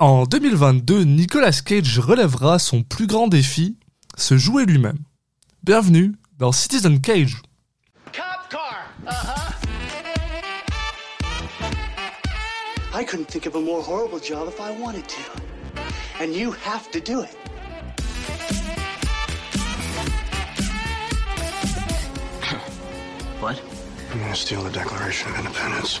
En 2022, Nicolas Cage relèvera son plus grand défi, se jouer lui-même. Bienvenue dans Citizen Cage. Cop car. Uh-huh. I couldn't think of a more horrible job if I wanted to. And you have to do it. what? I'm gonna steal the Declaration of Independence?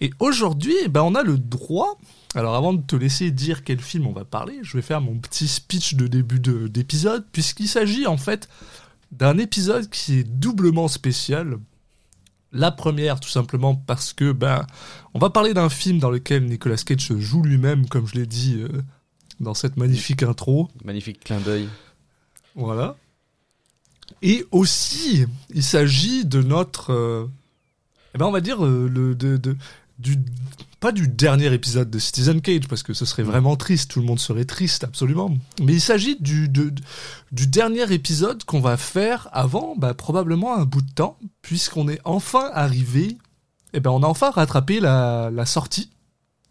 Et aujourd'hui, eh ben, on a le droit. Alors avant de te laisser dire quel film on va parler, je vais faire mon petit speech de début de- d'épisode, puisqu'il s'agit en fait d'un épisode qui est doublement spécial. La première, tout simplement parce que ben, on va parler d'un film dans lequel Nicolas Cage joue lui-même, comme je l'ai dit euh, dans cette magnifique intro. Magnifique clin d'œil. Voilà. Et aussi, il s'agit de notre, euh, eh ben on va dire euh, le de, de- du pas du dernier épisode de Citizen Cage parce que ce serait vraiment triste, tout le monde serait triste absolument. Mais il s'agit du de- du dernier épisode qu'on va faire avant bah, probablement un bout de temps puisqu'on est enfin arrivé, eh ben on a enfin rattrapé la, la sortie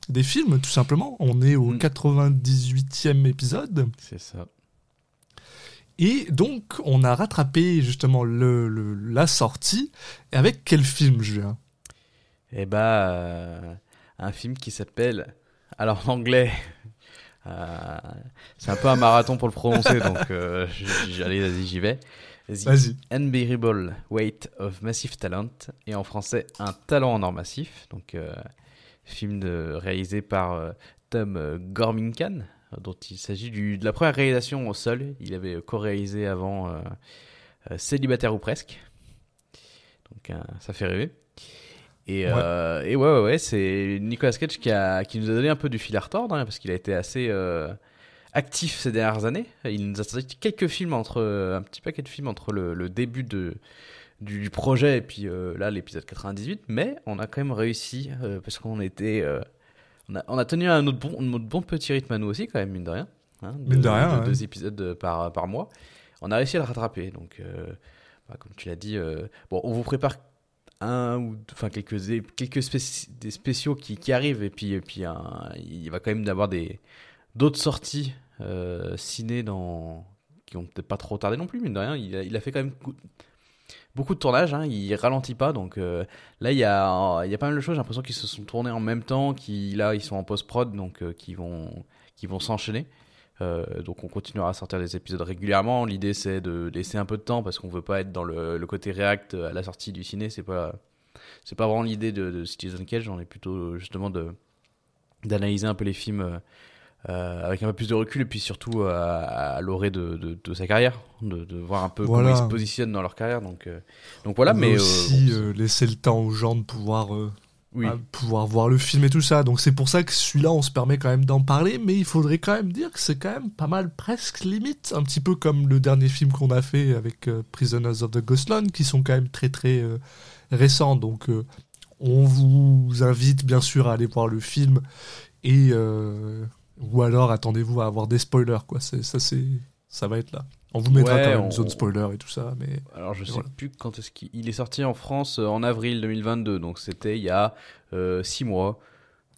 des films tout simplement. On est au Mm. 98e épisode. C'est ça. Et donc, on a rattrapé justement le, le- la sortie. Et avec quel film, Julien? Et bah, euh, un film qui s'appelle. Alors en anglais. euh, c'est un peu un marathon pour le prononcer, donc euh, j- j- allez, vas-y, j'y vais. The Vas-y. Unbearable Weight of Massive Talent, et en français, Un talent en or massif. Donc, euh, film de, réalisé par Tom Gormincan, dont il s'agit de la première réalisation au sol. Il avait co-réalisé avant Célibataire ou presque. Donc, ça fait rêver. Et Ouais. ouais, euh, et ouais, ouais, ouais, c'est Nicolas Cage qui, a, qui nous a donné un peu du fil à retordre, hein, parce qu'il a été assez euh, actif ces dernières années. Il nous a sorti quelques films entre un petit paquet de films entre le, le début de du, projet et puis euh, là l'épisode 98, mais on a quand même réussi parce qu'on était on, a, on a tenu un autre bon notre bon petit rythme à nous aussi quand même mine de rien. hein, Mine de rien, ouais. deux épisodes par par mois. On a réussi à le rattraper donc bah, comme tu l'as dit bon on vous prépare un ou enfin quelques quelques spéciaux qui, qui arrivent et puis et puis il va quand même y avoir des d'autres sorties euh, ciné dans qui ont peut-être pas trop tardé non plus mine de rien. Il a, fait quand même cou- beaucoup de tournages hein, il ralentit pas donc euh, là il y a il y a pas mal de choses. J'ai l'impression qu'ils se sont tournés en même temps qui là ils sont en post prod donc euh, qui vont qui vont s'enchaîner donc on continuera à sortir des épisodes régulièrement. L'idée c'est de laisser un peu de temps parce qu'on veut pas être dans le, le côté react à la sortie du ciné. C'est pas c'est pas vraiment l'idée de, de Citizen Cage. On est plutôt justement de d'analyser un peu les films euh, euh, avec un peu plus de recul et puis surtout euh, à, l'orée de, de, de sa carrière, de, de voir un peu Voilà. comment ils se positionnent dans leur carrière. Donc euh, donc voilà. Mais euh, aussi euh, laisser le temps aux gens de pouvoir, euh, pouvoir voir le film et tout ça. Donc c'est pour ça que celui-là, on se permet quand même d'en parler. Mais il faudrait quand même dire que c'est quand même pas mal, presque limite. Un petit peu comme le dernier film qu'on a fait avec euh, Prisoners of the Ghostland, qui sont quand même très très euh, récents. Donc euh, on vous invite bien sûr à aller voir le film. Et... ou alors attendez-vous à avoir des spoilers, quoi. Ça, c'est, ça va être là. On vous mettra Ouais, quand même on- une zone spoiler et tout ça, mais Alors je sais voilà. plus quand est-ce qu'il il est sorti en France euh, en avril 2022, donc c'était il y a 6 mois.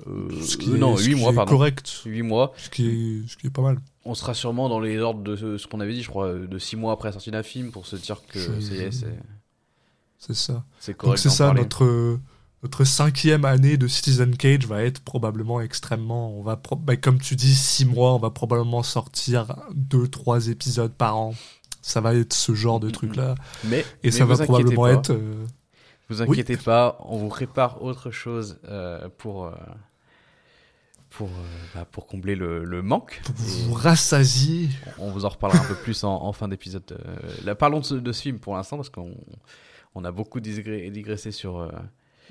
Euh, ce qui euh, est, non, ce 8 qui mois, est pardon. correct, 8 mois. ce qui est, ce qui est pas mal. On sera sûrement dans les ordres de ce, ce qu'on avait dit, je crois, de 6 mois après la sortie d'un film pour se dire que Je- ça y est, c'est, C'est ça. c'est Donc correct. c'est ça, parler. notre, notre cinquième année de Citizen Cage va être probablement extrêmement... On va pro- bah, comme tu dis, six mois, on va probablement sortir deux, trois épisodes par an. Ça va être ce genre de Mhm. truc-là. Mais, Et mais ça va probablement pas, être... euh, Vous inquiétez pas, on vous prépare autre chose euh, pour, euh, pour, euh, bah, pour combler le, le manque. pour vous rassasier. on vous en reparlera un peu plus en, en fin d'épisode. Là, parlons de ce, de ce film pour l'instant parce qu'on on a beaucoup digressé sur,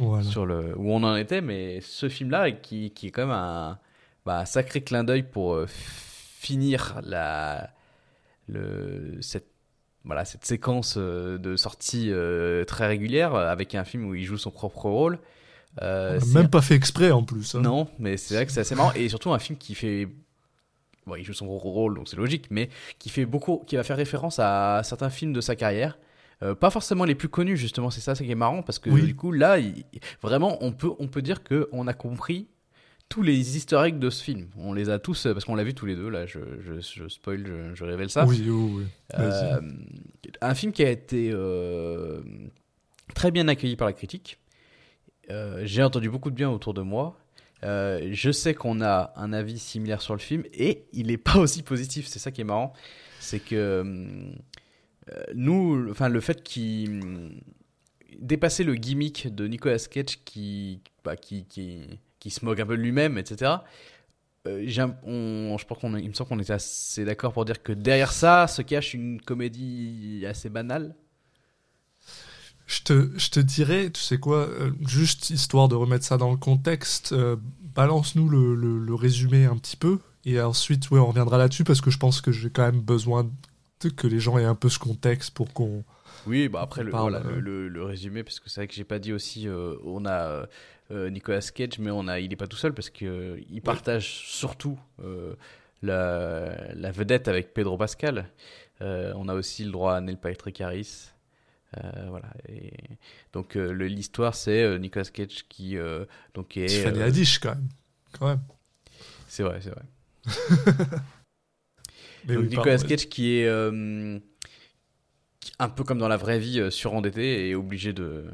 Voilà. sur le où on en était, mais ce film-là qui, qui est quand même un, bah, sacré clin d'œil pour euh, finir la le cette voilà cette séquence euh, de sortie euh, très régulière avec un film où il joue son propre rôle. Même pas fait exprès en plus. hein. non, mais c'est vrai que c'est assez marrant et surtout un film qui fait bon, il joue son rôle donc c'est logique, mais qui fait beaucoup, qui va faire référence à certains films de sa carrière. Euh, pas forcément les plus connus justement, c'est ça, c'est qui est marrant parce que Oui. du coup là, il- vraiment on peut on peut dire que on a compris tous les historiques de ce film. On les a tous euh, parce qu'on l'a vu tous les deux là. Je, je, je spoil, je, je révèle ça. Oui, oui, oui. Euh, un film qui a été euh, très bien accueilli par la critique. Euh, J'ai entendu beaucoup de bien autour de moi. Je sais qu'on a un avis similaire sur le film et il n'est pas aussi positif. C'est ça qui est marrant. C'est que hum, nous, enfin, le fait qu'il hum, dépasser le gimmick de Nicolas Cage qui, bah, qui, qui, qui se moque un peu de lui-même, etc. Euh, on- je pense qu'on, il me semble qu'on était assez d'accord pour dire que derrière ça se cache une comédie assez banale. Je te, je te dirais, tu sais quoi, euh, juste histoire de remettre ça dans le contexte, euh, balance-nous le, le- résumé un petit peu, et ensuite, ouais, on reviendra là-dessus parce que je pense que j'ai quand même besoin que les gens aient un peu ce contexte pour qu'on. Oui, bah après le, voilà, euh. le, le- le résumé, parce que c'est vrai que j'ai pas dit aussi, euh, on a euh, Nicolas Cage, mais on a, il est pas tout seul parce que euh, il partage surtout la, la vedette avec Pedro Pascal. On a aussi le droit à Neil Patrick Harris. Voilà. Et donc l'histoire c'est Nicolas Cage qui donc est. Tiffany Haddish, quand même. Quand même. c'est vrai, c'est vrai. Mais Donc oui, Nicolas pardon, Cage qui est euh, un peu comme dans la vraie vie euh, surendetté et obligé de,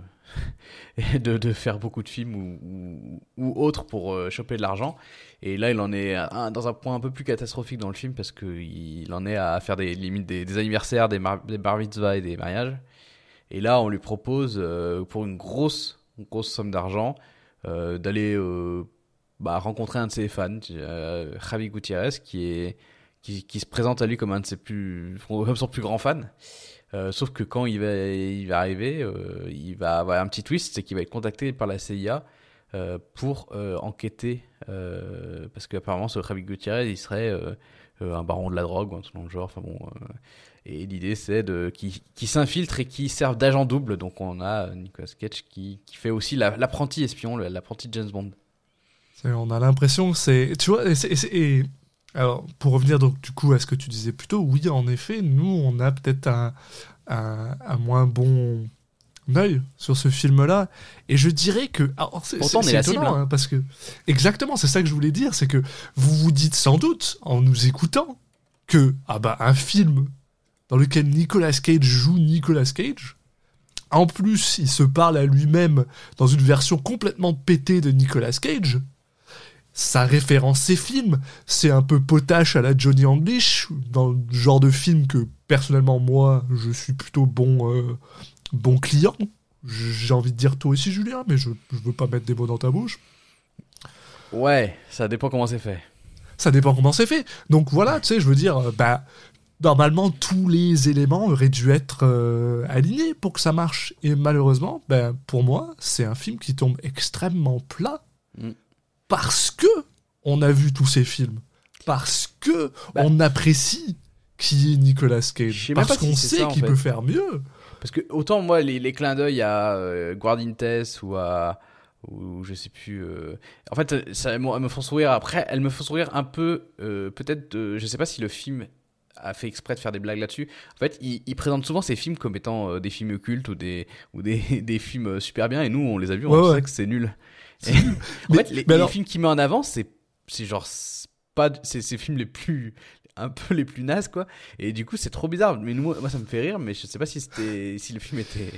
de de faire beaucoup de films ou, ou, ou autres pour euh, choper de l'argent. Et là, il en est à dans un point un peu plus catastrophique dans le film parce que il en est à faire des limites des, des anniversaires, des, mar- des bar mitzvahs et des mariages. Et là, on lui propose euh, pour une grosse une grosse somme d'argent euh, d'aller euh, bah, rencontrer un de ses fans, euh, Javi Gutiérrez, qui est qui, se présente à lui comme un de ses plus, comme son plus grand fan. Euh, sauf que quand il va, il va arriver, euh, il va avoir un petit twist, c'est qu'il va être contacté par la CIA euh, pour enquêter, parce qu'apparemment ce Javi Gutiérrez, il serait un baron de la drogue ou un truc dans le genre. Enfin bon, et l'idée c'est de qui, qui s'infiltre et qui servent d'agent double. Donc on a Nicolas Cage qui, qui fait aussi la- l'apprenti espion, l'apprenti James Bond. On a l'impression que c'est. Tu vois, et- alors, pour revenir donc du coup à ce que tu disais plus tôt, oui, en effet, nous, on a peut-être un, un, un moins bon œil sur ce film-là. Et je dirais que. alors, c'est- Pourtant, c'est- on est la c'est étonnant, cible, hein, parce que. Exactement, c'est ça que je voulais dire, c'est que vous vous dites sans doute, en nous écoutant, que, ah bah, un film dans lequel Nicolas Cage joue Nicolas Cage. En plus, il se parle à lui-même dans une version complètement pétée de Nicolas Cage. Ça référence ses films. C'est un peu potache à la Johnny English, dans le genre de film que personnellement, moi, je suis plutôt bon, euh, bon client. J'ai envie de dire toi aussi, Julien, mais je, je veux pas mettre des mots dans ta bouche. Ouais, ça dépend comment c'est fait. Ça dépend comment c'est fait. Donc voilà, tu sais, je veux dire, euh, bah, normalement, tous les éléments auraient dû être euh, alignés pour que ça marche. Et malheureusement, ben, pour moi, c'est un film qui tombe extrêmement plat Mm. Parce que on a vu tous ces films. Parce que Bah. on apprécie qui est Nicolas Cage. Parce si qu'on sait qu'il peut faire mieux. Parce que autant moi les, les clins d'œil à euh, Guardintes ou à ou je sais plus euh, en fait ça elles me font sourire après elles me font sourire un peu euh, peut-être de- je sais pas si le film a fait exprès de faire des blagues là-dessus. En fait, il, il présente souvent ces films comme étant euh, des films occultes ou des ou des, des films euh, super bien et nous on les a vus on Ouais, sait que c'est nul. Et- en Mais- fait, les, mais les alors- films qu'il met en avant, c'est c'est genre c'est pas c'est ces films les plus un peu les plus nazes quoi et du coup c'est trop bizarre mais nous, moi ça me fait rire mais je sais pas si c'était si le film était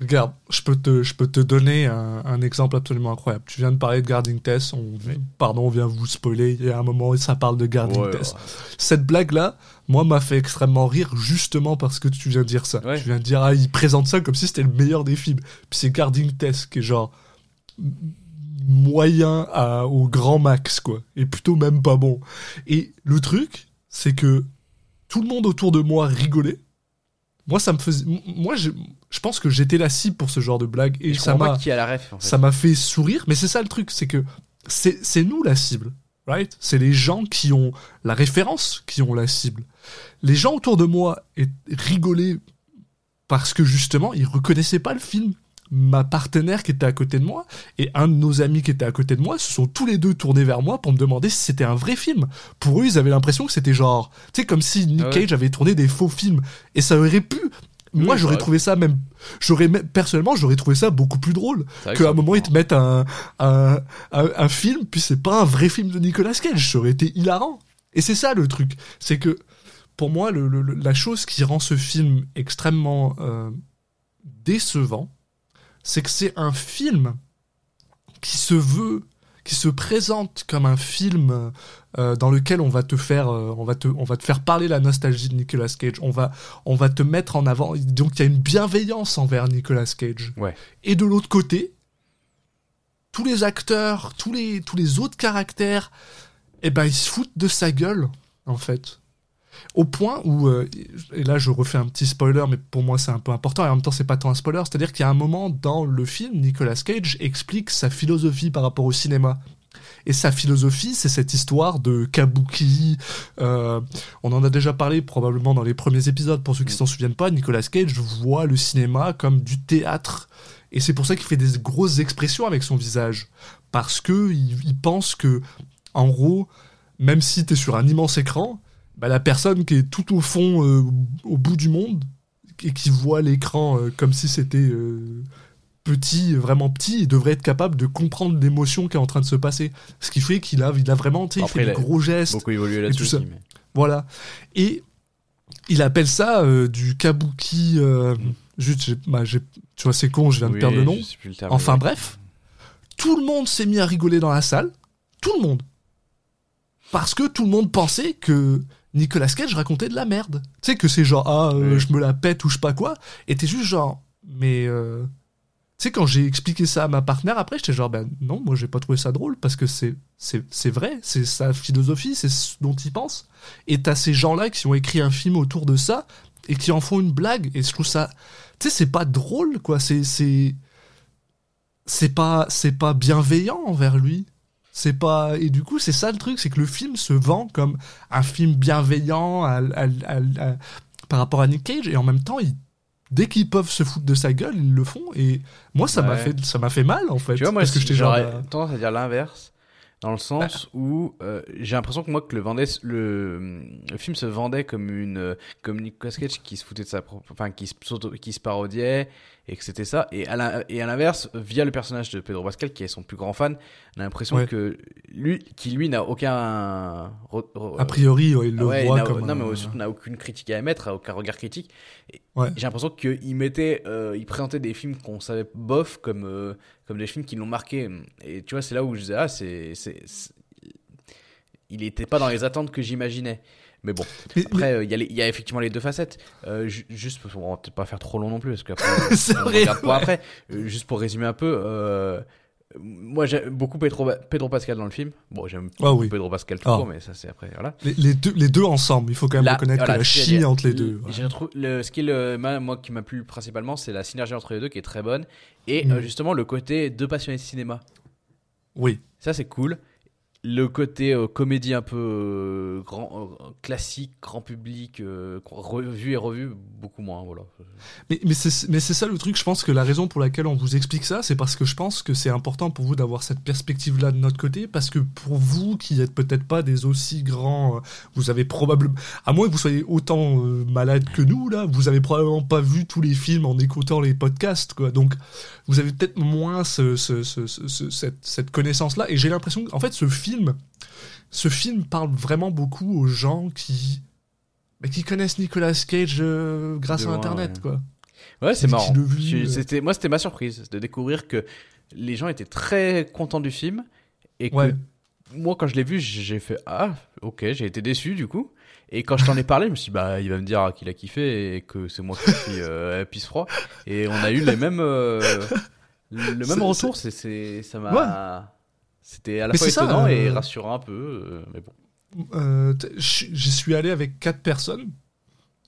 Regarde, je peux te, je peux te donner un, un exemple absolument incroyable. Tu viens de parler de Guarding. On, Oui. Pardon, on vient vous spoiler. Il y a un moment où ça parle de Guarding Ouais, Tess. ouais. Cette blague-là, moi, m'a fait extrêmement rire justement parce que tu viens de dire ça. Ouais. Tu viens de dire, ah, il présente ça comme si c'était le meilleur des films. Puis c'est Guarding Tess qui est genre moyen à, au grand max, quoi. Et plutôt même pas bon. Et le truc, c'est que tout le monde autour de moi rigolait. moi ça me faisait, moi je, je pense que j'étais la cible pour ce genre de blague et ça m'a, pas qui a la ref en fait. ça m'a fait sourire. Mais c'est ça le truc, c'est que c'est nous la cible, right? C'est les gens qui ont la référence qui ont la cible. Les gens autour de moi rigolaient parce que justement ils reconnaissaient pas le film. Ma partenaire qui était à côté de moi et un de nos amis qui était à côté de moi se sont tous les deux tournés vers moi pour me demander si c'était un vrai film. Pour eux, ils avaient l'impression que c'était genre, tu sais, comme si Nick Ah ouais. Cage avait tourné des faux films. Et ça aurait pu. Moi, j'aurais trouvé ça même. J'aurais personnellement, j'aurais trouvé ça beaucoup plus drôle qu'à un moment ils te mettent un, un, un, un film, puis c'est pas un vrai film de Nicolas Cage. Ça aurait été hilarant. Et c'est ça le truc. C'est que pour moi, le, le- le- la chose qui rend ce film extrêmement euh, décevant, c'est que c'est un film qui se veut, qui se présente comme un film euh, dans lequel on va te faire, euh, on va te, on va te faire parler la nostalgie de Nicolas Cage. On va, on va te mettre en avant. Donc il y a une bienveillance envers Nicolas Cage. Ouais. Et de l'autre côté, tous les acteurs, tous les, tous les autres caractères, eh ben, ils se foutent de sa gueule, en fait. Au point où, euh, et là je refais un petit spoiler, mais pour moi c'est un peu important, et en même temps c'est pas tant un spoiler, c'est-à-dire qu'il y a un moment dans le film, Nicolas Cage explique sa philosophie par rapport au cinéma. Et sa philosophie, c'est cette histoire de kabuki. euh, on en a déjà parlé probablement dans les premiers épisodes. Pour ceux qui s'en souviennent pas, Nicolas Cage voit le cinéma comme du théâtre. Et c'est pour ça qu'il fait des grosses expressions avec son visage. Parce que il, il pense que, en gros, même si t'es sur un immense écran, bah, la personne qui est tout au fond, euh, au bout du monde, et qui voit l'écran euh, comme si c'était euh, petit, vraiment petit, il devrait être capable de comprendre l'émotion qui est en train de se passer. Ce qui fait qu'il a, il a vraiment, tu sais, il fait il des gros gestes. Beaucoup évolué là-dessus mais- Voilà. Et il appelle ça du kabuki. Juste, bah, tu vois, c'est con, je viens de Oui, perdre le nom. le terme Enfin bref, tout le monde s'est mis à rigoler dans la salle. Tout le monde. Parce que tout le monde pensait que Nicolas Cage racontait de la merde. Tu sais, que c'est genre, ah, euh, Oui. je me la pète ou je sais pas quoi. Et t'es juste genre, mais. euh, Tu sais, quand j'ai expliqué ça à ma partenaire, après, j'étais genre, ben non, moi j'ai pas trouvé ça drôle parce que c'est c'est c'est vrai, c'est sa philosophie, c'est ce dont il pense. Et t'as ces gens-là qui ont écrit un film autour de ça et qui en font une blague. Et je trouve ça. Tu sais, c'est pas drôle, quoi. C'est. c'est c'est pas c'est pas bienveillant envers lui c'est pas et du coup c'est ça le truc c'est que le film se vend comme un film bienveillant à- à- à- à- par rapport à Nick Cage et en même temps ils- dès qu'ils peuvent se foutre de sa gueule ils le font et moi ça m'a fait ça m'a fait mal en fait Tu vois, moi, parce que j'étais genre bah, tendance à dire l'inverse, dans le sens où euh, j'ai l'impression que moi, que le, vendait, le, le film se vendait comme une, euh, comme Nicolas Cage qui se foutait de sa propre, enfin, qui se, qui se parodiait, et que c'était ça. Et à l'inverse, via le personnage de Pedro Pascal, qui est son plus grand fan, on a l'impression Ouais. que lui, qui lui n'a aucun, re- re- a priori ouais, il le Ouais, voit comme non, mais surtout n'a aucune critique à émettre, aucun regard critique. J'ai l'impression qu'il mettait, euh, il présentait des films qu'on savait bof comme, euh, comme des films qui l'ont marqué. Et tu vois, c'est là où je disais, ah, c'est- il n'était pas dans les attentes que j'imaginais. Mais bon, Mais- après, euh, il y, a y effectivement les deux facettes. Euh, ju- juste, on va peut-être pas faire trop long non plus, parce qu'après, C'est vrai, regarde après. Euh, juste pour résumer un peu, euh, moi j'aime beaucoup Pedro, Pedro Pascal dans le film. Bon, j'aime Ah oui. Pedro Pascal tout Ah. court, mais ça c'est après, voilà. les, les deux les deux ensemble il faut quand même Là, reconnaître voilà, que la chimie entre les le- deux ouais. le, ce qui est le, moi qui m'a plu principalement, c'est la synergie entre les deux qui est très bonne. Et Mm. euh, justement, le côté deux passionnés de cinéma. oui Ça, c'est cool. Le côté euh, comédie un peu euh, grand, euh, classique, grand public, revu et revu, beaucoup moins. Voilà. Mais, mais c'est ça le truc, je pense que la raison pour laquelle on vous explique ça, c'est parce que je pense que c'est important pour vous d'avoir cette perspective-là de notre côté, parce que pour vous qui êtes peut-être pas des aussi grands, vous avez probablement, à moins que vous soyez autant malade que nous, là, vous avez probablement pas vu tous les films en écoutant les podcasts, quoi. Donc, vous avez peut-être moins ce, ce- ce- ce- ce- cette, cette connaissance-là, et j'ai l'impression qu'en fait, ce film, ce film parle vraiment beaucoup aux gens qui, bah, qui connaissent Nicolas Cage euh, grâce De à loin, Internet, ouais. quoi. Ouais, c'est marrant. vu, euh. c'était- moi, c'était ma surprise de découvrir que les gens étaient très contents du film et que Ouais. moi, quand je l'ai vu, j'ai fait Ah, ok, j'ai été déçu du coup. Et quand je t'en ai parlé, je me suis dit, bah, il va me dire qu'il a kiffé et que c'est moi qui suis euh, pisse froid. Et on a eu les mêmes, euh, le même retour. C'est, c'est, ça m'a. C'était à la Mais fois ça, étonnant et euh, rassurant un peu. euh, mais bon. Euh, J'y suis allé avec quatre personnes.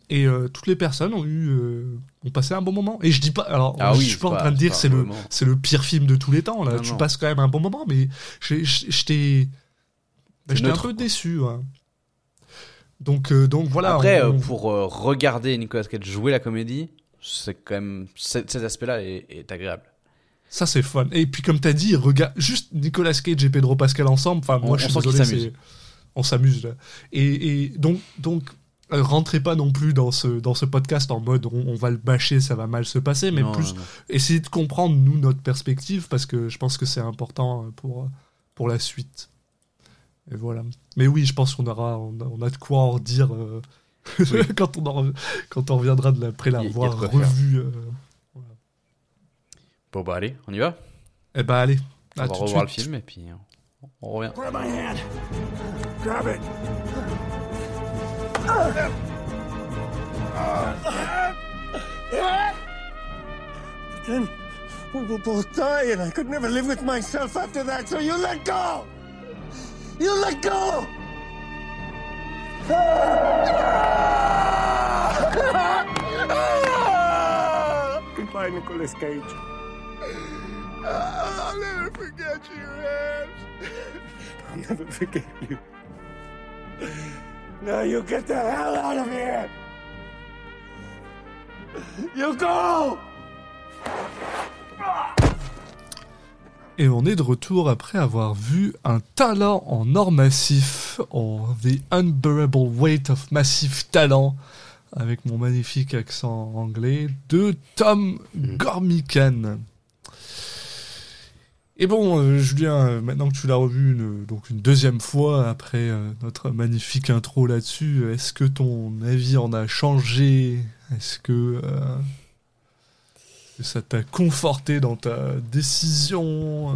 Et euh, toutes les personnes ont eu euh, ont passé un bon moment. Et je dis pas, alors Ah je oui, suis c'est pas en train de dire c'est le c'est le pire film de tous les temps. Là, Non, tu non. passes quand même un bon moment, mais je je C'est j'étais un peu déçu. ouais. Donc donc voilà. Après, on- pour regarder Nicolas Cage jouer la comédie, c'est quand même cet, cet aspect-là est, est agréable. Ça, c'est fun. Et puis, comme t'as dit, regarde juste Nicolas Cage et Pedro Pascal ensemble. Enfin, On- moi, je suis désolé, On s'amuse, là. Et, et donc, donc euh, rentrez pas non plus dans ce, dans ce podcast en mode on, on va le bâcher, ça va mal se passer, mais Non, plus non, non. essayez de comprendre, nous, notre perspective, parce que je pense que c'est important euh, pour, pour la suite. Et voilà. Mais oui, je pense qu'on aura, on a, on a de quoi en dire euh, quand, on en quand on reviendra de la- après la revoir revue. euh. Bon, bah allez, on y va Eh ben, allez. On À va revoir le film et puis on, on revient. Grab my hand. Grab it. But then we will both die, and I could never live with myself after that, so you let go! You let go! Goodbye, Nicolas Cage. I'll never forget you, Rams. I'll never forget you. Now you get the hell out of here! You go! Et on est de retour après avoir vu un talent en or massif, en The Unbearable Weight of Massive Talent, avec mon magnifique accent anglais, de Tom Gormican. Et bon, euh, Julien, euh, maintenant que tu l'as revu une, donc une deuxième fois après euh, notre magnifique intro là-dessus, est-ce que ton avis en a changé? Est-ce que, euh, que ça t'a conforté dans ta décision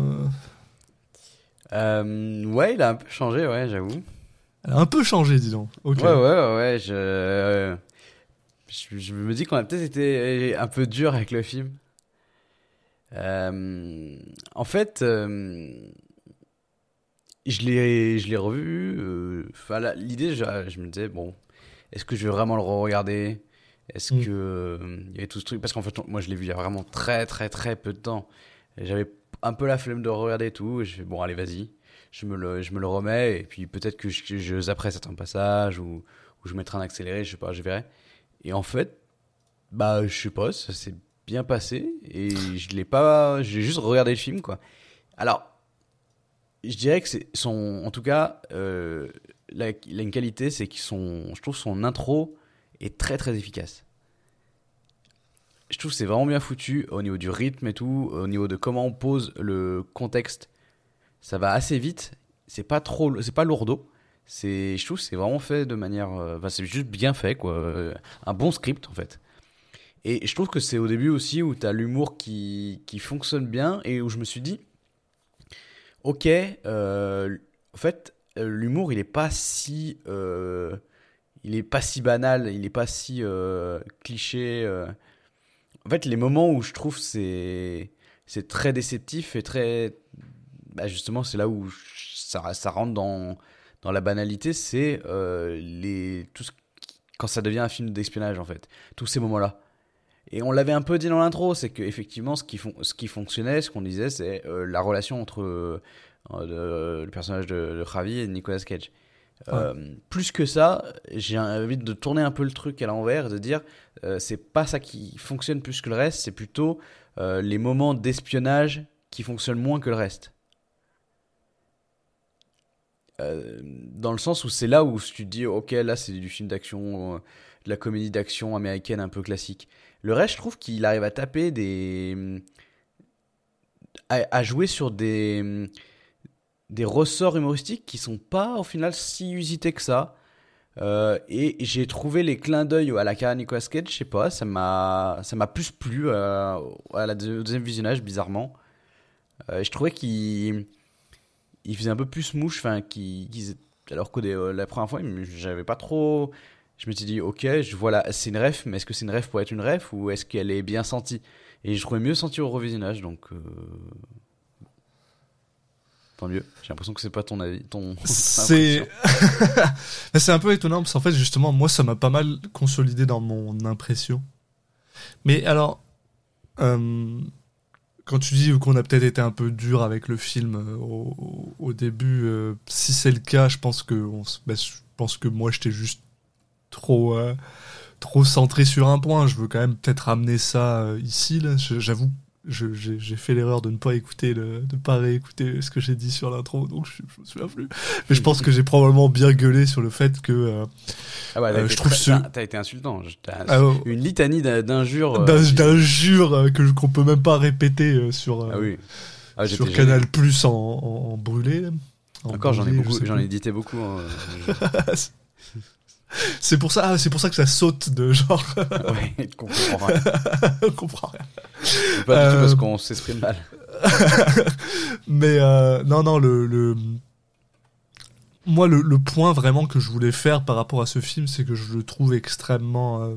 euh? Ouais, il a un peu changé, ouais, j'avoue. Elle a un peu changé, dis donc. Ouais, ouais, ouais, ouais, je... je... je me dis qu'on a peut-être été un peu dur avec le film. Euh, en fait, euh, je l'ai, je l'ai revu. euh, Enfin, l'idée, je, je me disais, bon, est-ce que je vais vraiment le re-regarder? Est-ce Mm. que euh, il y avait tout ce truc? Parce qu'en fait, moi, je l'ai vu il y a vraiment très, très, très peu de temps. J'avais un peu la flemme de regarder et tout. Et je fais, bon, allez, vas-y. Je me, le, je me le remets. Et puis peut-être que je, je zapperai certains passages ou, ou je mettrai un accéléré, je sais pas, je verrai. Et en fait, bah, je sais pas, ça s'est bien passé. Et je l'ai pas. J'ai juste regardé le film, quoi. Alors, je dirais que c'est son. En tout cas, euh, la- une qualité, c'est qu'ils sont. Je trouve son intro est très très efficace. Je trouve que c'est vraiment bien foutu au niveau du rythme et tout, au niveau de comment on pose le contexte. Ça va assez vite. C'est pas trop, c'est pas lourdeau. C'est, je trouve, que c'est vraiment fait de manière, euh, c'est juste bien fait quoi. Euh, Un bon script en fait. Et je trouve que c'est au début aussi où t'as l'humour qui qui fonctionne bien et où je me suis dit, ok, euh, en fait, euh, l'humour il est pas si euh, il est pas si banal, il est pas si euh, cliché. euh. En fait, les moments où je trouve c'est c'est très déceptif et très bah, justement c'est là où ça, rentre dans dans la banalité, c'est euh, les tout ce quand ça devient un film d'espionnage en fait, tous ces moments-là. Et on l'avait un peu dit dans l'intro, c'est que effectivement ce qui fon- ce qui fonctionnait, ce qu'on disait, c'est euh, la relation entre euh, le personnage de, de Javi et Nicolas Cage. Euh, plus que ça, j'ai envie de tourner un peu le truc à l'envers, et de dire c'est pas ça qui fonctionne plus que le reste, c'est plutôt les moments d'espionnage qui fonctionnent moins que le reste. Dans le sens où c'est là où tu te dis ok là c'est du film d'action, de la comédie d'action américaine un peu classique. Le reste je trouve qu'il arrive à taper des à, jouer sur des des ressorts humoristiques qui sont pas au final si usités que ça. Euh, et j'ai trouvé les clins d'œil à la de Nicolas Cage, je sais pas, ça m'a plus plu euh, à la au deuxième visionnage bizarrement. Euh, je trouvais qu'il il faisait un peu plus mouche, enfin qu'il alors que la première fois, j'avais pas trop je me suis dit OK, je vois là, c'est une ref, mais est-ce que c'est une ref pour être une ref ou est-ce qu'elle est bien sentie? Et je trouvais mieux sentie au revisionnage donc euh, Tant mieux. J'ai l'impression que c'est pas ton avis, ton. C'est c'est un peu étonnant parce qu'en fait justement moi ça m'a pas mal consolidé dans mon impression. Mais alors euh, quand tu dis qu'on a peut-être été un peu dur avec le film euh, au, début, euh, si c'est le cas, je pense que on bah, je pense que moi j'étais juste trop euh, trop centré sur un point. Je veux quand même peut-être ramener ça euh, ici J'avoue. J'ai fait l'erreur de ne pas écouter, le, de pas réécouter ce que j'ai dit sur l'intro, donc je, je me souviens plus. Mais je pense que j'ai probablement bien gueulé sur le fait que euh, Ah ouais, Euh, je trouve ce- t'as- été insultant. Ah, Une litanie d'in- d'injures. d'injures que qu'on peut même pas répéter sur Ah oui. Ah, sur. Canal Plus en, en, en brûlé. En Encore, j'en ai beaucoup, j'en ai édité beaucoup. hein. C'est pour ça, ah, c'est pour ça que ça saute de genre, ouais, je comprends rien. on comprend rien. Pas du tout Euh, parce qu'on s'exprime mal. Mais euh, non, non, le, le... moi le, le point vraiment que je voulais faire par rapport à ce film, c'est que je le trouve extrêmement euh,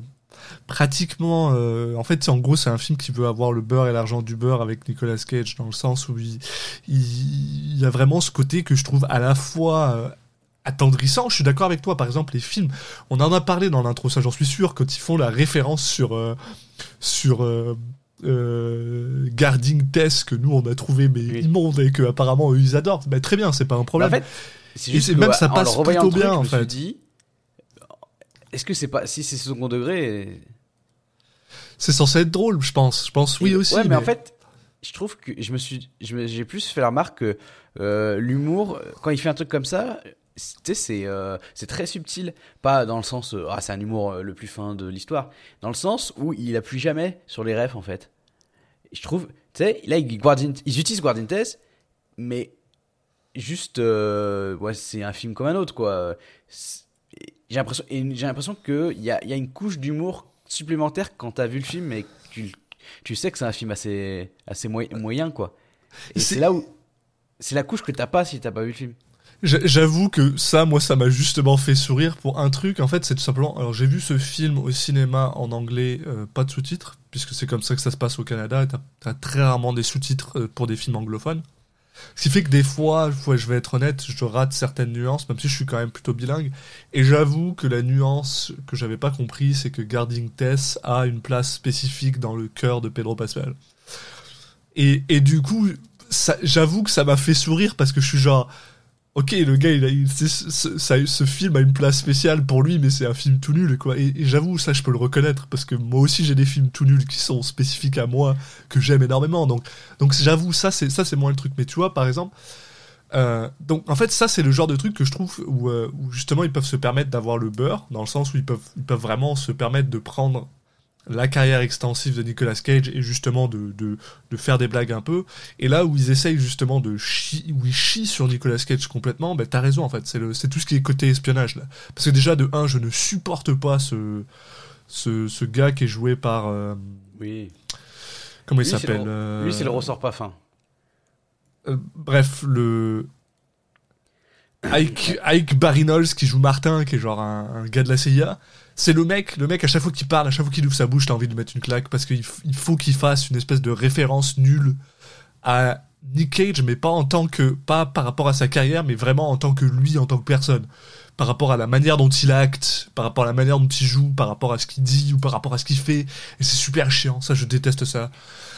pratiquement. euh, en fait, en gros, c'est un film qui veut avoir le beurre et l'argent du beurre avec Nicolas Cage dans le sens où il, il, il y a vraiment ce côté que je trouve à la fois euh, attendrissant. Je suis d'accord avec toi. Par exemple, les films, on en a parlé dans l'intro, ça j'en suis sûr, quand ils font la référence sur euh, sur euh, euh, Guarding Tess que nous on a trouvé mais Oui. immonde et que apparemment eux ils adorent. Bah, très bien, c'est pas un problème. En fait, c'est Et juste c'est- que, même ça passe plutôt truc, bien, je en me suis fait. dit, est-ce que c'est pas si c'est second degré c'est censé être drôle, je pense. Je pense oui Et- aussi. Ouais, mais, en fait, je trouve que je me suis, je me- j'ai plus fait la remarque que euh, l'humour, quand il fait un truc comme ça, c'est- tu sais, c'est euh, c'est très subtil, pas dans le sens euh, ah c'est un humour euh, le plus fin de l'histoire, dans le sens où il appuie jamais sur les refs en fait. Et je trouve, tu sais, là ils, utilisent Guardian Test, mais juste, euh, ouais, c'est un film comme un autre quoi. J'ai l'impression, j'ai l'impression qu'il y a, il y a une couche d'humour supplémentaire quand t'as vu le film et que tu, tu sais que c'est un film assez, assez moy- moyen, quoi. Et C'est- c'est là où. C'est la couche que t'as pas si t'as pas vu le film. J'a- J'avoue que ça, moi, ça m'a justement fait sourire pour un truc. En fait, c'est tout simplement. Alors, j'ai vu ce film au cinéma en anglais, euh, pas de sous-titres, puisque c'est comme ça que ça se passe au Canada. T'as as très rarement des sous-titres euh, pour des films anglophones. Ce qui fait que des fois, je vais être honnête, je rate certaines nuances, même si je suis quand même plutôt bilingue. Et j'avoue que la nuance que j'avais pas compris, c'est que Guarding Tess a une place spécifique dans le cœur de Pedro Pascal. Et, et du coup, j'avoue que ça m'a fait sourire parce que je suis genre, ok, le gars, il a, il- ce, film a une place spéciale pour lui, mais c'est un film tout nul, quoi. Et, et j'avoue, ça, je peux le reconnaître parce que moi aussi, j'ai des films tout nuls qui sont spécifiques à moi, que j'aime énormément. Donc, donc j'avoue, ça, c'est ça, c'est moins le truc. Mais tu vois, par exemple. euh, donc en fait ça c'est le genre de truc que je trouve où, euh, où justement ils peuvent se permettre d'avoir le beurre dans le sens où ils peuvent, ils peuvent vraiment se permettre de prendre la carrière extensive de Nicolas Cage et justement de, de, de faire des blagues un peu. Et là où ils essayent justement de chier, où ils chient sur Nicolas Cage complètement, ben t'as raison en fait, c'est le- c'est tout ce qui est côté espionnage là. Parce que déjà de un, je ne supporte pas ce, ce, ce gars qui est joué par... euh, Oui. comment il Lui, s'appelle le- euh, Lui, c'est le ressort pas fin. euh, bref, le... Ike, Ike qui joue Martin, qui est genre un, un gars de la CIA, c'est le mec, le mec à chaque fois qu'il parle, à chaque fois qu'il ouvre sa bouche, t'as envie de lui mettre une claque parce qu'il il faut qu'il fasse une espèce de référence nulle à Nick Cage, mais pas en tant que, pas par rapport à sa carrière, mais vraiment en tant que lui, en tant que personne. Par rapport à la manière dont il acte, par rapport à la manière dont il joue, par rapport à ce qu'il dit ou par rapport à ce qu'il fait. Et c'est super chiant, ça je déteste ça.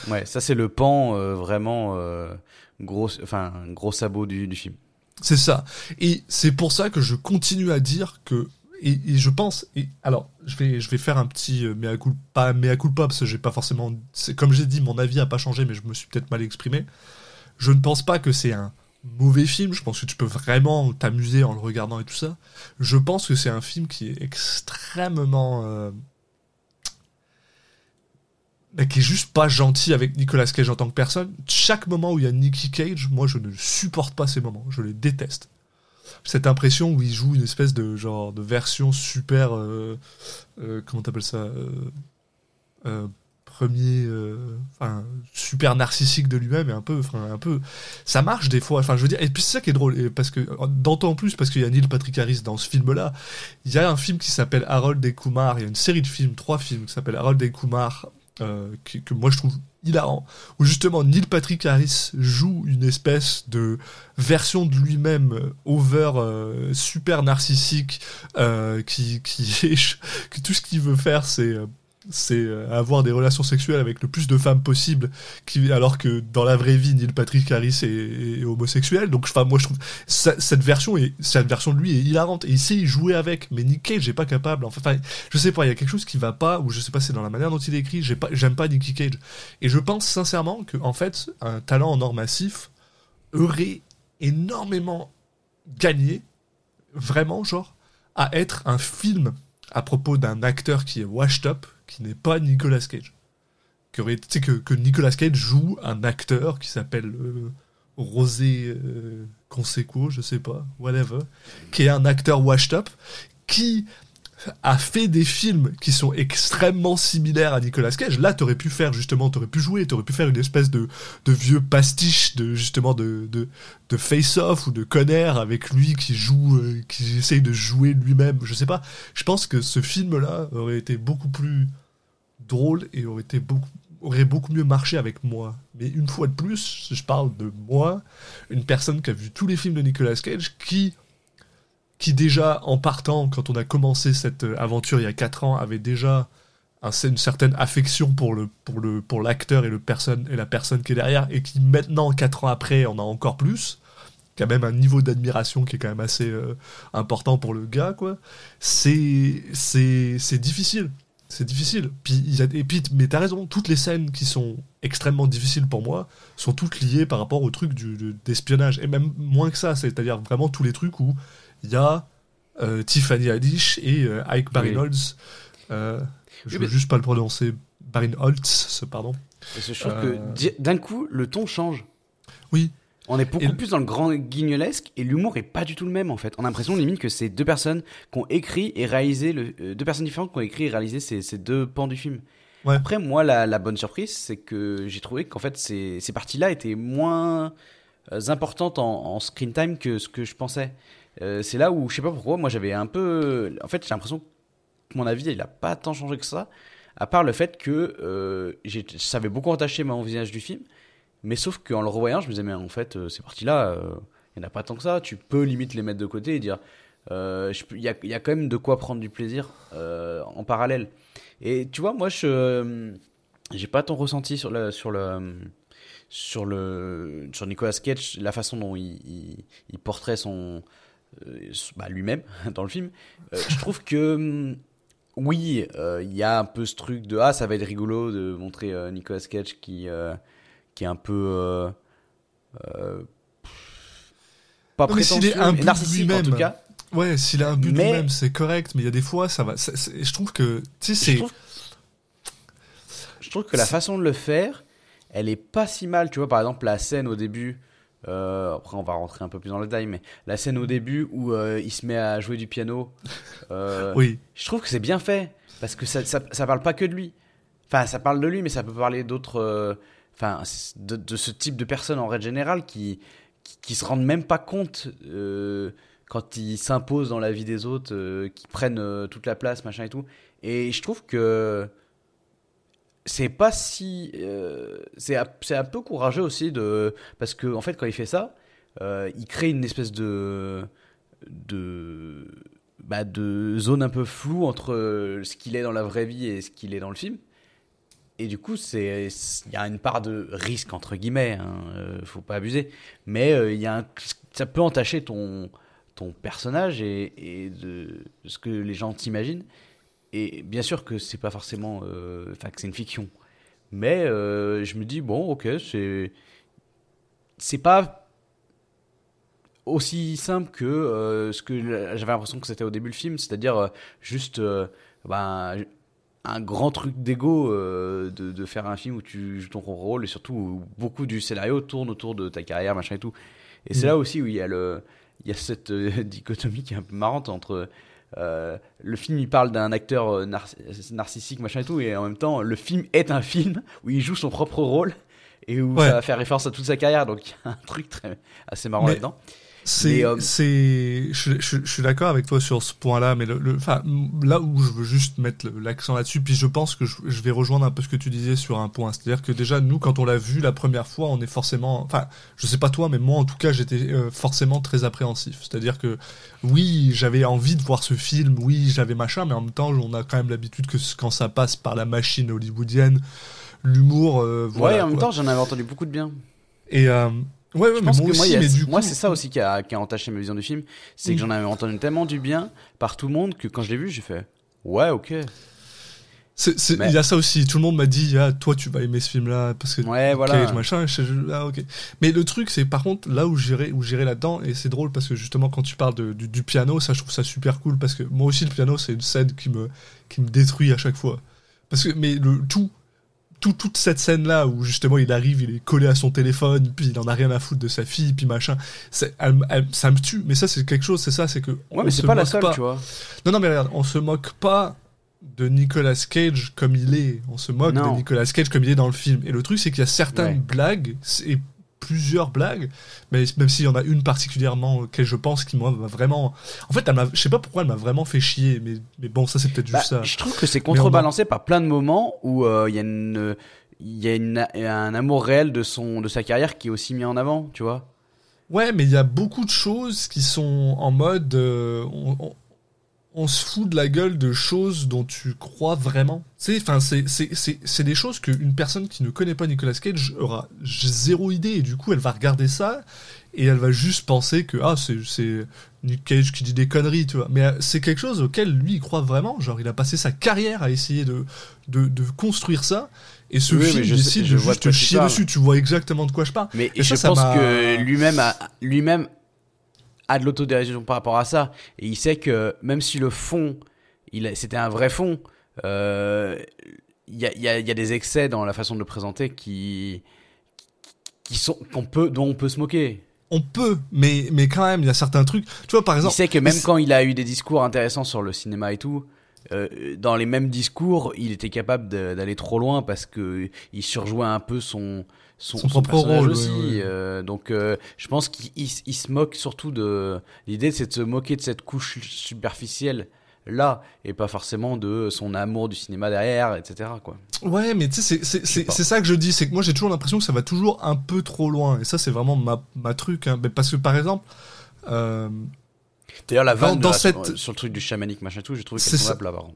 Ouais, ça c'est le pan euh, vraiment euh, gros, enfin gros sabot du, du film. C'est ça. Et c'est pour ça que je continue à dire que et, je pense alors je vais je vais faire un petit euh, mea culpa mea culpa parce que j'ai pas forcément comme j'ai dit mon avis a pas changé mais je me suis peut-être mal exprimé. Je ne pense pas que c'est un mauvais film, je pense que tu peux vraiment t'amuser en le regardant et tout ça. Je pense que c'est un film qui est extrêmement euh, qui est juste pas gentil avec Nicolas Cage en tant que personne. Chaque moment où il y a Nicky Cage, moi je ne supporte pas ces moments, je les déteste. Cette impression où il joue une espèce de genre de version super, euh, euh, comment ça, euh, euh, premier, enfin super narcissique de lui-même et un peu, un peu, ça marche des fois. Enfin je veux dire, et puis c'est ça qui est drôle, et parce que d'autant plus parce qu'il y a Neil Patrick Harris dans ce film-là. Il y a un film qui s'appelle Harold et Kumar. Il y a une série de films, trois films qui s'appellent Harold et Kumar euh, qui- que moi je trouve hilarant, où justement Neil Patrick Harris joue une espèce de version de lui-même euh, over euh, super narcissique, euh, qui, qui que tout ce qu'il veut faire c'est euh, c'est euh, avoir des relations sexuelles avec le plus de femmes possible, qui, alors que dans la vraie vie, Neil Patrick Harris est, homosexuel. Donc, enfin, moi, je trouve cette version est, cette version de lui est hilarante et il sait y jouer avec. Mais Nick Cage n'est pas capable. Enfin, je sais pas, il y a quelque chose qui va pas, ou je sais pas, c'est dans la manière dont il écrit. J'ai pas, j'aime pas Nicky Cage. Et je pense sincèrement que, en fait, un talent en or massif aurait énormément gagné, vraiment, genre, à être un film à propos d'un acteur qui est washed up, qui n'est pas Nicolas Cage. Que, que, que Nicolas Cage joue un acteur qui s'appelle euh, Rosé euh, Conseco, je sais pas, whatever, qui est un acteur washed up, qui a fait des films qui sont extrêmement similaires à Nicolas Cage. Là, t'aurais pu faire justement, t'aurais pu jouer, t'aurais pu faire une espèce de, vieux pastiche de justement de, de, face-off ou de Conner avec lui qui joue, euh, qui essaye de jouer lui-même. Je sais pas. Je pense que ce film-là aurait été beaucoup plus drôle et aurait été beaucoup aurait beaucoup mieux marché avec moi. Mais une fois de plus, je parle de moi, une personne qui a vu tous les films de Nicolas Cage, qui qui déjà, en partant, quand on a commencé cette euh, aventure il y a 4 ans, avait déjà un- une certaine affection pour le pour le pour l'acteur et le personne et la personne qui est derrière, et qui maintenant, 4 ans après, en a encore plus, qui a même un niveau d'admiration qui est quand même assez euh, important pour le gars, quoi. C'est c'est c'est difficile. C'est difficile. Puis, il a- et puis, mais t'as raison, toutes les scènes qui sont extrêmement difficiles pour moi sont toutes liées par rapport au truc du, de- d'espionnage. Et même moins que ça, c'est-à-dire vraiment tous les trucs où il y a euh, Tiffany Haddish et euh, Ike Barinholtz. Euh, je Oui, veux mais- juste pas le prononcer. Barinholtz, pardon. Parce que je trouve Euh. que di- d'un coup, le ton change. Oui. On est beaucoup Et- plus dans le grand guignolesque et l'humour est pas du tout le même en fait. On a l'impression limite que c'est deux personnes qui ont écrit et réalisé le, euh, deux personnes différentes qui ont écrit et réalisé ces, ces deux pans du film. Ouais. Après, moi, la, la bonne surprise, c'est que j'ai trouvé qu'en fait ces, ces parties-là étaient moins euh, importantes en, en screen time que ce que je pensais. Euh, c'est là où je sais pas pourquoi, moi j'avais un peu, en fait, j'ai l'impression que mon avis il a pas tant changé que ça, à part le fait que euh, ça avait beaucoup entaché mon visage du film. Mais sauf qu'en le revoyant, je me disais, mais en fait, euh, ces parties-là, euh, il n'y en a pas tant que ça. Tu peux limite les mettre de côté et dire, je il y, a, quand même de quoi prendre du plaisir en parallèle. Et tu vois, moi, je j'ai pas ton ressenti sur le sur le sur le sur Nicolas Cage, la façon dont il, il, il porterait son bah, lui-même dans le film. Euh, je trouve que hum, oui, euh, il y a un peu ce truc de ah ça va être rigolo de montrer euh, Nicolas Cage qui euh, qui est un peu euh, euh, pas Non, est prétentieux, mais de narcissique en lui-même, tout cas. Ouais, s'il a un but Mais- de même, c'est correct, mais il y a des fois, ça va. je trouve que. Tu sais, Je c'est. trouve, je trouve que la façon de le faire, elle est pas si mal. Tu vois, par exemple, la scène au début. Euh, après, on va rentrer un peu plus dans le détail, mais la scène au début où euh, il se met à jouer du piano. euh, Oui. Je trouve que c'est bien fait parce que ça, ça, ça parle pas que de lui. Enfin, ça parle de lui, mais ça peut parler d'autres. Enfin, de, de ce type de personnes en règle générale qui, qui, qui se rendent même pas compte quand ils s'imposent dans la vie des autres, qui prennent toute la place, machin et tout. Et je trouve que c'est pas si. euh, c'est un- peu courageux aussi de. Parce que, en fait, quand il fait ça, euh, il crée une espèce de. de bah, de zone un peu floue entre euh, ce qu'il est dans la vraie vie et ce qu'il est dans le film. Et du coup, il y a une part de risque entre guillemets, hein, euh, faut pas abuser. Mais euh, il y ça peut entacher ton ton personnage et, ce que les gens t'imaginent. Et bien sûr que c'est pas forcément, euh, enfin que c'est une fiction. Mais euh, je me dis bon, ok, c'est c'est pas aussi simple que euh, ce que j'avais l'impression que c'était au début le film, c'est-à-dire juste ben, un grand truc d'ego de, de faire un film où tu joues ton rôle et surtout où beaucoup du scénario tourne autour de ta carrière, machin et tout. Et c'est Mm. là aussi où il y a, le, il y a cette dichotomie qui est un peu marrante entre euh, le film, il parle d'un acteur euh, nar- narcissique, machin et tout, et en même temps, le film est un film où il joue son propre rôle et où Ouais. ça va faire référence à toute sa carrière. Donc il y a un truc très, assez marrant Mais- là-dedans. C'est, c'est, je, je- je suis d'accord avec toi sur ce point-là, mais le, le- enfin, là où je veux juste mettre l'accent là-dessus, puis je pense que je, je vais rejoindre un peu ce que tu disais sur un point, c'est-à-dire que déjà nous, quand on l'a vu la première fois, on est forcément, enfin, je sais pas toi, mais moi en tout cas, j'étais euh, forcément très appréhensif, c'est-à-dire que oui, j'avais envie de voir ce film, oui, j'avais machin, mais en même temps, on a quand même l'habitude que quand ça passe par la machine hollywoodienne, l'humour, euh, voilà. ouais, en même quoi. temps, j'en avais entendu beaucoup de bien. et euh, ouais, ouais, Je mais pense moi que moi, aussi, il y a- mais du moi, coup- c'est ça aussi qui a, qui a entaché ma vision du film. C'est Mm. que j'en avais entendu tellement du bien par tout le monde que quand je l'ai vu, j'ai fait Ouais, ok. Mais- Il y a ça aussi. Tout le monde m'a dit, ah, toi, tu vas aimer ce film-là parce que Ouais, voilà. machin. Je- ah, ok. Mais le truc, c'est par contre là où j'irai, où j'irai là-dedans, et c'est drôle parce que justement quand tu parles de- du, du piano, ça, je trouve ça super cool parce que moi aussi le piano, c'est une scène qui me, qui me détruit à chaque fois. Parce que mais le tout. Tout, toute cette scène là où justement il arrive, il est collé à son téléphone, puis il en a rien à foutre de sa fille, puis machin, c'est- elle- elle- ça me tue. Mais ça c'est quelque chose, c'est ça, c'est que Ouais, on mais c'est pas la seule, tu vois. non, non, mais regarde, on se moque pas de Nicolas Cage comme il est. On se moque Non. de Nicolas Cage comme il est dans le film. Et le truc, c'est qu'il y a certaines Ouais. blagues, et plusieurs blagues, mais même s'il y en a une particulièrement auquel je pense qui, moi, m'a vraiment. En fait, elle je sais pas pourquoi elle m'a vraiment fait chier, mais, mais bon, ça, c'est peut-être Bah, juste ça. Je trouve que c'est contrebalancé par plein de moments où euh, il y a une. Il y a une- un amour réel de, son, de sa carrière qui est aussi mis en avant, tu vois. Ouais, mais il y a beaucoup de choses qui sont en mode. euh, on, on- on se fout de la gueule de choses dont tu crois vraiment. Sais, enfin, c'est- c'est c'est- c'est des choses qu'une personne qui ne connaît pas Nicolas Cage aura zéro idée, et du coup, elle va regarder ça, et elle va juste penser que, ah, c'est- c'est Nick Cage qui dit des conneries, tu vois. Mais euh, c'est quelque chose auquel lui, il croit vraiment. Genre, il a passé sa carrière à essayer de, de, de construire ça, et ce Oui, film je sais- décide je de juste te chier dessus. Tu vois exactement de quoi je parle. Mais Et ça, je pense que lui-même a, lui-même a de l'autodérision par rapport à ça. Et il sait que même si le fond, il c'était un vrai fond, euh, il y, a, il y a- il y a des excès dans la façon de le présenter qui, qui sont, qu'on peut, dont on peut se moquer. On peut, mais, mais quand même, il y a certains trucs. Tu vois, par Il exemple. sait que même quand il a eu des discours intéressants sur le cinéma et tout, euh, dans les mêmes discours, il était capable d'aller trop loin parce que il surjouait un peu son son, Son son propre rôle, aussi. ouais, ouais. euh, donc, euh, je pense qu'il il- il se moque surtout de l'idée, c'est de se moquer de cette couche superficielle là et pas forcément de son amour du cinéma derrière, etc. Quoi. Ouais, mais tu sais, c'est- ça que je dis, c'est que moi j'ai toujours l'impression que ça va toujours un peu trop loin. Et ça, c'est vraiment ma, ma truc. Hein. Mais parce que par exemple, euh, D'ailleurs, la vanne dans là, cette- sur, sur le truc du chamanique machin tout, j'ai trouvé C'est qu'elle ça. tombait à plat par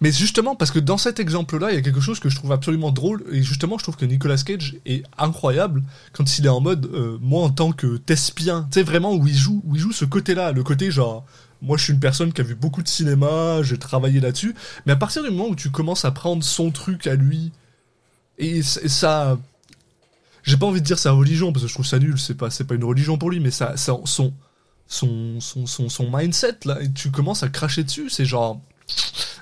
mais justement, parce que dans cet exemple-là, il y a quelque chose que je trouve absolument drôle. Et justement, je trouve que Nicolas Cage est incroyable quand il est en mode, euh, moi en tant que Tespien, tu sais, vraiment où il joue, où il joue ce côté-là, le côté genre. Moi, je suis une personne qui a vu beaucoup de cinéma, j'ai travaillé là-dessus. Mais à partir du moment où tu commences à prendre son truc à lui, et ça, j'ai pas envie de dire sa religion parce que je trouve ça nul. C'est pas, pas une religion pour lui, mais ça, ça- son, son, son, son, son mindset là, et tu commences à cracher dessus. C'est genre,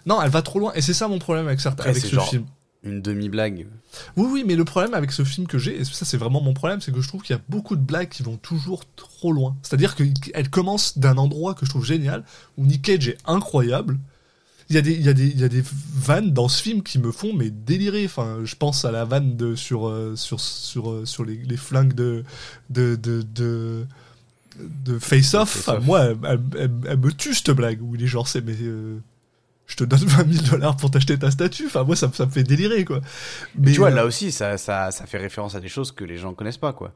non, elle va trop loin. Et c'est ça mon problème avec certains, Après, avec ce genre- film. Une demi-blague. Oui, oui, mais le problème avec ce film que j'ai, et ça c'est vraiment mon problème, c'est que je trouve qu'il y a beaucoup de blagues qui vont toujours trop loin. C'est-à-dire qu'elles commencent d'un endroit que je trouve génial, où Nick Cage est incroyable. Il y, a des, il, y a des, il y a des vannes dans ce film qui me font mais délirer. Enfin, je pense à la vanne de, sur, euh, sur, sur, euh, sur les, les flingues de, de, de, de, de Face Off. Face Enfin, Off. moi, elle, elle- elle- elle me tue cette blague où il est genre, c'est mais. euh, je te donne 20 000 dollars pour t'acheter ta statue. Enfin, moi, ça, me- ça me fait délirer, quoi. Mais tu vois, euh, là aussi, ça, ça, ça fait référence à des choses que les gens connaissent pas, quoi.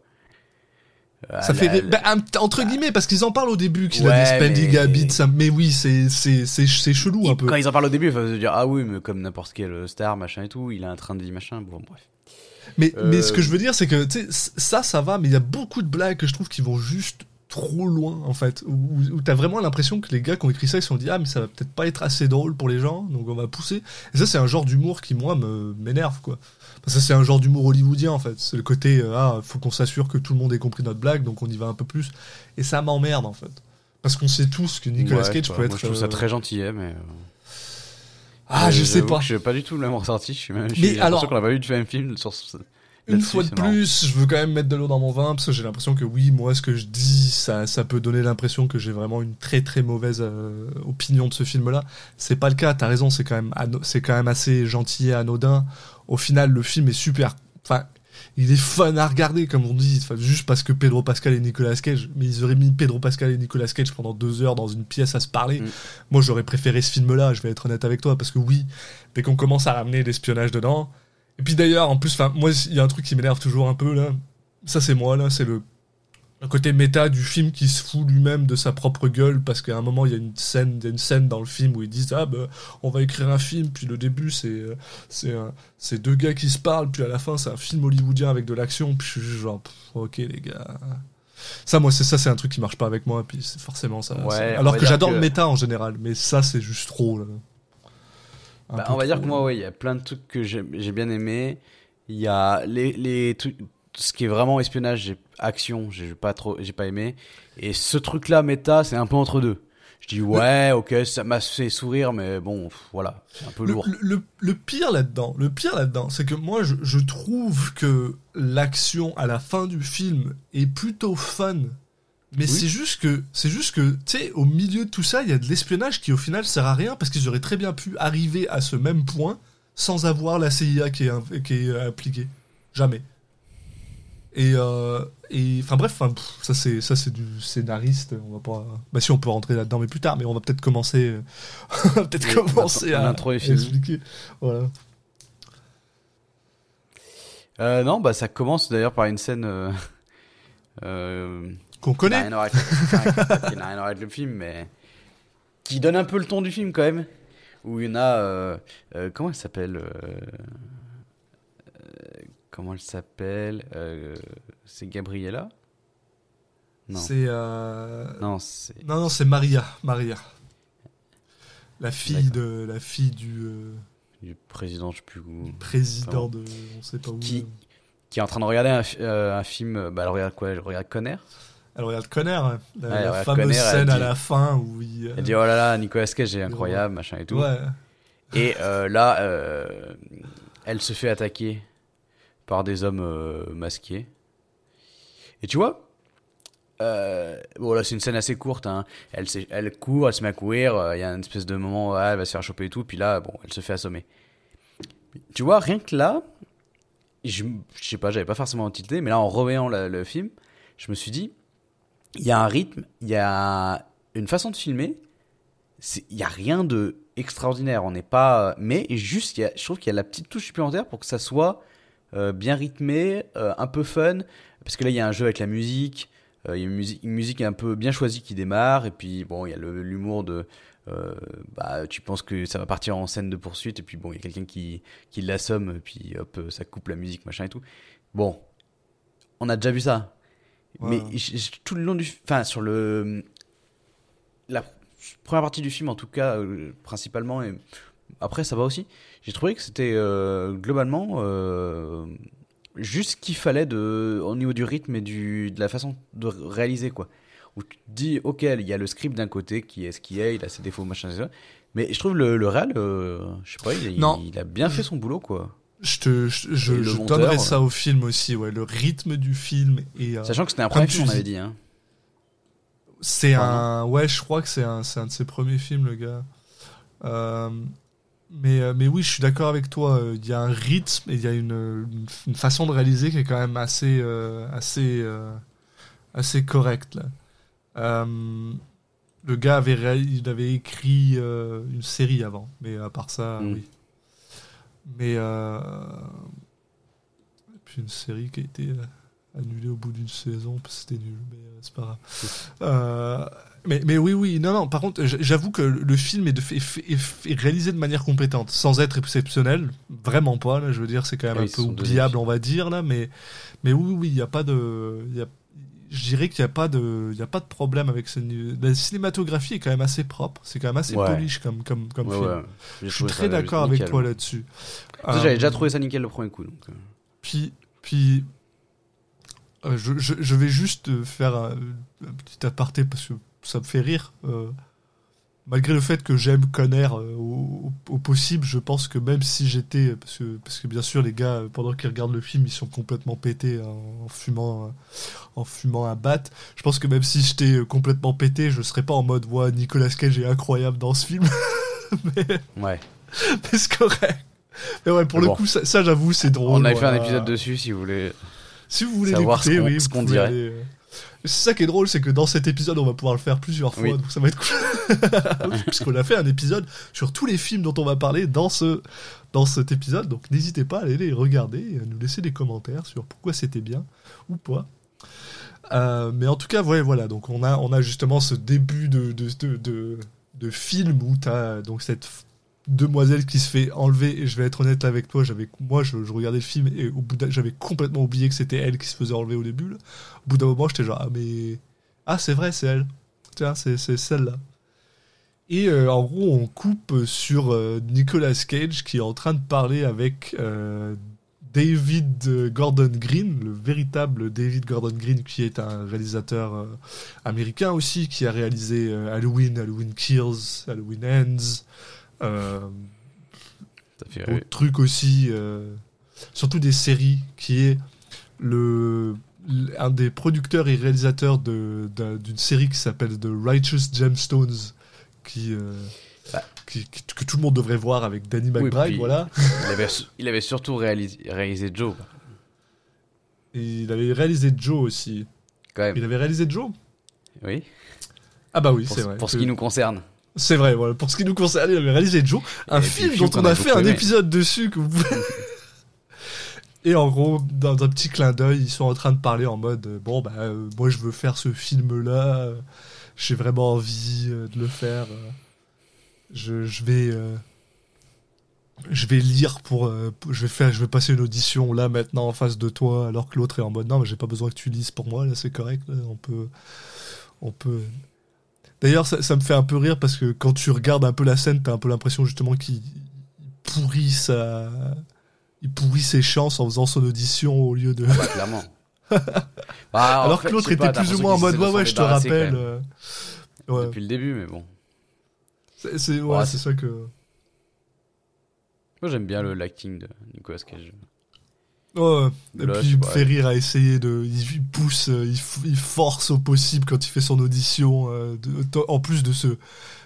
Euh, Ça la- fait la- bah, entre guillemets parce qu'ils en parlent au début qu'il a des spending mais- habits ça mais oui c'est c'est chelou un peu Quand ils en parlent au début, ils vont se dire Ah oui, mais comme n'importe quel star, machin et tout, il a un train de vie, machin. Bon, bref. mais euh, mais ce que je veux dire c'est que ça ça va mais il y a beaucoup de blagues que je trouve qui vont juste trop loin en fait où, t'as vraiment l'impression que les gars qui ont écrit ça ils se sont dit ah mais ça va peut-être pas être assez drôle pour les gens donc on va pousser et ça c'est un genre d'humour qui moi me m'énerve quoi parce que c'est un genre d'humour hollywoodien en fait c'est le côté euh, ah faut qu'on s'assure que tout le monde ait compris notre blague donc on y va un peu plus et ça m'emmerde en fait parce qu'on sait tous que Nicolas Ouais, Cage je peut être Moi, je trouve ça très gentil, mais. ah je sais pas J'ai pas du tout le même ressenti. Je suis même. Mais J'ai l'impression alors- qu'on a pas eu de même film sur. Une fois de marrant. plus, je veux quand même mettre de l'eau dans mon vin parce que j'ai l'impression que oui, moi, ce que je dis, ça, ça peut donner l'impression que j'ai vraiment une très très mauvaise euh, opinion de ce film-là. C'est pas le cas. T'as raison, c'est quand même c'est quand même assez gentil et anodin. Au final, le film est super. Enfin, il est fun à regarder, comme on dit, enfin, juste parce que Pedro Pascal et Nicolas Cage. Mais ils auraient mis Pedro Pascal et Nicolas Cage pendant deux heures dans une pièce à se parler. Mm. Moi, j'aurais préféré ce film-là, je vais être honnête avec toi, parce que oui, dès qu'on commence à ramener l'espionnage dedans. Et puis d'ailleurs, en plus, moi, il y a un truc qui m'énerve toujours un peu, là. Ça, c'est moi, là, c'est le, le côté méta du film qui se fout lui-même de sa propre gueule, parce qu'à un moment, il y a une scène, y a une scène dans le film où ils disent, ah, bah, on va écrire un film, puis le début, c'est, euh, c'est, deux gars qui se parlent, puis à la fin, c'est un film hollywoodien avec de l'action, puis je suis genre, ok, les gars. Ça, moi, c'est ça, c'est un truc qui marche pas avec moi, puis forcément ça. Ouais, Alors que j'adore que- le méta en général, mais ça, c'est juste trop, là. Bah, on va dire que moi, ouais, il y a plein de trucs que j'ai bien aimé. Il y a les, les trucs, ce qui est vraiment espionnage, action, j'ai pas trop, j'ai pas aimé. Et ce truc-là, méta, c'est un peu entre deux. Je dis ouais, ok, ça m'a fait sourire, mais bon, pff, voilà, c'est un peu Le, lourd. le pire là-dedans, le pire là-dedans, c'est que moi je, je trouve que l'action à la fin du film est plutôt fun. Mais c'est juste que, c'est juste que, tu sais, au milieu de tout ça, il y a de l'espionnage qui au final sert à rien parce qu'ils auraient très bien pu arriver à ce même point sans avoir la CIA qui est, qui est euh, impliquée. Jamais. Et, euh, et enfin bref, pff, ça c'est ça c'est du scénariste. On va pas. Bah si on peut rentrer là-dedans, mais plus tard. Mais on va peut-être commencer. euh, peut-être commencer à, à expliquer. Voilà. Euh, non, bah ça commence d'ailleurs par une scène euh, Qu'on connaît. qui n'a rien à voir avec le film, mais qui donne un peu le ton du film quand même. Où il y en a, euh, euh, comment elle s'appelle euh, Comment elle s'appelle C'est Gabriella? Non, C'est non, c'est non non c'est Maria Maria. La fille de la fille du du président, je sais plus où. président de on sait pas où. Qui-. Qui est en train de regarder un, fi- un film. Bah, elle regarde quoi? Elle regarde Conner? Elle regarde Conner, hein. la, Ouais, fameuse Conner, scène à la fin où il. euh, Elle dit Oh là là, Nicolas Cage est incroyable, machin et tout. Ouais. Et euh, là, euh, elle se fait attaquer par des hommes euh, masqués. Et tu vois, euh, bon là c'est une scène assez courte. Hein. Elle, elle court, elle se met à courir. euh, Il y a une espèce de moment où elle va se faire choper et tout. Puis là, bon, elle se fait assommer. Tu vois, rien que là, je, je sais pas, j'avais pas forcément tilté, mais là en revoyant le film, je me suis dit, il y a un rythme, il y a une façon de filmer. Il y a rien de extraordinaire. On n'est pas, mais juste, y a, je trouve qu'il y a la petite touche supplémentaire pour que ça soit euh, bien rythmé, euh, un peu fun. Parce que là, il y a un jeu avec la musique. euh, il y a une musique, une musique un peu bien choisie qui démarre. Et puis, bon, il y a l'humour de. bah, tu penses que ça va partir en scène de poursuite. Et puis, bon, il y a quelqu'un qui, qui l'assomme. Et puis, hop, ça coupe la musique, machin et tout. Bon, on a déjà vu ça. Mais tout le long du. Enfin, sur le. La première partie du film, en tout cas, euh, principalement, et après, ça va aussi. J'ai trouvé que c'était euh, globalement euh, juste ce qu'il fallait de, au niveau du rythme et du, de la façon de réaliser, quoi. Où tu te dis, ok, il y a le script d'un côté qui est ce qui est, il a ses défauts, machin, etc. Mais je trouve le, le réal, je sais pas, il, il a bien fait son boulot, quoi. Je te je, je, monteur, donnerais ouais. ça au film aussi ouais le rythme du film et euh, Sachant que c'était un premier film, on avait dit, hein. C'est un. Ouais, je crois que c'est un, c'est un de ses premiers films, le gars. Euh, mais, euh, mais oui, je suis d'accord avec toi. euh, Il y a un rythme et il y a une, une, façon de réaliser qui est quand même assez, euh, assez, euh, assez correcte. Euh, le gars avait, il avait écrit euh, une série avant, mais à part ça, Mm. oui. Mais. Euh, et puis une série qui a été euh, annulée au bout d'une saison parce que c'était nul, mais euh, c'est pas grave. Euh, mais, mais oui, oui, non, non, par contre, j'avoue que le film est, de, est, fait- est fait- est réalisé de manière compétente, sans être exceptionnel, vraiment pas, là, je veux dire, c'est quand même Ah un peu oubliable, on va dire, là, mais, mais oui, oui, il n'y a pas de. il Y a, je dirais qu'il n'y a, pas de- il y a pas de problème avec ce niveau. La cinématographie est quand même assez propre, c'est quand même assez Ouais. polish comme, comme, comme Ouais, film. ouais. Je suis très d'accord avec nickel. toi là-dessus. Ça, J'avais Euh, déjà trouvé ça nickel le premier coup. Donc, euh. puis, puis euh, je, je, je vais juste euh, faire un, un petit aparté parce que ça me fait rire. euh, malgré le fait que j'aime Conner euh, au, possible, je pense que même si j'étais. Parce que, parce que bien sûr, les gars, euh, pendant qu'ils regardent le film, ils sont complètement pétés en, en fumant, euh, en fumant un bat. Je pense que même si j'étais complètement pété, je serais pas en mode, ouais, Nicolas Cage est incroyable dans ce film. mais Ouais. mais c'est correct. Mais ouais, pour le coup, ça, ça, j'avoue, c'est drôle. On avait fait un épisode dessus si vous voulez. Si vous voulez Savoir ce qu'on- oui, pouvez dirait. aller. C'est ça qui est drôle, c'est que dans cet épisode, on va pouvoir le faire plusieurs fois, Oui. donc ça va être cool. Puisqu'on a fait un épisode sur tous les films dont on va parler dans, ce, dans cet épisode, donc n'hésitez pas à aller les regarder et à nous laisser des commentaires sur pourquoi c'était bien ou pas. Euh, mais en tout cas, ouais, voilà, donc on a, on a justement ce début de, de, de, de, de film où tu as donc cette demoiselle qui se fait enlever, et je vais être honnête avec toi, j'avais, moi je, regardais le film et j'avais complètement oublié que c'était elle qui se faisait enlever au début. là. Au bout d'un moment, j'étais genre, ah mais. Ah, c'est vrai, c'est elle. Tiens, c'est c'est celle-là. Et euh, en gros, on coupe sur euh, Nicolas Cage qui est en train de parler avec euh, David Gordon Green, le véritable David Gordon Green, qui est un réalisateur américain aussi, qui a réalisé Halloween, Halloween Kills, Halloween Ends. Euh, autre truc aussi, euh, surtout des séries, qui est le un des producteurs et réalisateurs de- d'une série qui s'appelle The Righteous Gemstones, qui, euh, Bah. qui- qui- que tout le monde devrait voir avec Danny McBride, voilà. Il avait, il avait surtout réalisé, réalisé Joe, Et il avait réalisé Joe aussi. quand même. Il avait réalisé Joe? Oui, Ah bah oui, c'est vrai. pour ce qui nous concerne. C'est vrai, voilà. Pour ce qui nous concerne, il avait réalisé Joe, un film dont on a a fait un aimé. épisode dessus. Que vous pouvez- Et en gros, dans un petit clin d'œil, ils sont en train de parler en mode euh, bon bah euh, moi je veux faire ce film-là, euh, j'ai vraiment envie de le faire. je, je vais je vais lire pour, pour- je vais faire je vais passer une audition là maintenant en face de toi alors que l'autre est en mode non mais j'ai pas besoin que tu lises pour moi là c'est correct là, on peut on peut D'ailleurs, ça, ça me fait un peu rire parce que quand tu regardes un peu la scène, t'as un peu l'impression justement qu'il il pourrit sa... il pourrit ses chances en faisant son audition au lieu de. Bah, clairement. Bah, Alors fait, que l'autre était plus ou moins en mode ouais ouais je te rappelle. euh, ouais. Depuis le début, mais bon. C'est ouais, ça que. Moi, j'aime bien le l'acting de Nicolas Cage. Ouais. Et Là, je puis il me fait rire à essayer de. Il pousse, euh, il, f- il force au possible quand il fait son audition. euh, de- En plus de ce.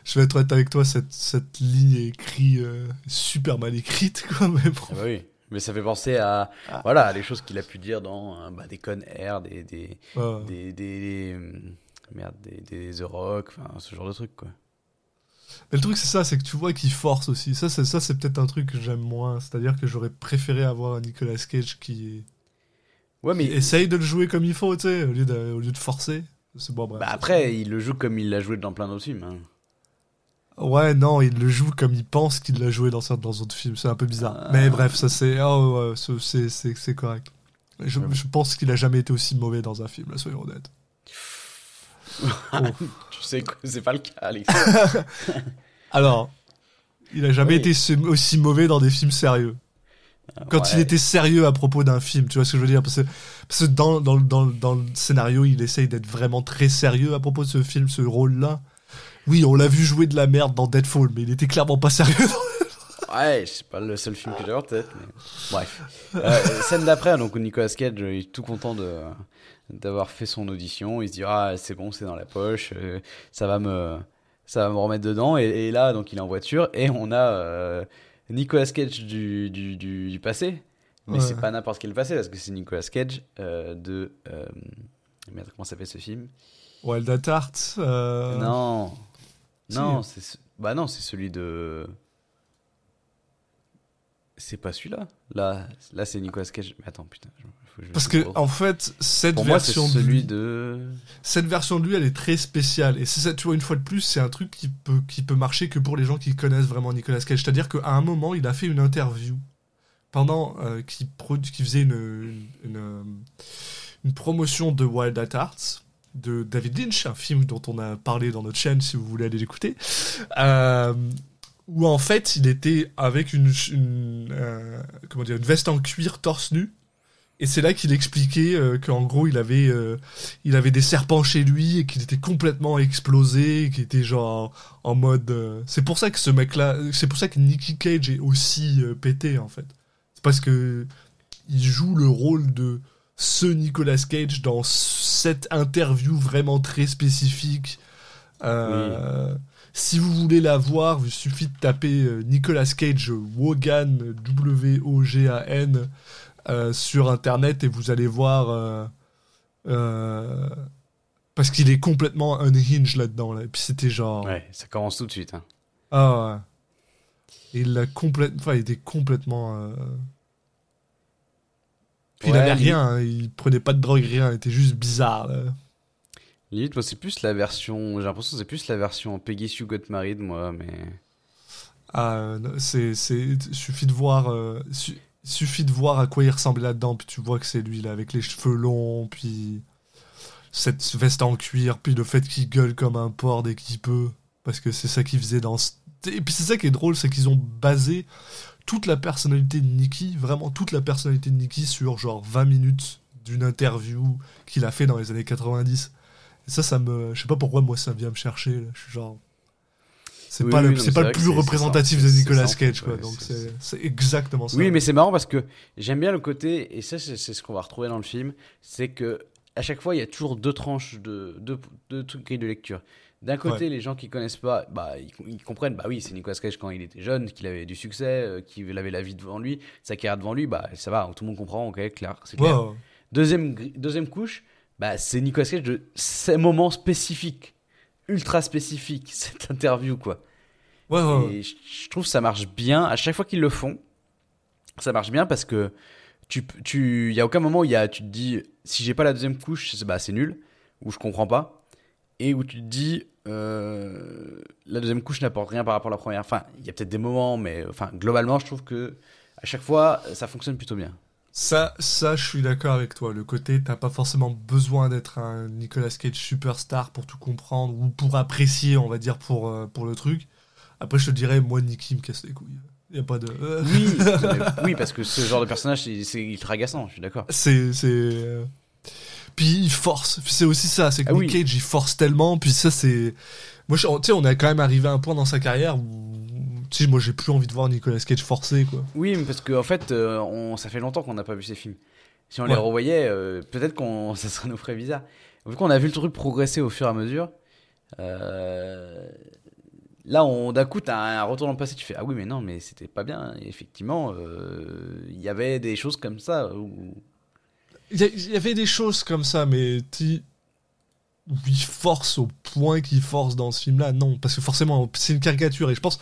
Je vais être honnête avec toi, cette, cette ligne est écrite euh, super mal écrite, quoi, mais bon. Ah bah oui. Mais ça fait penser à Ah. voilà à des choses qu'il a pu dire dans euh, bah, des Con Air, des des Ouais. des, des, des, hum, merde des, des The Rock, enfin ce genre de trucs quoi. Mais le truc, c'est ça, c'est que tu vois qu'il force aussi. Ça, c'est, ça, c'est peut-être un truc que j'aime moins. C'est-à-dire que j'aurais préféré avoir un Nicolas Cage qui, Ouais mais qui essaye de le jouer comme il faut, tu sais, au lieu de, au lieu de forcer. C'est bon, bref. bah, après il le joue comme il l'a joué dans plein d'autres films. hein. Ouais, non, il le joue comme il pense qu'il l'a joué dans certains autres films. C'est un peu bizarre. Ah. Mais bref, ça, c'est, oh, c'est, c'est, c'est correct. Je, je pense qu'il a jamais été aussi mauvais dans un film, là, soyons honnêtes. Tu sais que c'est pas le cas Alex. Alors, il a jamais Oui. été aussi mauvais dans des films sérieux. quand il était sérieux à propos d'un film, tu vois ce que je veux dire? Parce que, parce que dans, dans, dans, dans le scénario, il essaye d'être vraiment très sérieux à propos de ce film, ce rôle-là. Oui, on l'a vu jouer de la merde dans Deadfall, mais il était clairement pas sérieux. Ouais, c'est pas le seul film que j'ai en tête, mais bref. Euh, scène d'après, donc Nicolas Cage il est tout content de d'avoir fait son audition. Il se dit ah c'est bon, c'est dans la poche, euh, ça va me ça va me remettre dedans. Et, et là donc il est en voiture et on a euh, Nicolas Cage du du, du, du passé, mais Ouais. c'est pas n'importe quel passé parce que c'est Nicolas Cage euh, de merde comment s'appelle ce film? Wild at Heart. Non, si. non c'est ce- bah non c'est celui de c'est pas celui-là. Là, là c'est Nicolas Cage. Mais attends, putain. je- que je- Parce que, en fait, cette pour moi, version de celui lui, de. cette version de lui, elle est très spéciale. Et c'est ça, tu vois, une fois de plus, c'est un truc qui peut, qui peut marcher que pour les gens qui connaissent vraiment Nicolas Cage. C'est-à-dire qu'à un moment, il a fait une interview pendant euh, qu'il qu'il faisait une, une, une, une promotion de Wild at Hearts de David Lynch, un film dont on a parlé dans notre chaîne si vous voulez aller l'écouter. Euh, où en fait, il était avec une, une, euh, comment dire, une veste en cuir torse nu. Et c'est là qu'il expliquait euh, qu'en gros, il avait, euh, il avait des serpents chez lui et qu'il était complètement explosé, qu'il était genre en mode. euh, C'est pour ça que ce mec-là, c'est pour ça que Nicky Cage est aussi euh, pété en fait. C'est parce que il joue le rôle de ce Nicolas Cage dans cette interview vraiment très spécifique. Si vous voulez la voir, il suffit de taper Nicolas Cage Wogan W-O-G-A-N euh, sur internet et vous allez voir. euh, euh, parce qu'il est complètement unhinged là-dedans. Là. Et puis c'était genre. Ouais, ça commence tout de suite. hein. Ah ouais. Il a complètement. Enfin, il était complètement. Puis il avait il- rien, hein, il prenait pas de drogue, rien, il était juste bizarre. là. Limite, moi, c'est plus la version. J'ai l'impression que c'est plus la version Peggy Sue Got Married, moi, mais. Ah, c'est, c'est, suffit de voir, euh, su- suffit de voir à quoi il ressemble là-dedans, puis tu vois que c'est lui là, avec les cheveux longs, puis cette veste en cuir, puis le fait qu'il gueule comme un porc dès qu'il peut, parce que c'est ça qu'il faisait dans. Et puis c'est ça qui est drôle, c'est qu'ils ont basé toute la personnalité de Nicky, vraiment toute la personnalité de Nicky sur genre 20 minutes d'une interview qu'il a fait dans les années 90. Et ça, ça me, je sais pas pourquoi moi ça vient me chercher. Je suis genre. C'est Oui, pas, oui, le, c'est pas le plus représentatif de Nicolas Cage, quoi. Donc c'est- exactement ça. Oui, mais c'est marrant parce que j'aime bien le côté, et ça, c'est ce qu'on va retrouver dans le film, c'est que à chaque fois, il y a toujours deux tranches de deux, deux trucs de lecture. D'un côté, les gens qui connaissent pas, bah, ils, ils comprennent, bah oui, c'est Nicolas Cage quand il était jeune, qu'il avait du succès, euh, qu'il avait la vie devant lui, sa carrière devant lui, bah ça va, tout le monde comprend, ok, clair, c'est clair. Deuxième, deuxième couche, bah, c'est Nicolas Cage de ces moments spécifiques, ultra spécifiques, cette interview, quoi. ouais, ouais. Et je trouve que ça marche bien. À chaque fois qu'ils le font, ça marche bien parce que tu, tu, y a aucun moment où il y a, tu te dis, si j'ai pas la deuxième couche, c'est bah, c'est nul, ou je comprends pas, et où tu te dis, euh, la deuxième couche n'apporte rien par rapport à la première. Enfin, il y a peut-être des moments, mais enfin, globalement, je trouve que à chaque fois, ça fonctionne plutôt bien. Ça, ça, je suis d'accord avec toi. Le côté, t'as pas forcément besoin d'être un Nicolas Cage superstar pour tout comprendre ou pour apprécier, on va dire, pour, euh, pour le truc. Après, je te dirais, moi, Nicky me casse les couilles. Y a pas de. euh, Oui, oui, parce que ce genre de personnage, c'est ultra agaçant, je suis d'accord. C'est. euh, Puis il force. C'est aussi ça. C'est que Ah Nick oui. Cage, il force tellement. Puis ça, c'est. Moi, tu sais, on a quand même arrivé à un point dans sa carrière où. Sais, moi, j'ai plus envie de voir Nicolas Cage forcer, quoi. Oui, mais parce qu'en en fait, euh, on, ça fait longtemps qu'on n'a pas vu ces films. Si on les revoyait, euh, peut-être qu'on ça serait nous ferait bizarre. Vu qu'on a vu le truc progresser au fur et à mesure, euh, là, on d'un coup, t'as un retour dans le passé, tu fais ah oui, mais non, mais c'était pas bien. Et effectivement, il y avait des choses comme ça. Où... Il y, y avait des choses comme ça, mais tu il force au point qu'il force dans ce film-là, non, parce que forcément, c'est une caricature. Et je pense,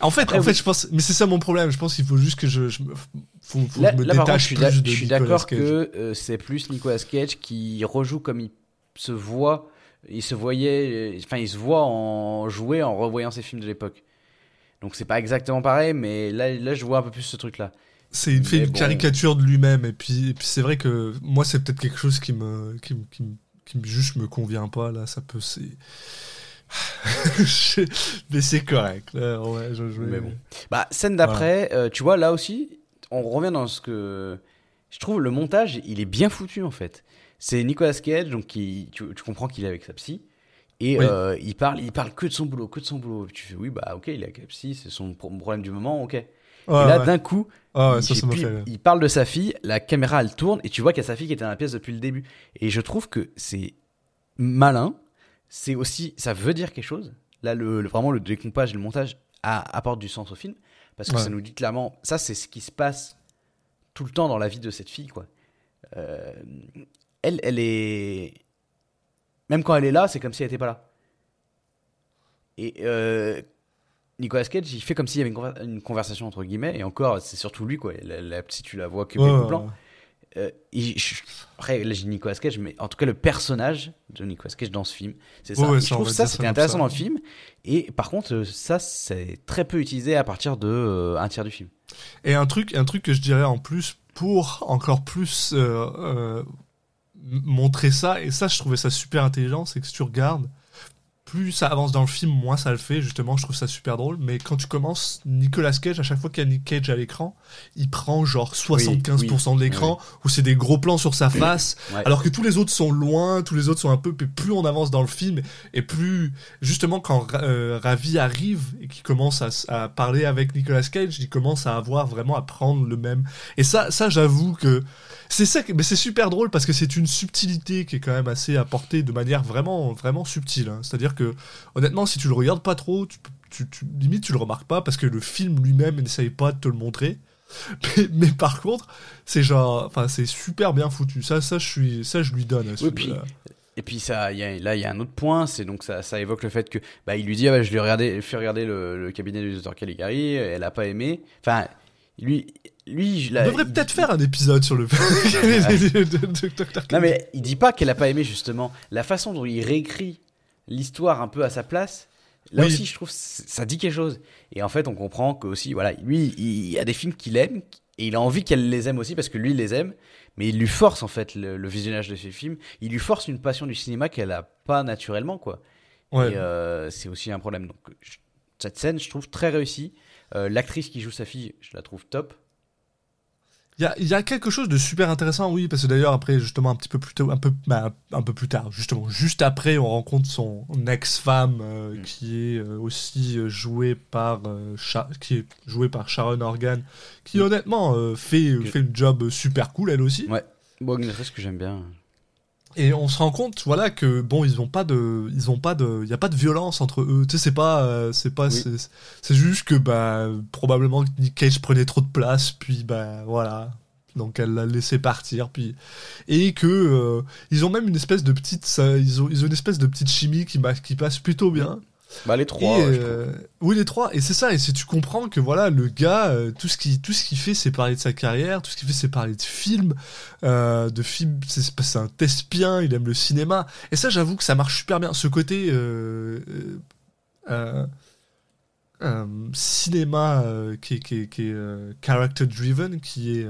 en fait, Après, en fait, je pense, mais c'est ça mon problème. Je pense qu'il faut juste que je, je me, faut, faut Là, que je me là, contre, je suis plus je d'accord que euh, c'est plus Nicolas Cage qui rejoue comme il se voit. Il se voyait, euh, enfin, il se voit en jouer en revoyant ses films de l'époque. Donc c'est pas exactement pareil, mais là, là, je vois un peu plus ce truc-là. C'est il fait Mais une bon. caricature de lui-même et puis, et puis c'est vrai que moi c'est peut-être quelque chose qui me qui, me- qui, me- qui juste me convient pas là ça peut c'est mais c'est correct là, ouais, je, je- Mais bon. Bah, scène d'après, euh, tu vois, là aussi, on revient dans ce que. Je trouve le montage, il est bien foutu en fait. C'est Nicolas Cage, donc qui, tu, tu comprends qu'il est avec sa psy. Et Oui. euh, il, parle, il parle que de son boulot, que de son boulot. Tu fais, oui, bah ok, il est avec la psy, c'est son pro- problème du moment, ok. Et là, ouais. d'un coup, ouais, il, ça ça m'a puis fait rire. il parle de sa fille, la caméra elle tourne, et tu vois qu'il y a sa fille qui était dans la pièce depuis le début. Et je trouve que c'est malin, c'est aussi, ça veut dire quelque chose. Là, le, le- vraiment, le découpage et le montage a- apporte du sens au film, parce que ça nous dit clairement, ça c'est ce qui se passe tout le temps dans la vie de cette fille, quoi. Euh, elle, elle est. Même quand elle est là, c'est comme si elle n'était pas là. Et euh, Nicolas Cage, il fait comme s'il y avait une, conver- une conversation entre guillemets, et encore, c'est surtout lui, quoi. La, la petite, tu la vois que Ouais, ouais. Euh, il- je- après, là, j'ai Nicolas Cage, mais en tout cas, le personnage de Nicolas Cage dans ce film, c'est ça. Ouais, je trouve ça, c'était intéressant ça. dans le film. Et par contre, euh, ça, c'est très peu utilisé à partir de euh, un tiers du film. Et un truc, un truc que je dirais en plus pour encore plus euh, montrer ça, et ça je trouvais ça super intelligent, c'est que si tu regardes, plus ça avance dans le film, moins ça le fait, justement, je trouve ça super drôle. Mais quand tu commences, Nicolas Cage, à chaque fois qu'il y a Nick Cage à l'écran, il prend genre 75% de l'écran, où c'est des gros plans sur sa face, Ouais. alors que tous les autres sont loin, tous les autres sont un peu, plus on avance dans le film, et plus, justement, quand euh, Ravi arrive et qu'il commence à, à parler avec Nicolas Cage, il commence à avoir vraiment à prendre le même. Et ça, ça j'avoue que C'est ça, mais c'est super drôle parce que c'est une subtilité qui est quand même assez apportée de manière vraiment, vraiment subtile. hein. C'est-à-dire que, honnêtement, si tu le regardes pas trop, tu, tu, tu- limite tu le remarques pas parce que le film lui-même n'essaye pas de te le montrer. Mais, mais par contre, c'est genre, enfin, c'est super bien foutu. Ça, ça, je suis, ça, je lui donne. Oui, puis-. Et puis ça, y a- là, il y a un autre point, c'est donc ça, ça évoque le fait que bah, il lui dit, ah, bah, je lui ai regardé, fait regarder le, le cabinet du docteur Caligari, elle a pas aimé. Enfin, lui, lui, je On la- devrait il- peut-être faire un épisode sur le. de- de- de Dr. Non mais il dit pas qu'elle a pas aimé justement. La façon dont il réécrit l'histoire un peu à sa place, là Oui. aussi je trouve ça dit quelque chose. Et en fait on comprend que aussi voilà lui il y a des films qu'il aime et il a envie qu'elle les aime aussi parce que lui il les aime. Mais il lui force en fait le, le visionnage de ces films. Il lui force une passion du cinéma qu'elle a pas naturellement quoi. Ouais. Et euh, c'est aussi un problème. Donc je- cette scène je trouve très réussie. Euh, L'actrice qui joue sa fille je la trouve top. Il y a, il y a quelque chose de super intéressant, oui, parce que d'ailleurs après, justement, un petit peu plus tôt, un peu, bah, un peu plus tard, justement, juste après, on rencontre son ex-femme euh, Mm. qui est euh, aussi euh, jouée par, euh, Sha- qui est jouée par Sharon Organ, qui Mm. honnêtement fait, Que- fait le job super cool elle aussi. Ouais. Bon, une actrice que j'aime bien. Et on se rend compte, voilà, que bon, ils ont pas de, ils ont pas de, il y a pas de violence entre eux. Tu sais, c'est pas, euh, c'est pas, Oui. c'est- juste que bah probablement que Nick Cage prenait trop de place, puis bah voilà, donc elle l'a laissé partir, puis et que euh, ils ont même une espèce de petite, ça, ils ont, ils ont une espèce de petite chimie qui, qui passe plutôt bien. Bah les trois. Et, ouais, euh, oui, les trois. Et c'est ça. Et si tu comprends que voilà, le gars, euh, tout ce qui, tout ce qu'il fait, c'est parler de sa carrière. Tout ce qu'il fait, c'est parler de films, euh, de films. C'est c'est un thespien. Il aime le cinéma. Et ça, j'avoue que ça marche super bien. Ce côté cinéma qui est, qui est, qui est, character driven, qui est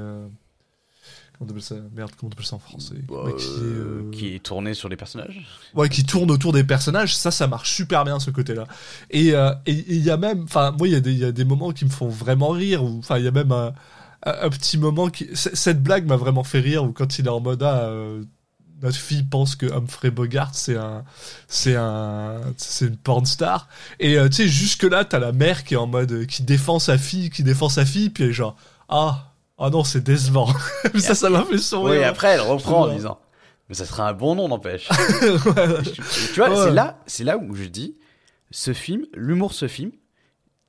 comment on appelle ça Merde, comment on appelle ça en français Bah, Ouais, qui est, euh, euh, qui est tourné sur les personnages. ouais, qui tourne autour des personnages, ça, ça marche super bien ce côté-là. Et euh, et- et il y a même, enfin, moi, il y, a des- il y a des moments qui me font vraiment rire, ou enfin, il y a même un, petit moment qui. Cette blague m'a vraiment fait rire, où quand il est en mode, ah, euh, notre fille pense que Humphrey Bogart, c'est un. C'est un. C'est une porn star. Et euh, tu sais, jusque-là, t'as la mère qui est en mode. qui défend sa fille, qui défend sa fille, puis elle est genre, ah. Ah non, c'est décevant. ça, ça m'a fait sourire. Oui, après elle reprend en disant Mais ça serait un bon nom, n'empêche. Ouais. Tu vois, Ouais. c'est là, c'est là où je dis ce film, l'humour de ce film,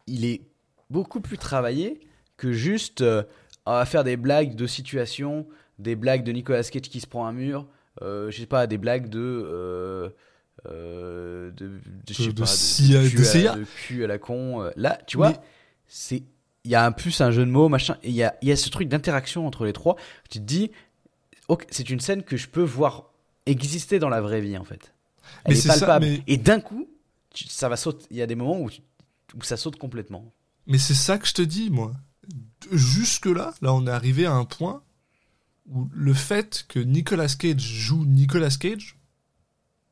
il est beaucoup plus travaillé que juste euh, à faire des blagues de situation, des blagues de Nicolas Cage qui se prend un mur, euh, je sais pas, des blagues de. euh, euh, de, de, je sais De- de pas, si- de cul à, de cul à la con. euh. Là, tu vois, Mais- c'est il y a un plus un jeu de mots, machin, il y a, y a ce truc d'interaction entre les trois. Tu te dis, ok, c'est une scène que je peux voir exister dans la vraie vie, en fait. Elle Mais est ça, palpable. mais- Et d'un coup, tu- ça va sauter. Il y a des moments où, tu- où ça saute complètement. Mais c'est ça que je te dis, moi. Jusque-là, là, on est arrivé à un point où le fait que Nicolas Cage joue Nicolas Cage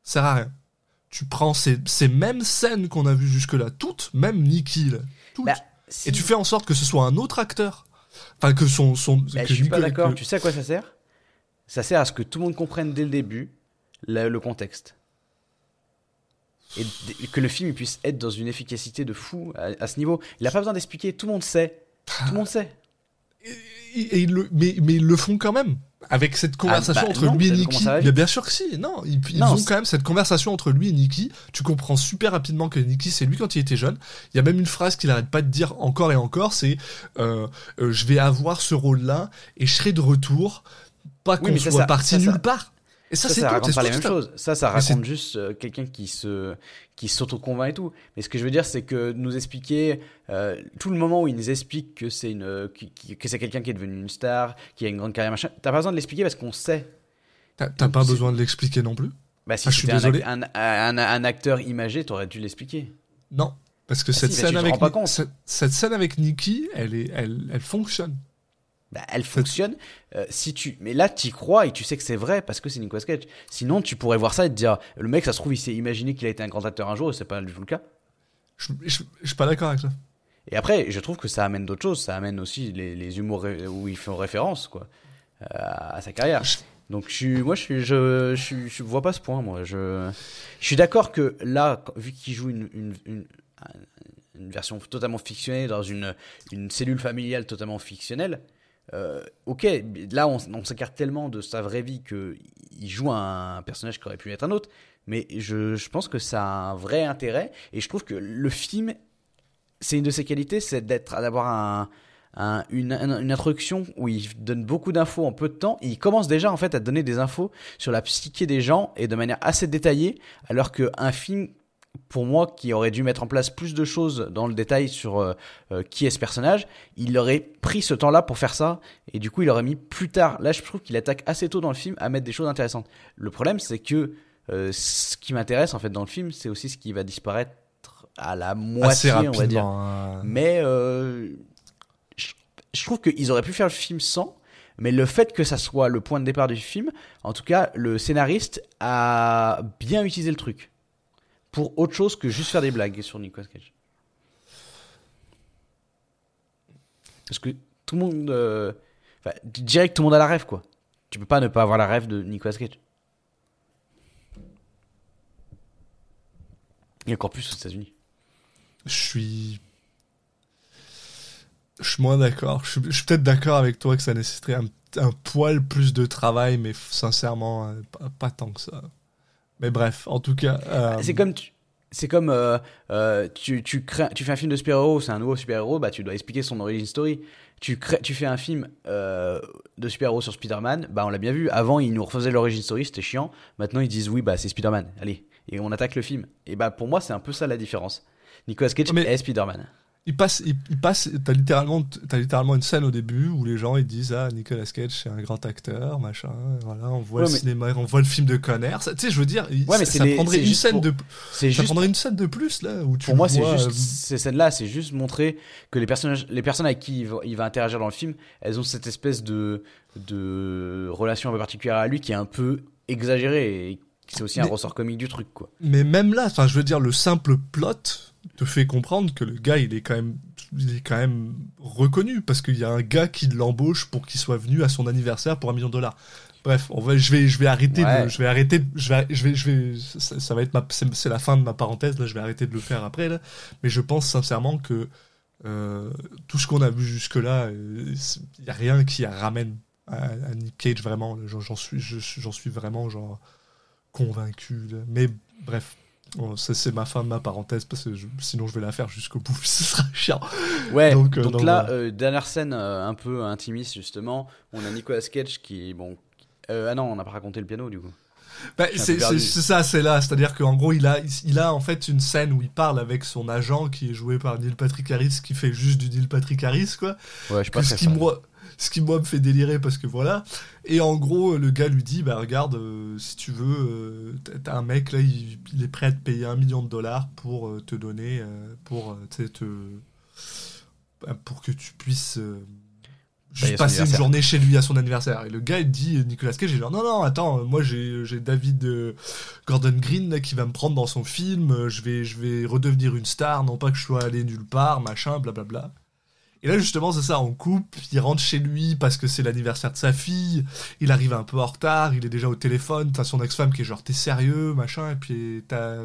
sert à rien. Tu prends ces, ces mêmes scènes qu'on a vues jusque-là, toutes, même Nicky, là, toutes, Bah, si- et tu fais en sorte que ce soit un autre acteur. Enfin, que son. son Bah, que je suis pas d'accord. que- Tu sais à quoi ça sert? Ça sert à ce que tout le monde comprenne dès le début la- le contexte. Et, que le film puisse être dans une efficacité de fou à, à ce niveau. Il n'a pas besoin d'expliquer, tout le monde sait. Tout le monde sait. Et, et ils le, mais, mais ils le font quand même. Avec cette conversation bah, entre non, lui et à Mais bien sûr que si. Non, ils, ils Non, ont quand même cette conversation entre lui et Nicky. Tu comprends super rapidement que Nicky, c'est lui quand il était jeune. Il y a même une phrase qu'il arrête pas de dire encore et encore c'est euh, euh, Je vais avoir ce rôle-là et je serai de retour. Pas qu'on soit ça- parti ça, ça- nulle part. Et ça, Ça, ça raconte pas les mêmes ça. choses. Ça, ça raconte juste euh, quelqu'un qui se qui s'auto-convainc et tout. Mais ce que je veux dire, c'est que nous expliquer euh, tout le moment où il nous explique que c'est une que c'est quelqu'un qui est devenu une star, qui a une grande carrière machin. T'as pas besoin de l'expliquer parce qu'on sait. T'as pas besoin de l'expliquer non plus? Bah si Ah, je suis un, désolé. un, un- un acteur imagé, t'aurais dû l'expliquer. Non. Parce que Ah cette, si, bah, scène avec cette, cette scène avec Nicky, elle, est, elle, elle fonctionne. Bah, elle fonctionne euh, si tu mais là tu crois et tu sais que c'est vrai parce que c'est Nicolas Cage sinon tu pourrais voir ça et te dire le mec ça se trouve il s'est imaginé qu'il a été un grand acteur un jour et c'est pas du tout le cas Je, je, je suis pas d'accord avec ça. Et après, je trouve que ça amène d'autres choses. Ça amène aussi les, les humours où ils font référence quoi, euh, à sa carrière. Donc, je suis, moi, je, suis, je, je, vois pas ce point. Moi, je, je suis d'accord que là, vu qu'il joue une, une, une, une version totalement fictionnelle dans une, une cellule familiale totalement fictionnelle, euh, ok, là on, s'écarte tellement de sa vraie vie que il joue un, personnage qui aurait pu être un autre, mais je, pense que ça a un vrai intérêt et je trouve que le film, c'est une de ses qualités, c'est d'être d'avoir un, un- une, une introduction où il donne beaucoup d'infos en peu de temps. Et il commence déjà en fait à donner des infos sur la psyché des gens et de manière assez détaillée, alors qu'un film pour moi, qui aurait dû mettre en place plus de choses dans le détail sur euh, euh, qui est ce personnage, il aurait pris ce temps-là pour faire ça, et du coup, il aurait mis plus tard. Là, je trouve qu'il attaque assez tôt dans le film à mettre des choses intéressantes. Le problème, c'est que euh, ce qui m'intéresse en fait dans le film, c'est aussi ce qui va disparaître à la moitié, on va dire. hein. Mais je, je trouve qu'ils auraient pu faire le film sans. Mais le fait que ça soit le point de départ du film, en tout cas, le scénariste a bien utilisé le truc. Pour autre chose que juste faire des blagues sur Nicolas Cage. Parce que tout le monde. euh, Enfin, que tout le monde a la rêve, quoi. Tu peux pas ne pas avoir la rêve de Nicolas Cage. Et encore plus aux États-Unis. Je suis. Je suis moins d'accord. Je suis, peut-être d'accord avec toi que ça nécessiterait un, poil plus de travail, mais sincèrement, euh, pas tant que ça. Mais bref, en tout cas. euh, C'est comme tu, c'est comme euh, euh, tu, tu, crées, tu fais un film de super-héros, c'est un nouveau super-héros, bah tu dois expliquer son origin story. Tu, crées, tu fais un film euh, de super-héros sur Spider-Man, bah on l'a bien vu. Avant, ils nous refaisaient l'origin story, c'était chiant. Maintenant, ils disent oui, bah c'est Spider-Man, allez. Et on attaque le film. Et bah pour moi, c'est un peu ça la différence. Nicolas Cage Mais- est Spider-Man. Il passe, il, il passe, t'as littéralement, t'as littéralement une scène au début où les gens ils disent ah Nicolas Cage c'est un grand acteur machin, voilà on voit Ouais, le mais- cinéma, on voit le film de Conner, tu sais je veux dire, Ouais, mais ça, c'est ça les- prendrait une scène pour- de, ça juste prendrait une scène de plus là où tu Pour moi, c'est juste euh, ces scènes-là, c'est juste montrer que les personnages, les personnes avec qui il va, il va interagir dans le film, elles ont cette espèce de de relation un peu particulière à lui qui est un peu exagérée et c'est aussi un ressort comique du truc, quoi. Mais même là, enfin, je veux dire, le simple plot te fait comprendre que le gars, il est quand même, il est quand même reconnu parce qu'il y a un gars qui l'embauche pour qu'il soit venu à son anniversaire pour un million de dollars. Bref, on va, je vais, je vais arrêter, Ouais. de, je vais arrêter, je vais, je vais, je vais, ça, ça va être ma, c'est la fin de ma parenthèse là, je vais arrêter de le faire après là. Mais je pense sincèrement que euh, tout ce qu'on a vu jusque là, il y a rien qui ramène à, à Nick Cage vraiment. J'en suis, je- j'en suis vraiment genre convaincu. là. Mais bref, bon, c'est ma fin de ma parenthèse parce que je- sinon je vais la faire jusqu'au bout. Ce sera chiant. Ouais, Donc, euh, donc, là, euh, dernière scène euh, un peu intimiste, justement. On a Nicolas Cage qui, bon. ah non, on n'a pas raconté le piano, du coup. Bah, c'est ça, c'est là. C'est-à-dire qu'en gros, il a, il a en fait une scène où il parle avec son agent qui est joué par Neil Patrick Harris, qui fait juste du Neil Patrick Harris, quoi. Ouais, je Que pas ce qui moi me fait délirer parce que voilà. Et en gros le gars lui dit bah regarde euh, si tu veux euh, t'as- un mec là il, il est prêt à te payer un million de dollars pour euh, te donner pour te pour que tu puisses juste passer une journée chez lui à son anniversaire. Et le gars il dit Nicolas Cage il dit non non attends moi j'ai David euh, Gordon Green là, qui va me prendre dans son film je vais je vais redevenir une star non pas que je sois allé nulle part machin blablabla et là, justement, c'est ça, on coupe, il rentre chez lui parce que c'est l'anniversaire de sa fille, il arrive un peu en retard, il est déjà au téléphone, t'as son ex-femme qui est genre, t'es sérieux, machin, et puis t'as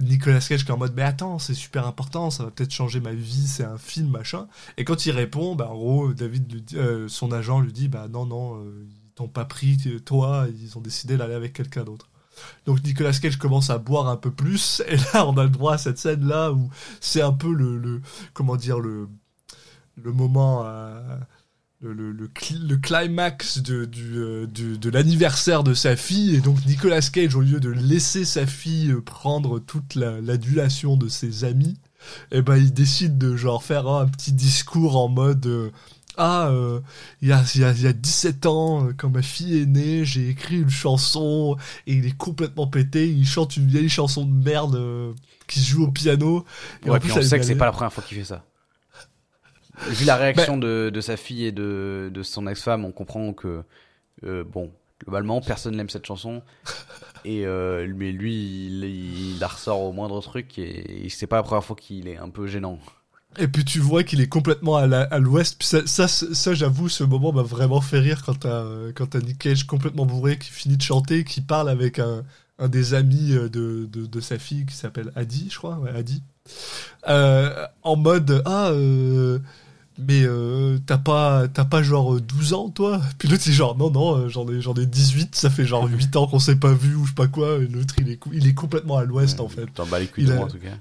Nicolas Cage qui est en mode, mais attends, c'est super important, ça va peut-être changer ma vie, c'est un film, machin. Et quand il répond, bah, en gros, David, euh, son agent lui dit, bah non, non, euh, ils t'ont pas pris, toi, ils ont décidé d'aller avec quelqu'un d'autre. Donc Nicolas Cage commence à boire un peu plus, et là, on a le droit à cette scène-là où c'est un peu le comment dire, le le moment, euh, le, le, le cli- le climax de, du, euh, du- de l'anniversaire de sa fille. Et donc Nicolas Cage, au lieu de laisser sa fille euh, prendre toute la- l'adulation de ses amis, eh ben, il décide de genre faire un petit discours en mode... euh, ah, euh, il y, a, il y, a, il y a 17 ans, quand ma fille est née, j'ai écrit une chanson et il est complètement pété. Il chante une vieille chanson de merde euh, qui se joue au piano. Et en Ouais, plus, puis on sait que c'est pas la première fois qu'il fait ça. Vu la réaction de, de sa fille et de, de son ex-femme, on comprend que, euh, bon, globalement, personne n'aime cette chanson. Et, euh, mais lui, il, il la ressort au moindre truc et, c'est pas la première fois qu'il est un peu gênant. Et puis tu vois qu'il est complètement à l'ouest. Ça, ça, ça, j'avoue, ce moment m'a vraiment fait rire quand t'as Nick Cage complètement bourré qui finit de chanter, qui parle avec un, un des amis euh, de, de, de sa fille qui s'appelle Adi, je crois, ouais, Adi. Euh, en mode ah euh, mais euh, t'as pas, t'as pas genre euh, 12 ans, toi? Puis l'autre, c'est genre, non, non, euh, j'en ai, j'en ai 18, ça fait genre 8 ans qu'on s'est pas vu ou je sais pas quoi. Et l'autre, il est, il est complètement à l'ouest, en fait. T'en bats les couilles de moi en tout cas.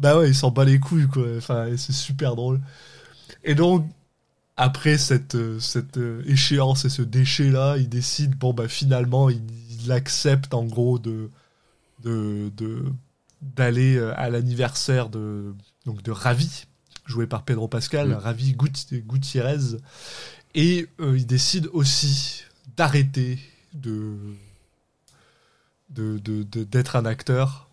Bah ouais, il s'en bat les couilles, quoi. Enfin, c'est super drôle. Et donc, après cette, euh, cette euh, échéance et ce déchet-là, il décide, bon, bah finalement, il, il accepte en gros de de d'aller euh, à l'anniversaire de donc de Ravi, joué par Pedro Pascal, Mm. Ravi Gut- Gutiérrez, et euh, il décide aussi d'arrêter de de- de- de- d'être un acteur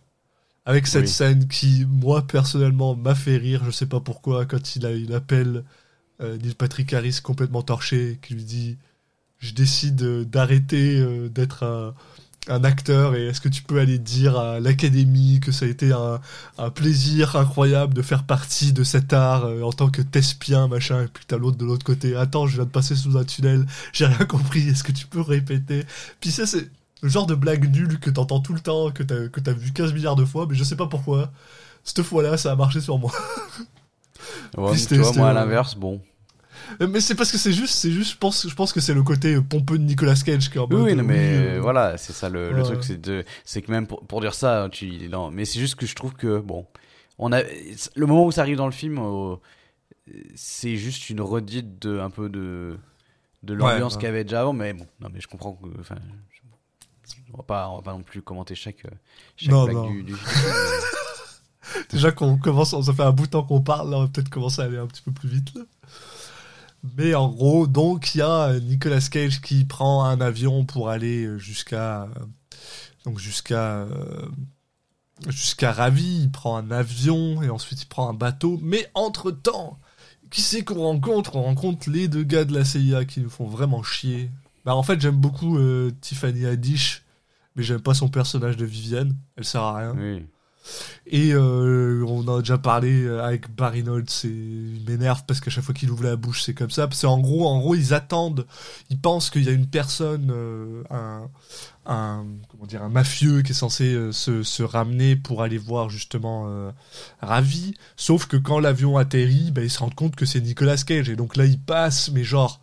avec cette Oui. scène qui, moi, personnellement, m'a fait rire. Je sais pas pourquoi, quand il, a, il appelle euh, Neil Patrick Harris complètement torché, qui lui dit Je décide euh, d'arrêter euh, d'être un, un acteur, et est-ce que tu peux aller dire à l'académie que ça a été un, un plaisir incroyable de faire partie de cet art euh, en tant que thespien, machin, et puis t'as l'autre de l'autre côté Attends, je viens de passer sous un tunnel, j'ai rien compris, est-ce que tu peux répéter? Puis ça, c'est le genre de blague nulle que t'entends tout le temps, que t'as que t'as vu 15 milliards de fois, mais je sais pas pourquoi. Cette fois-là, ça a marché sur moi. Ouais, Puis mais tu vois, moi à euh, l'inverse, bon. Mais c'est parce que c'est juste, c'est juste, je pense, je pense que c'est le côté pompeux de Nicolas Cage qui est en Oui, mode, oui, non, mais euh, voilà, c'est ça le, le ouais. truc, c'est de, c'est que même pour, pour dire ça, tu, non, mais c'est juste que je trouve que bon, on a le moment où ça arrive dans le film, euh, c'est juste une redite de un peu de de l'ambiance ouais. qu'il y avait déjà avant, mais bon, non, mais je comprends que, enfin, on va pas, on va pas non plus commenter chaque chaque Non, blague non. du, Déjà qu'on commence, ça fait un bout de temps qu'on parle, là, on va peut-être commencer à aller un petit peu plus vite. Là. Mais en gros, donc il y a euh, Nicolas Cage qui prend un avion pour aller euh, jusqu'à euh, donc jusqu'à jusqu'à Ravi. Il prend un avion et ensuite il prend un bateau. Mais entre temps, qui c'est qu'on rencontre? On rencontre les deux gars de la CIA qui nous font vraiment chier. Bah en fait j'aime beaucoup Tiffany Haddish, mais j'aime pas son personnage de Viviane. Elle sert à rien. Et euh, on en a déjà parlé euh, avec Barry c'est il m'énerve parce qu'à chaque fois qu'il ouvre la bouche, c'est comme ça. Parce qu'en gros, en gros, ils attendent, ils pensent qu'il y a une personne, euh, un, comment dire, un mafieux qui est censé se, ramener pour aller voir justement Ravi. Sauf que quand l'avion atterrit, bah, ils se rendent compte que c'est Nicolas Cage. Et donc là, ils passent, mais genre.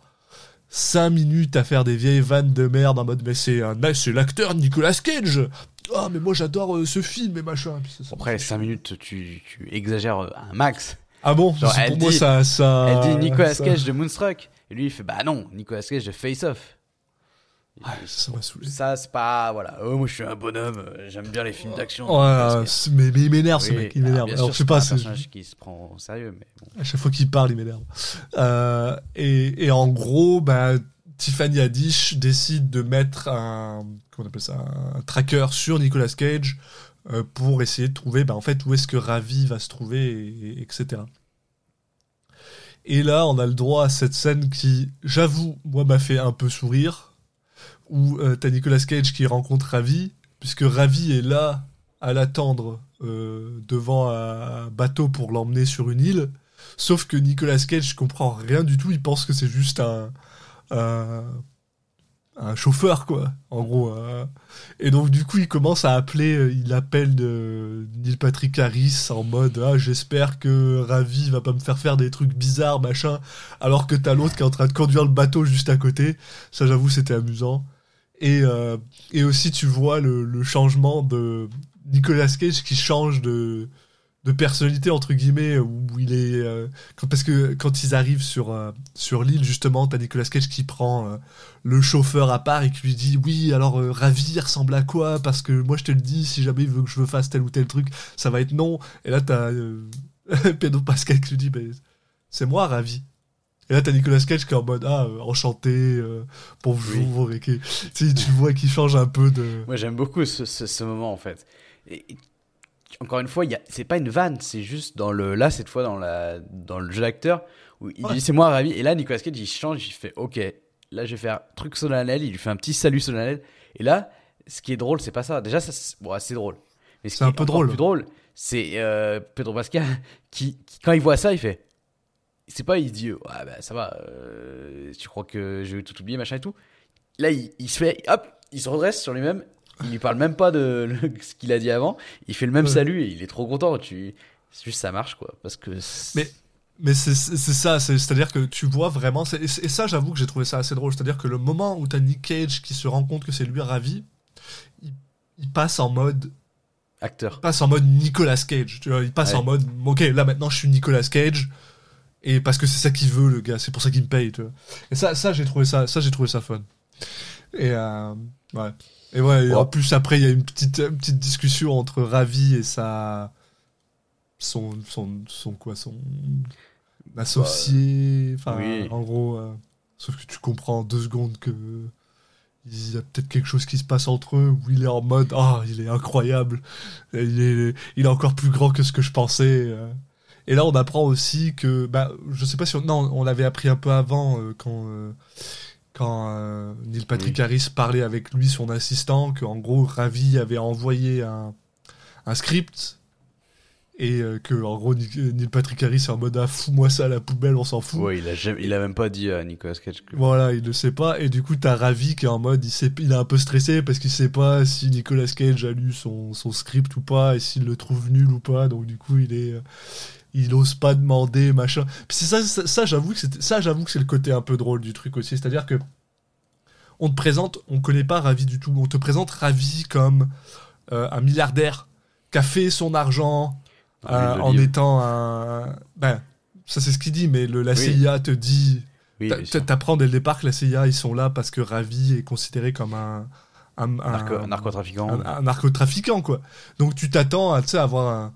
5 minutes à faire des vieilles vannes de merde en mode mais c'est un c'est l'acteur Nicolas Cage ah mais moi j'adore euh, ce film et machin ça, ça Après fait 5 minutes, tu, tu exagères un max. Ah bon? Genre, Pour moi, ça, ça. Elle dit Nicolas Ah, Cage de Moonstruck, et lui il fait bah non, Nicolas Cage de Face Off. Ça m'a saoulé. Ça, c'est pas. Voilà. Oh, moi, je suis un bonhomme. euh, J'aime bien les films d'action. Ouais, mais, mais il m'énerve ce mec, il m'énerve. Alors, sûr, je sais pas, un c'est- personnage qui se prend au sérieux, mais bon. à chaque fois qu'il parle, il m'énerve. Euh, et, et en gros, bah, Tiffany Haddish décide de mettre un, comment on appelle ça, un tracker sur Nicolas Cage euh, pour essayer de trouver, bah, en fait, où est-ce que Ravi va se trouver, et- et- etc. Et là, on a le droit à cette scène qui, j'avoue, moi, m'a fait un peu sourire, où euh, t'as Nicolas Cage qui rencontre Ravi, puisque Ravi est là à l'attendre euh, devant un bateau pour l'emmener sur une île. Sauf que Nicolas Cage comprend rien du tout, il pense que c'est juste un, un, un chauffeur, quoi, en gros. euh. Et donc, du coup, il commence à appeler, euh, il appelle de Neil Patrick Harris en mode Ah, j'espère que Ravi va pas me faire faire des trucs bizarres, machin, alors que t'as l'autre qui est en train de conduire le bateau juste à côté. Ça, j'avoue, c'était amusant. Et, euh, et aussi, tu vois le, le changement de Nicolas Cage qui change de, de personnalité, entre guillemets, où il est. euh, quand- parce que quand ils arrivent sur, euh, sur l'île, justement, t'as Nicolas Cage qui prend euh, le chauffeur à part et qui lui dit Oui, alors euh, Ravi il ressemble à quoi? Parce que moi, je te le dis, si jamais il veut que je fasse tel ou tel truc, ça va être non. Et là, t'as euh, Pedro Pascal qui lui dit Ben, C'est moi, Ravi. Et là, t'as Nicolas Cage qui est en mode Ah, euh, enchanté, euh, bonjour, et qui, tu vois qu'il change un peu de. Moi, j'aime beaucoup ce, ce, ce moment, en fait. Et- encore une fois, c'est pas une vanne, c'est juste dans le. Là, cette fois, dans, la, dans le jeu d'acteur, où il Ouais. dit c'est moi, Ravi. Et là, Nicolas Cage, il change, il fait ok, là, je vais faire truc solennel. Il lui fait un petit salut solennel. Et là, ce qui est drôle, c'est pas ça. Déjà, ça, c'est bon, drôle. Mais ce C'est qui un est peu drôle. plus drôle, c'est euh, Pedro Pascal qui, qui, quand il voit ça, il fait. C'est pas, il dit, ouais, bah ça va, euh, tu crois que je vais tout oublier, machin et tout. Là, il, il se fait, hop, il se redresse sur lui-même. Il lui parle même pas de le- ce qu'il a dit avant. Il fait le même Ouais. salut et il est trop content. Tu, c'est juste ça marche quoi, parce que. Mais- Mais c'est ça, c'est- c'est-à-dire que tu vois vraiment, et, et ça j'avoue que j'ai trouvé ça assez drôle, c'est-à-dire que le moment où t'as Nick Cage qui se rend compte que c'est lui ravi, il, il passe en mode, Acteur. il passe en mode Nicolas Cage, tu vois, il passe Ouais. en mode, ok là maintenant je suis Nicolas Cage, et parce que c'est ça qu'il veut le gars, c'est pour ça qu'il me paye, tu vois. Et ça, ça j'ai trouvé ça, ça j'ai trouvé ça fun. Et euh, ouais, et ouais, et en plus après il y a une petite, une petite discussion entre Ravi et sa, son, son, son quoi, son associé, enfin oui. en gros, euh, sauf que tu comprends en deux secondes que il y a peut-être quelque chose qui se passe entre eux où il est en mode ah il est incroyable, il est, il est encore plus grand que ce que je pensais. euh. Et là on apprend aussi que bah je sais pas si on, non on l'avait appris un peu avant euh, quand euh, quand euh, Neil Patrick Oui. Harris parlait avec lui son assistant que en gros Ravi avait envoyé un un script et euh, que en gros Neil Patrick Harris est en mode ah fous-moi ça à la poubelle on s'en fout Ouais, il a, il a même pas dit à Nicolas Cage que. voilà il ne sait pas et du coup t'as Ravi qui est en mode il, sait, il est un peu stressé parce qu'il sait pas si Nicolas Cage a lu son, son script ou pas et s'il le trouve nul ou pas donc du coup il est euh, il ose pas demander machin Puis c'est ça, ça, ça, j'avoue que c'était- ça j'avoue que c'est le côté un peu drôle du truc aussi c'est à dire que on te présente on connaît pas Ravi du tout on te présente Ravi comme euh, un milliardaire qui a fait son argent euh, en étant un ben ça c'est ce qu'il dit mais le, la Oui. CIA te dit Oui. T'apprends dès le départ que la CIA, ils sont là parce que Ravi est considéré comme un, un, un- Narco- un narcotrafiquant. un- un narcotrafiquant, quoi. Donc tu t'attends à, tu sais, avoir un,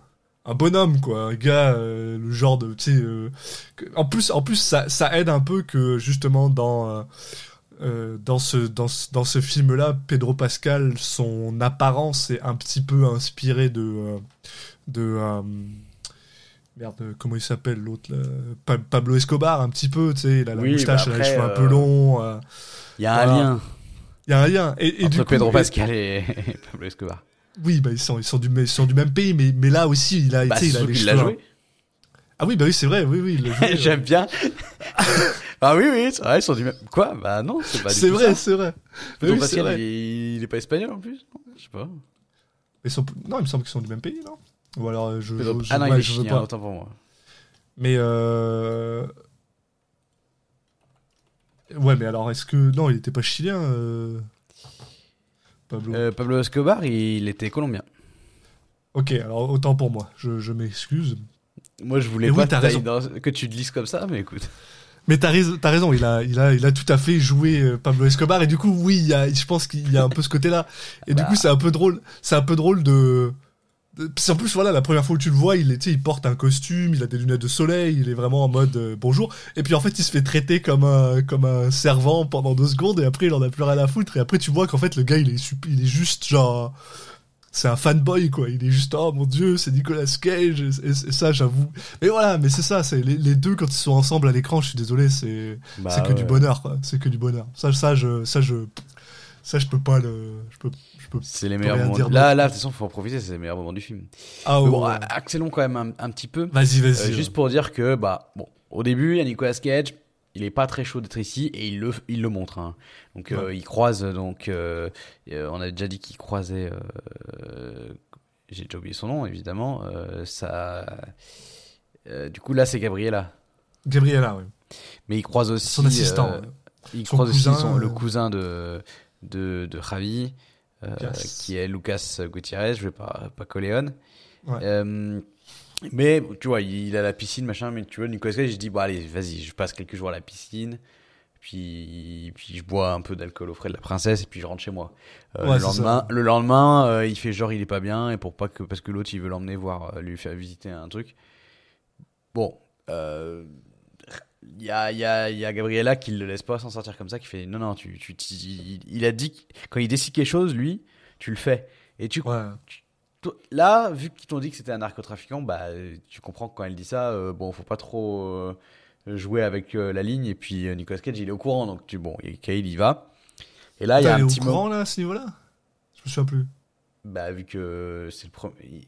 un bonhomme, quoi. Un gars, euh, le genre de, tu sais... euh, en plus, en plus ça, ça aide un peu que, justement, dans... euh, dans ce, dans ce, dans ce film-là, Pedro Pascal, son apparence est un petit peu inspirée de... de euh, Merde, comment il s'appelle l'autre là Pa- Pablo Escobar, un petit peu, tu sais, il a la Oui, moustache, bah il a les cheveux un peu longs. euh, Il y a un lien Il y a un lien. Et, et entre du coup, Pedro et- Pascal et Pablo Escobar. Oui, bah, ils, sont, ils, sont du, ils sont du même pays, mais, mais là aussi, il a, Bah, il a les cheveux. joué. Ah oui, bah oui, c'est vrai, oui, oui, joué, J'aime bien. ah oui, oui, c'est vrai, ils sont du même. Quoi Bah non, c'est pas C'est vrai, ça. c'est vrai. Oui, Pascal, vrai. il, est... il est pas espagnol en plus Non, Je sais pas. Ils sont... Non, il me semble qu'ils sont du même pays, non? Ou alors, euh, je, je, je- ah non, ouais, il est je veux chilien, pas. autant pour moi. Mais euh... Ouais, mais alors, est-ce que... Non, il était pas chilien, euh... Pablo. Euh, Pablo Escobar, il était colombien. Ok, alors autant pour moi, je, je m'excuse. Moi, je voulais Mais pas oui, que t'ailles raison. dans- que tu te lises comme ça, mais écoute. Mais t'as raison, t'as raison, il a, il a, il a tout à fait joué euh, Pablo Escobar et du coup oui, il y a, je pense qu'il y a un peu ce côté-là. Et du Bah. coup c'est un peu drôle, c'est un peu drôle de. Qu'en plus voilà, la première fois où tu le vois, il il porte un costume, il a des lunettes de soleil, il est vraiment en mode euh, bonjour. Et puis en fait il se fait traiter comme un, comme un servant pendant deux secondes et après il en a plus rien à foutre. Et après tu vois qu'en fait le gars il est, il est juste genre. C'est un fanboy quoi, il est juste oh mon dieu c'est Nicolas Cage et, et- et ça j'avoue. Mais voilà, mais c'est ça, c'est les, les deux quand ils sont ensemble à l'écran, je suis désolé, c'est Bah, que ouais. du bonheur, quoi. C'est que du bonheur. Ça, ça, je, ça, je, ça, je peux pas le, je peux. C'est les meilleurs moments. Là, là, de toute façon, faut en profiter, c'est les meilleurs moments du film. Ah ouais, bon, ouais. accélérons quand même un, un petit peu. Vas-y, Euh, vas-y. juste pour dire que, bah, bon, au début, il y a Nicolas Cage, il est pas très chaud d'être ici et il le, il le montre. hein. Donc, euh, il croise, donc, euh, euh, on a déjà dit qu'il croisait, euh, j'ai déjà oublié son nom, évidemment, euh, ça. euh, du coup, là, c'est Gabriella. Gabriella, ouais. Mais il croise aussi. Son assistant. euh, ouais. il Son croise cousin, aussi son- le euh, cousin de, de, de Javi, euh, Yes. qui est Lucas Gutiérrez, je vais pas, pas Coléon. Ouais. Euh, mais tu vois, il a la piscine, machin, mais tu vois, Nicolas Cage, je dis, bon, allez, vas-y, je passe quelques jours à la piscine. Puis, puis je bois un peu d'alcool au frais de la princesse et puis je rentre chez moi. Euh, Ouais, le lendemain, le lendemain euh, il fait genre il est pas bien et pour pas que parce que l'autre il veut l'emmener voir, euh, lui faire visiter un truc. Bon, euh, il y a, y, a, y a Gabriella qui le laisse pas s'en sortir comme ça, qui fait non, non, tu, tu, tu- il, il a dit, quand il décide quelque chose, lui, tu le fais. Et tu, Ouais. là, vu qu'ils t'ont dit que c'était un narcotrafiquant, bah, tu comprends que quand elle dit ça, euh, bon, faut pas trop euh, jouer avec euh, la ligne. Et puis euh, Nicolas Cage, il est au courant, donc tu, bon, et Kyle il y va. Et là, il y a un est petit au moment, courant là, à ce niveau-là? Je me souviens plus. bah, vu que c'est le premier.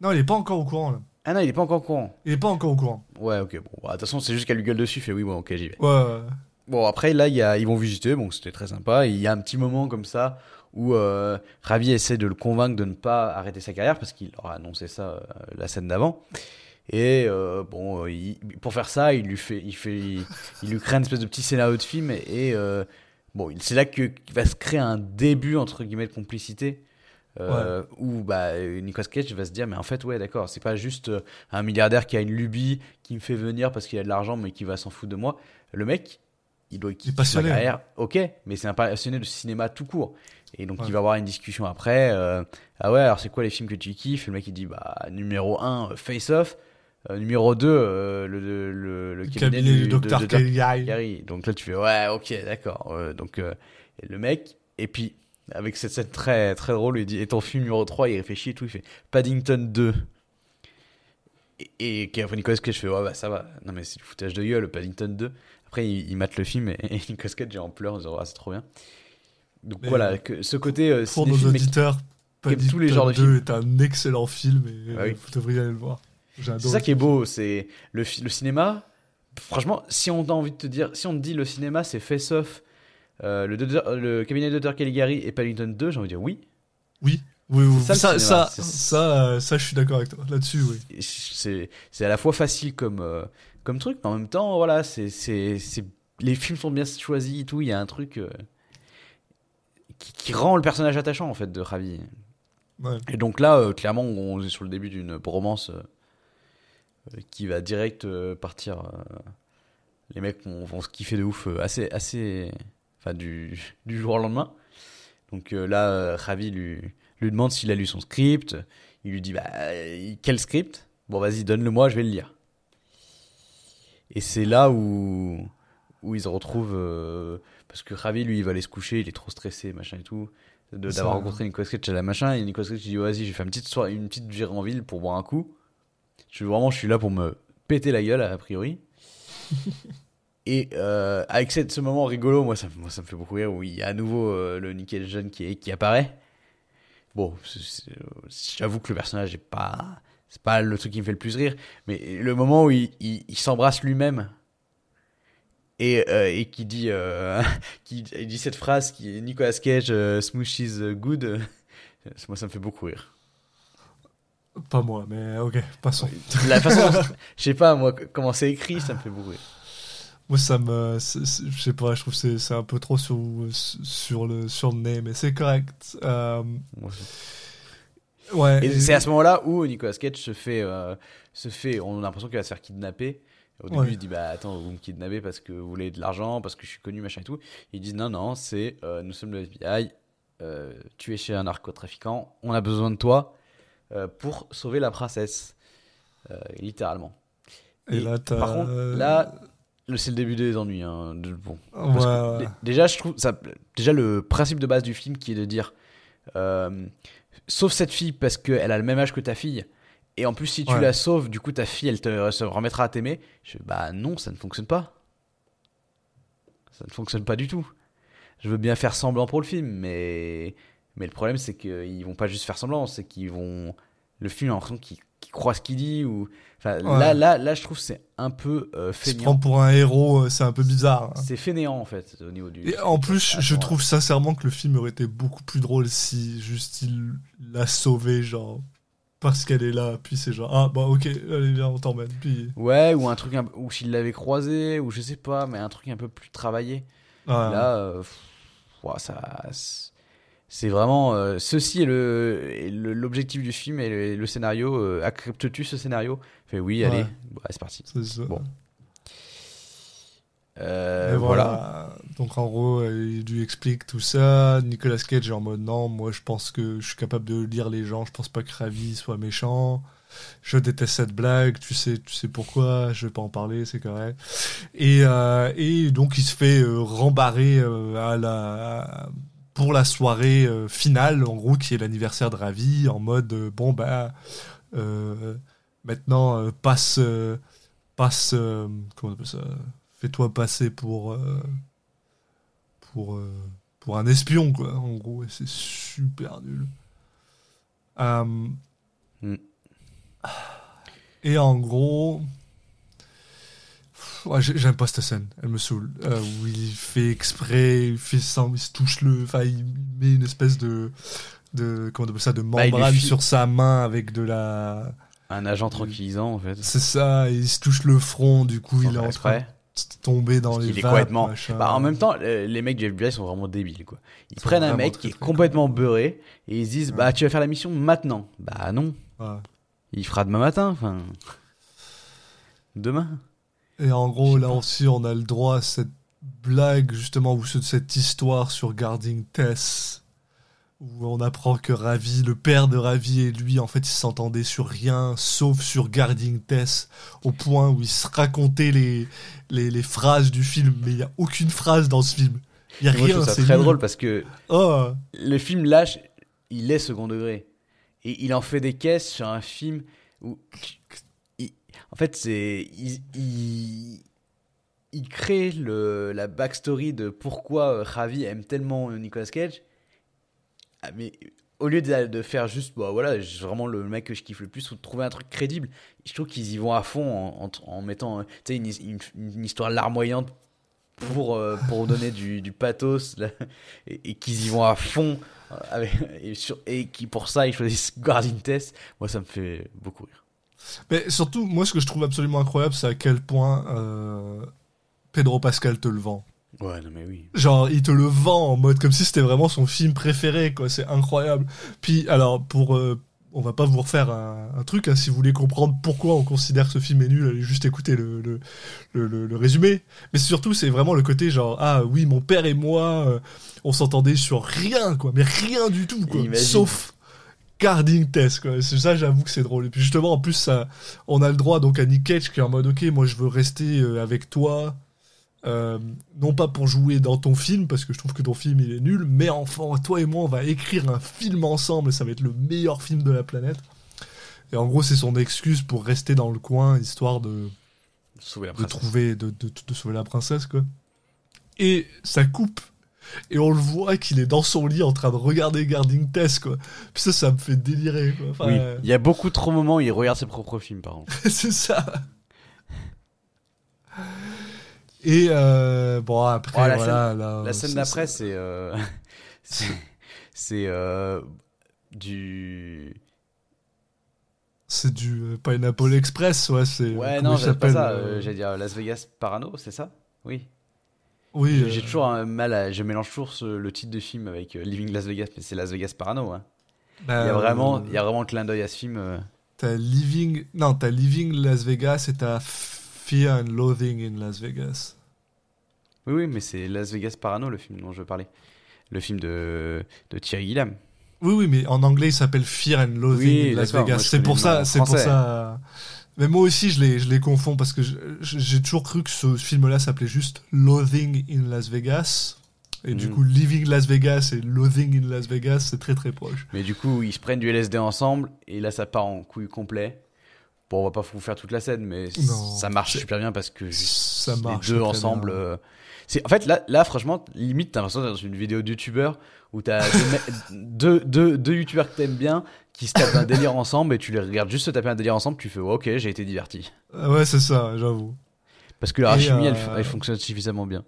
Non, il est pas encore au courant là. Ah non, il est pas encore au courant. Il est pas encore au courant. Ouais, ok, bon, bah, de toute façon, c'est juste qu'elle lui gueule dessus, fait oui, bon, ok, j'y vais. Ouais. ouais. Bon, après, là, il y a, ils vont visiter, bon, c'était très sympa. Il y a un petit moment comme ça où euh, Ravi essaie de le convaincre de ne pas arrêter sa carrière parce qu'il leur a annoncé ça euh, la scène d'avant. Et euh, bon, euh, il- pour faire ça, il lui fait, il fait, il, il lui crée une espèce de petit scénario de film et, et, bon, c'est là que qu'il va se créer un début entre guillemets de complicité. Euh, Où bah, euh, Nicolas Cage va se dire mais en fait ouais d'accord c'est pas juste euh, un milliardaire qui a une lubie qui me fait venir parce qu'il a de l'argent mais qui va s'en foutre de moi le mec il doit quitter sa hein. carrière ok mais c'est un passionné de cinéma tout court et donc Ouais. il va avoir une discussion après euh, ah ouais alors c'est quoi les films que tu kiffes? Le mec il dit bah numéro 1 Face Off euh, numéro 2 le, le, le, le Le cabinet, cabinet du docteur. Gary. Donc là, tu fais ouais, ok, d'accord. Euh, donc euh, le mec, et puis avec cette scène très très drôle, il dit et ton film numéro 3, il réfléchit et tout, il fait Paddington 2. Et, et après Nicolas Cage fait ouais bah ça va. Non mais c'est du foutage de gueule, Paddington 2. Après il, il mate le film et, et Nicolas Cage est en pleurs en disant ah, c'est trop bien. Donc Mais, voilà, que ce côté euh, Pour nos auditeurs, aiment tous les Paddington genres de 2 est un excellent film et Ah oui. vous devriez aller le voir. C'est ça qui est beau, c'est le, le cinéma. Franchement, si on a envie de te dire, si on te dit le cinéma c'est Face Off, euh, le, Dr- le cabinet de Dr. Caligari et Paddington 2, j'ai envie de dire oui. Oui, oui, oui. Ça, Ça, ça, euh, ça, je suis d'accord avec toi. Là-dessus, oui. C'est à la fois facile comme, euh, comme truc, mais en même temps, voilà, c'est les films sont bien choisis et tout. Il y a un truc euh, qui, qui rend le personnage attachant en fait de Ravi. Ouais. Et donc là, euh, clairement, on est sur le début d'une bromance euh, euh, qui va direct euh, partir. euh, les mecs vont, vont se kiffer de ouf euh, assez, assez, enfin du, du jour au lendemain. Donc euh, là, euh, Ravi lui, lui demande s'il a lu son script. Il lui dit bah euh, quel script? Bon vas-y, donne-le-moi, je vais le lire. Et c'est là où où ils se retrouvent euh, parce que Ravi lui il va aller se coucher, il est trop stressé, machin et tout d'avoir rencontré Nicolas Cage à la machin et Nicolas Cage il dit vas-y, je vais faire une petite soirée, une petite virée en ville pour boire un coup. Je suis vraiment je suis là pour me péter la gueule a priori. Et euh, avec cette- ce moment rigolo, moi ça, moi ça me fait beaucoup rire, où il y a à nouveau euh, le Nickel jeune qui, qui apparaît. Bon, euh, j'avoue que le personnage est pas, c'est pas le truc qui me fait le plus rire, mais le moment où il, il- il s'embrasse lui-même et, euh, et qui dit, qui dit cette phrase qui est Nicolas Cage, smooch is good, moi ça me fait beaucoup rire. Pas moi, mais ok, passons. La façon, je sais pas moi comment c'est écrit, ça me fait beaucoup rire. Moi, ça me. Je sais pas, je trouve que c'est- c'est un peu trop sur, sur, le, sur le nez, mais c'est correct. Euh, ouais. Et c'est à ce moment-là où Nicolas Cage se fait, euh, se fait, on a l'impression qu'il va se faire kidnapper. Au début, Ouais. il dit bah attends, vous me kidnappez parce que vous voulez de l'argent, parce que je suis connu, machin et tout. Ils disent non non, c'est euh, nous sommes le FBI, tu es chez un narcotrafiquant, on a besoin de toi pour sauver la princesse, littéralement. Et là, par contre, là, c'est le début des ennuis. Hein, bon, Ouais, parce que, ouais. dé- déjà, je trouve ça, déjà le principe de base du film qui est de dire, euh, sauve cette fille parce qu'elle a le même âge que ta fille, et en plus si tu Ouais. la sauves, du coup ta fille elle te se remettra à t'aimer. Je bah non, ça ne fonctionne pas. Ça ne fonctionne pas du tout. Je veux bien faire semblant pour le film, mais mais le problème c'est qu'ils vont pas juste faire semblant, c'est qu'ils vont le film a l'impression qu'il qu'il croit ce qu'il dit ou enfin Ouais. là là là je trouve c'est un peu euh, Il se prend pour un héros, euh, c'est un peu bizarre. hein. C'est fainéant en fait au niveau du. Et en plus, je Attends, trouve sincèrement que le film aurait été beaucoup plus drôle si juste il l'a sauvée, genre, parce qu'elle est là, puis c'est genre, ah bah ok, allez, viens, on t'emmène. Puis, Ouais, ou un truc un... ou s'il l'avait croisé, ou je sais pas, mais un truc un peu plus travaillé. ouais. Là, euh, pff, ouah, ça, c'est vraiment euh, ceci est le est le- l'objectif du film et le, le scénario. euh, Acceptes-tu ce scénario? Fait oui, allez, Ouais. ouais, c'est parti. C'est ça. Bon. Euh, voilà. voilà. Donc en gros, euh, il lui explique tout ça. Nicolas Cage est en mode non, moi je pense que je suis capable de lire les gens. Je pense pas que Ravi soit méchant. Je déteste cette blague. Tu sais, tu sais pourquoi. Je vais pas en parler, c'est correct. Et et donc il se fait rembarrer à la pour la soirée euh, finale, en gros, qui est l'anniversaire de Ravi, en mode euh, bon bah euh, maintenant passe passe comment on appelle ça fais-toi passer pour pour pour un espion quoi en gros et c'est super nul Mm. et en gros ouais, j'ai- j'aime pas cette scène elle me saoule Euh, où il fait exprès il fait ça il se touche le enfin il met une espèce de de comment on appelle ça de Bah, membrane sur sa main avec de la Un agent tranquillisant, en fait. C'est ça, il se touche le front, du coup, Sans il est en train de tomber dans Parce les vapes, complètement. Bah, en même temps, les mecs du FBI sont vraiment débiles, quoi. Ils prennent un mec très, qui est complètement beurré et ils se disent, bah, tu vas faire la mission maintenant. Bah, non. Ouais. Il fera demain matin, enfin. Demain. Et en gros, là aussi, on a le droit à cette blague, justement, ou ce- cette histoire sur Guarding Tess, où on apprend que Ravi, le père de Ravi et lui, en fait, ils s'entendaient sur rien, sauf sur Guarding Tess, au point où ils se racontaient les, les, les phrases du film, mais il n'y a aucune phrase dans ce film. Il n'y a Moi, je rien, trouve ça c'est très nul. drôle parce que Oh, le film lâche, il est second degré. Et il en fait des caisses sur un film où. En fait, c'est. Il, crée le, la backstory de pourquoi euh, Ravi aime tellement euh, Nicolas Cage. Ah, Mais au lieu de, de faire juste, bah voilà, vraiment le mec que je kiffe le plus, ou de trouver un truc crédible, je trouve qu'ils y vont à fond en, en, en mettant euh, une, une, histoire larmoyante pour, euh, pour donner du, du pathos et, qu'ils y vont à fond euh, et, sur- qui pour ça ils choisissent Guardian Test moi ça me fait beaucoup rire Mais surtout, moi, ce que je trouve absolument incroyable, c'est à quel point euh, Pedro Pascal te le vend. ouais non mais oui Genre, il te le vend en mode comme si c'était vraiment son film préféré, quoi. C'est incroyable. Puis, alors, pour. euh, on va pas vous refaire un, un truc, hein, si vous voulez comprendre pourquoi on considère que ce film est nul, allez juste écouter le, le, le, résumé. Mais surtout, c'est vraiment le côté genre, ah oui, mon père et moi, euh, on s'entendait sur rien, quoi. Mais rien du tout, quoi. Sauf Guarding Test, quoi. Ça, j'avoue que c'est drôle. Et puis justement, en plus, ça, on a le droit donc à Nick Cage qui est en mode, ok, moi je veux rester euh, avec toi. Euh, non pas pour jouer dans ton film, parce que je trouve que ton film il est nul, mais enfin, toi et moi, on va écrire un film ensemble et ça va être le meilleur film de la planète. Et en gros, c'est son excuse pour rester dans le coin, histoire de, sauver la de princesse trouver, de, de, de sauver la princesse, quoi. Et ça coupe. Et on le voit qu'il est dans son lit en train de regarder Guarding Tess, quoi. Puis ça, ça me fait délirer, quoi. Enfin, oui euh, il y a beaucoup trop de moments où il regarde ses propres films par contre c'est ça. Et euh, bon, après, Oh, la voilà. là, la scène d'après c'est euh, c'est c'est euh, du C'est du Pineapple Express, ouais. Ouais non j'aime pas ça j'allais dire Las Vegas Parano c'est ça? Oui Oui, J'ai- euh, toujours un mal à. Je mélange toujours ce- le titre de film avec euh, Living Las Vegas, mais c'est Las Vegas Parano. Hein. bah, Il y a vraiment, euh, il y a vraiment un clin d'œil à ce film. T'as Living, non, t'as Living Las Vegas et t'as Fear and Loathing in Las Vegas. Oui, oui, mais c'est Las Vegas Parano, le film dont je parlais. Le film de, de Thierry Gilliam. Oui, oui, mais en anglais, il s'appelle Fear and Loathing Oui, in Las Vegas. C'est pour ça, c'est pour ça. Mais moi aussi, je les, je les confonds parce que j'ai toujours cru que ce film-là s'appelait juste Loathing in Las Vegas. Et du Mhm. coup, Living Las Vegas et Loathing in Las Vegas, c'est très très proche. Mais du coup, ils se prennent du LSD ensemble, et là, ça part en couille complet. Bon, on va pas vous faire toute la scène, mais Non, ça marche super bien parce que Ça les marche deux très ensemble. euh, c'est en fait là, là franchement, limite t'as l'impression d'être dans une vidéo de youtubeur où t'as deux, deux, deux, deux youtubeurs que t'aimes bien qui se tapent un délire ensemble et tu les regardes juste se taper un délire ensemble, tu fais ok, j'ai été diverti. Ah Ouais, c'est ça, j'avoue. Parce que la chimie, elle, euh, elle fonctionne suffisamment bien.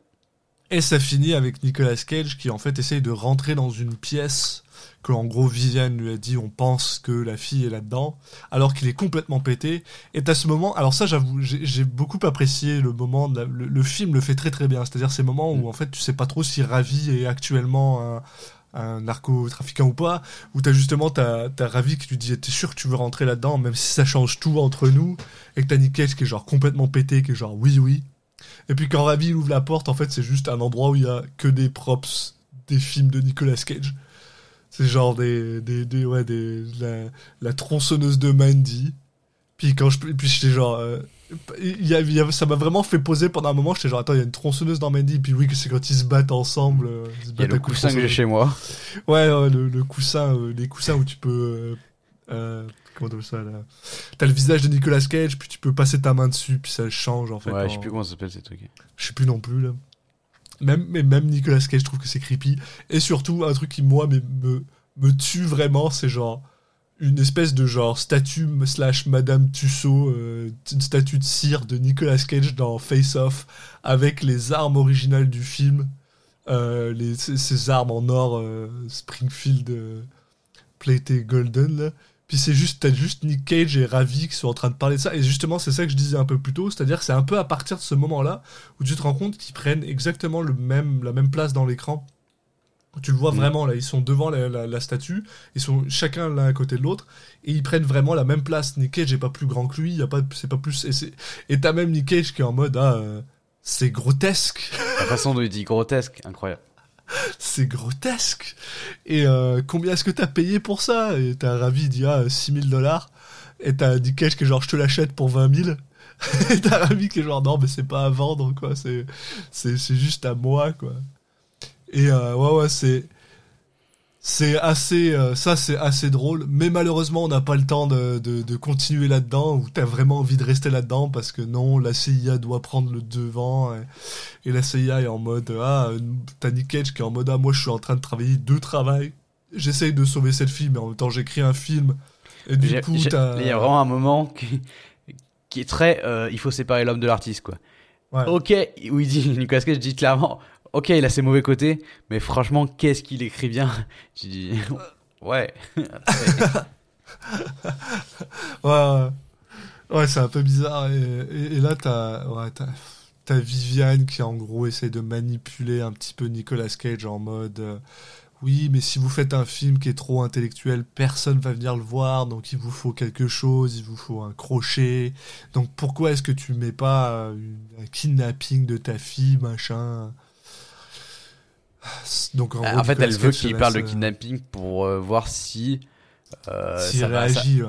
Et ça finit avec Nicolas Cage qui en fait essaye de rentrer dans une pièce que en gros Viviane lui a dit on pense que la fille est là-dedans alors qu'il est complètement pété et à ce moment alors ça j'avoue j'ai beaucoup apprécié le moment de la- le, le film le fait très très bien c'est-à-dire ces moments où Mm. en fait tu sais pas trop si Ravi est actuellement un, un narcotrafiquant ou pas où t'as justement t'as Ravi qui lui dit t'es sûr que tu veux rentrer là-dedans même si ça change tout entre nous et que t'as Nick Cage qui est genre complètement pété qui est genre oui oui et puis quand Ravi ouvre la porte, en fait, c'est juste un endroit où il y a que des props des films de Nicolas Cage. C'est genre des, des, des ouais, des, la, la tronçonneuse de Mandy. Puis quand je, puis j'étais genre, euh, il y a, il y a- ça m'a vraiment fait poser pendant un moment. J'étais genre, attends, il y a une tronçonneuse dans Mandy. Puis oui, que c'est quand ils se battent ensemble. euh, ils se Il y a le coussin que j'ai chez moi. Ouais, ouais, le, le coussin, euh, les coussins où tu peux. euh, euh, comment on appelle ça là? T'as le visage de Nicolas Cage, puis tu peux passer ta main dessus, puis ça change en fait. Ouais, je sais plus comment ça s'appelle ces trucs. je sais plus non plus là. Même, mais même Nicolas Cage, je trouve que c'est creepy. Et surtout, un truc qui, moi, me, me tue vraiment, c'est genre une espèce de genre statue slash Madame Tussaud, euh, une statue de cire de Nicolas Cage dans Face Off, avec les armes originales du film, euh, ces, armes en or euh, Springfield euh, plated golden. Puis c'est juste, juste Nick Cage et Ravi qui sont en train de parler de ça. Et justement, c'est ça que je disais un peu plus tôt. C'est-à-dire c'est un peu à partir de ce moment-là où tu te rends compte qu'ils prennent exactement le même, la même place dans l'écran. Tu le vois Mm. vraiment, là, ils sont devant la, la- la statue, ils sont chacun l'un à côté de l'autre, et ils prennent vraiment la même place. Nick Cage est pas plus grand que lui, y a pas, c'est pas plus. Et c'est- Et t'as même Nick Cage qui est en mode, ah, euh, c'est grotesque. La façon dont il dit grotesque, incroyable. c'est grotesque. Et euh, combien est-ce que t'as payé pour ça? Et t'as Ravi, il dit ah, 6000 dollars. Et t'as Nick Cage qui est genre je te l'achète pour 20 000. Et t'as Ravi qui est genre non, mais c'est pas à vendre quoi, c'est, c'est juste à moi quoi. Et euh, ouais, ouais, c'est. C'est assez, euh, ça c'est assez drôle, mais malheureusement on n'a pas le temps de, de, de continuer là-dedans, ou t'as vraiment envie de rester là-dedans parce que non, la CIA doit prendre le devant, et, et la CIA est en mode, ah, t'as Nick Cage qui est en mode, ah, moi je suis en train de travailler deux travails, j'essaye de sauver cette fille, mais en même temps j'écris un film, et du coup t'as... Il y a vraiment un moment qui, qui est très. euh, il faut séparer l'homme de l'artiste, quoi. Ouais. Ok, où il dit, Nicolas Cage dit clairement, ok, il a ses mauvais côtés, mais franchement, qu'est-ce qu'il écrit bien Tu dis, ouais. Ouais, ouais. C'est un peu bizarre. Et, là, t'as ouais, Viviane qui, en gros, essaye de manipuler un petit peu Nicolas Cage en mode euh, Oui, mais si vous faites un film qui est trop intellectuel, personne va venir le voir, donc il vous faut quelque chose, il vous faut un crochet. Donc pourquoi est-ce que tu mets pas euh, un kidnapping de ta fille, machin? Donc, en, gros, en fait, elle veut qu'il parle de euh, kidnapping pour euh, voir si. Euh, S'il va- ça- réagit, ouais.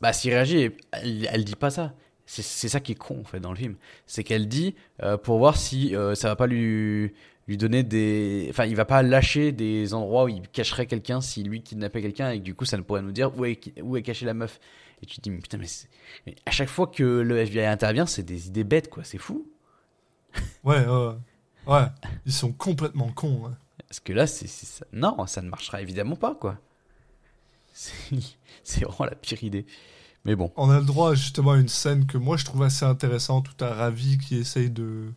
Bah, s'il réagit, elle, elle dit pas ça. C'est ça qui est con, en fait, dans le film. C'est qu'elle dit euh, pour voir si euh, ça va pas lui, lui donner des. Enfin, il va pas lâcher des endroits où il cacherait quelqu'un si lui kidnappait quelqu'un et que du coup, ça ne pourrait nous dire où est, où est cachée la meuf. Et tu te dis, mais putain, mais, mais à chaque fois que le FBI intervient, c'est des idées bêtes, quoi. C'est fou. Ouais, ouais, ouais. Ils sont complètement cons. ouais. Parce que là, c'est ça. Non, ça ne marchera évidemment pas, quoi. C'est vraiment la pire idée. Mais bon. On a le droit justement à une scène que moi je trouve assez intéressante où t'as Ravi qui essaye de,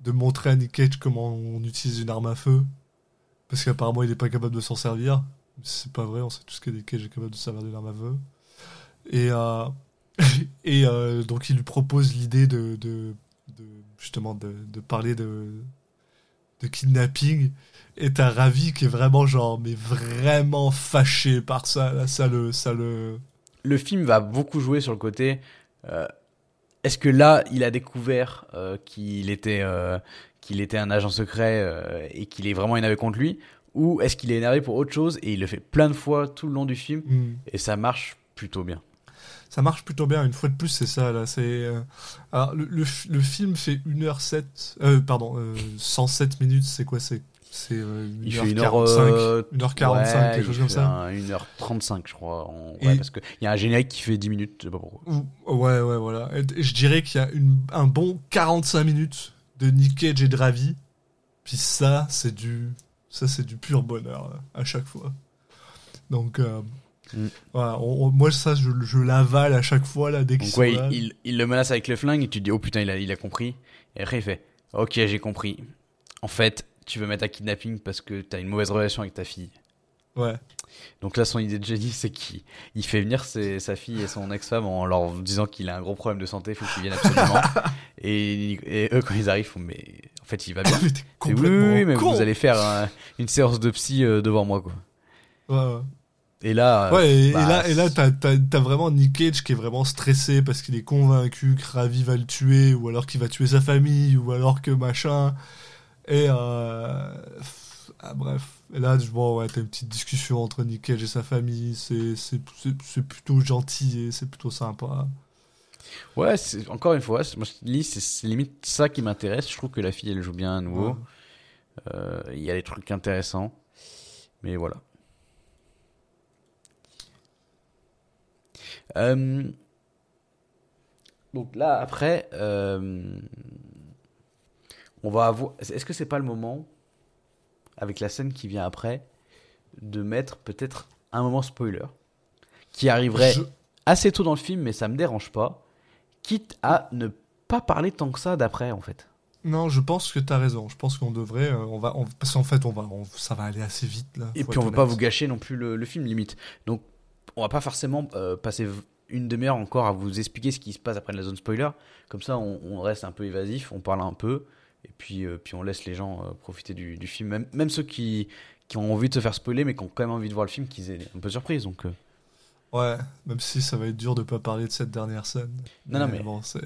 de montrer à Nick Cage comment on utilise une arme à feu. Parce qu'apparemment il est pas capable de s'en servir. C'est pas vrai, on sait tous que Nick Cage est capable de se servir d'une arme à feu. Et, euh, et euh, donc il lui propose l'idée de, de- justement de, de parler de, de kidnapping. Et t'as Ravi qui est vraiment genre, mais vraiment fâché par ça. Là, ça le, ça le, le film va beaucoup jouer sur le côté. euh, Est-ce que là, il a découvert euh, qu'il était, euh, qu'il était un agent secret et qu'il est vraiment énervé contre lui Ou est-ce qu'il est énervé pour autre chose et il le fait plein de fois tout le long du film Hmm. et ça marche plutôt bien? Ça marche plutôt bien. Une fois de plus, c'est ça. Là, c'est euh, alors le, le, f- le film fait 1h07 euh, pardon, euh, 107 minutes. C'est quoi C'est c'est euh, Il fait 1h45, 1h, 1h45, quelque chose comme ça. 1h35, je crois. en- Et- Ouais, parce qu'il y a un générique qui fait 10 minutes, je sais pas pourquoi. Ou- Ouais, ouais, voilà. Et, je dirais qu'il y a une, un bon 45 minutes de Nick Cage et de Ravi. Puis ça, c'est du, ça c'est du pur bonheur là, à chaque fois. Donc, euh, Mm. voilà, on- on- moi ça, je, je l'avale à chaque fois là dès ouais, là. il, il- le menace avec le flingue et tu te dis oh putain il a, il a compris. Et après il fait ok j'ai compris. En fait tu veux mettre un kidnapping parce que t'as une mauvaise relation avec ta fille. Ouais. Donc là son idée de génie c'est qu'il il fait venir ses- sa fille et son ex-femme en leur disant qu'il a un gros problème de santé, il faut qu'ils viennent absolument. et, et eux quand ils arrivent ils font mais en fait il va bien. Mais oui, mais con. vous allez faire un- une séance de psy euh, devant moi quoi. Ouais, ouais. Et là, Ouais, et, et bah, là, et là t'as, t'as, t'as vraiment Nick Cage qui est vraiment stressé parce qu'il est convaincu que Ravi va le tuer, ou alors qu'il va tuer sa famille, ou alors que machin. Et euh, ah, bref. Et là, je vois, ouais, t'as une petite discussion entre Nick Cage et sa famille. C'est, c'est, c'est, c'est plutôt gentil et c'est plutôt sympa. Ouais, c'est- encore une fois, c'est- moi, je te dis, c'est c'est limite ça qui m'intéresse. Je trouve que la fille, elle joue bien à nouveau. Ouais. Euh, Il y a des trucs intéressants. Mais voilà. Euh, Donc là, après, euh, on va avoir. Est-ce que c'est pas le moment, avec la scène qui vient après, de mettre peut-être un moment spoiler qui arriverait Je- assez tôt dans le film, mais ça me dérange pas, quitte à ne pas parler tant que ça d'après, en fait. Non, je pense que t'as raison. Je pense qu'on devrait, euh, on va, on- parce qu'en fait, on va, on- ça va aller assez vite là. Et puis on veut pas vous gâcher non plus le, le film, limite. Donc, on va pas forcément euh, passer une demi-heure encore à vous expliquer ce qui se passe après la zone spoiler. Comme ça, on, on reste un peu évasif, on parle un peu, et puis, euh, puis on laisse les gens euh, profiter du, du film. Même, même ceux qui, qui ont envie de se faire spoiler, mais qui ont quand même envie de voir le film, qu'ils aient un peu surprise. Donc, Ouais, même si ça va être dur de pas parler de cette dernière scène. Non, non, mais- bon, c'est.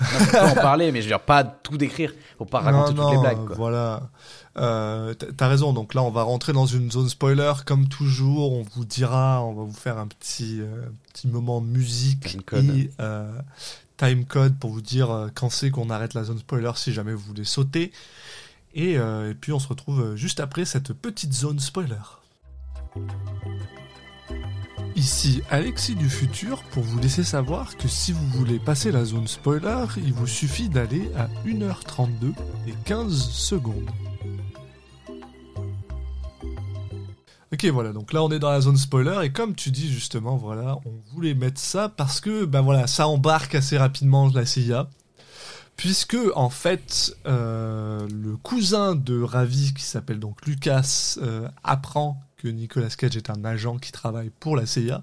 On peut en parler, mais je veux dire, pas tout décrire. Faut pas raconter non, toutes les non, blagues. Quoi. Voilà. Euh, T'as raison. Donc là, on va rentrer dans une zone spoiler. Comme toujours, on vous dira, on va vous faire un petit, euh, petit moment de musique Time code. et euh, time code pour vous dire quand c'est qu'on arrête la zone spoiler si jamais vous voulez sauter. Et, et puis, on se retrouve juste après cette petite zone spoiler. Ici Alexis du futur pour vous laisser savoir que si vous voulez passer la zone spoiler, il vous suffit d'aller à 1h32 et 15 secondes. Ok voilà, donc là on est dans la zone spoiler et comme tu dis justement, voilà, on voulait mettre ça parce que ben voilà, ça embarque assez rapidement la CIA. Puisque en fait, euh, le cousin de Ravi, qui s'appelle donc Lucas, euh, apprend que Nicolas Cage est un agent qui travaille pour la CIA,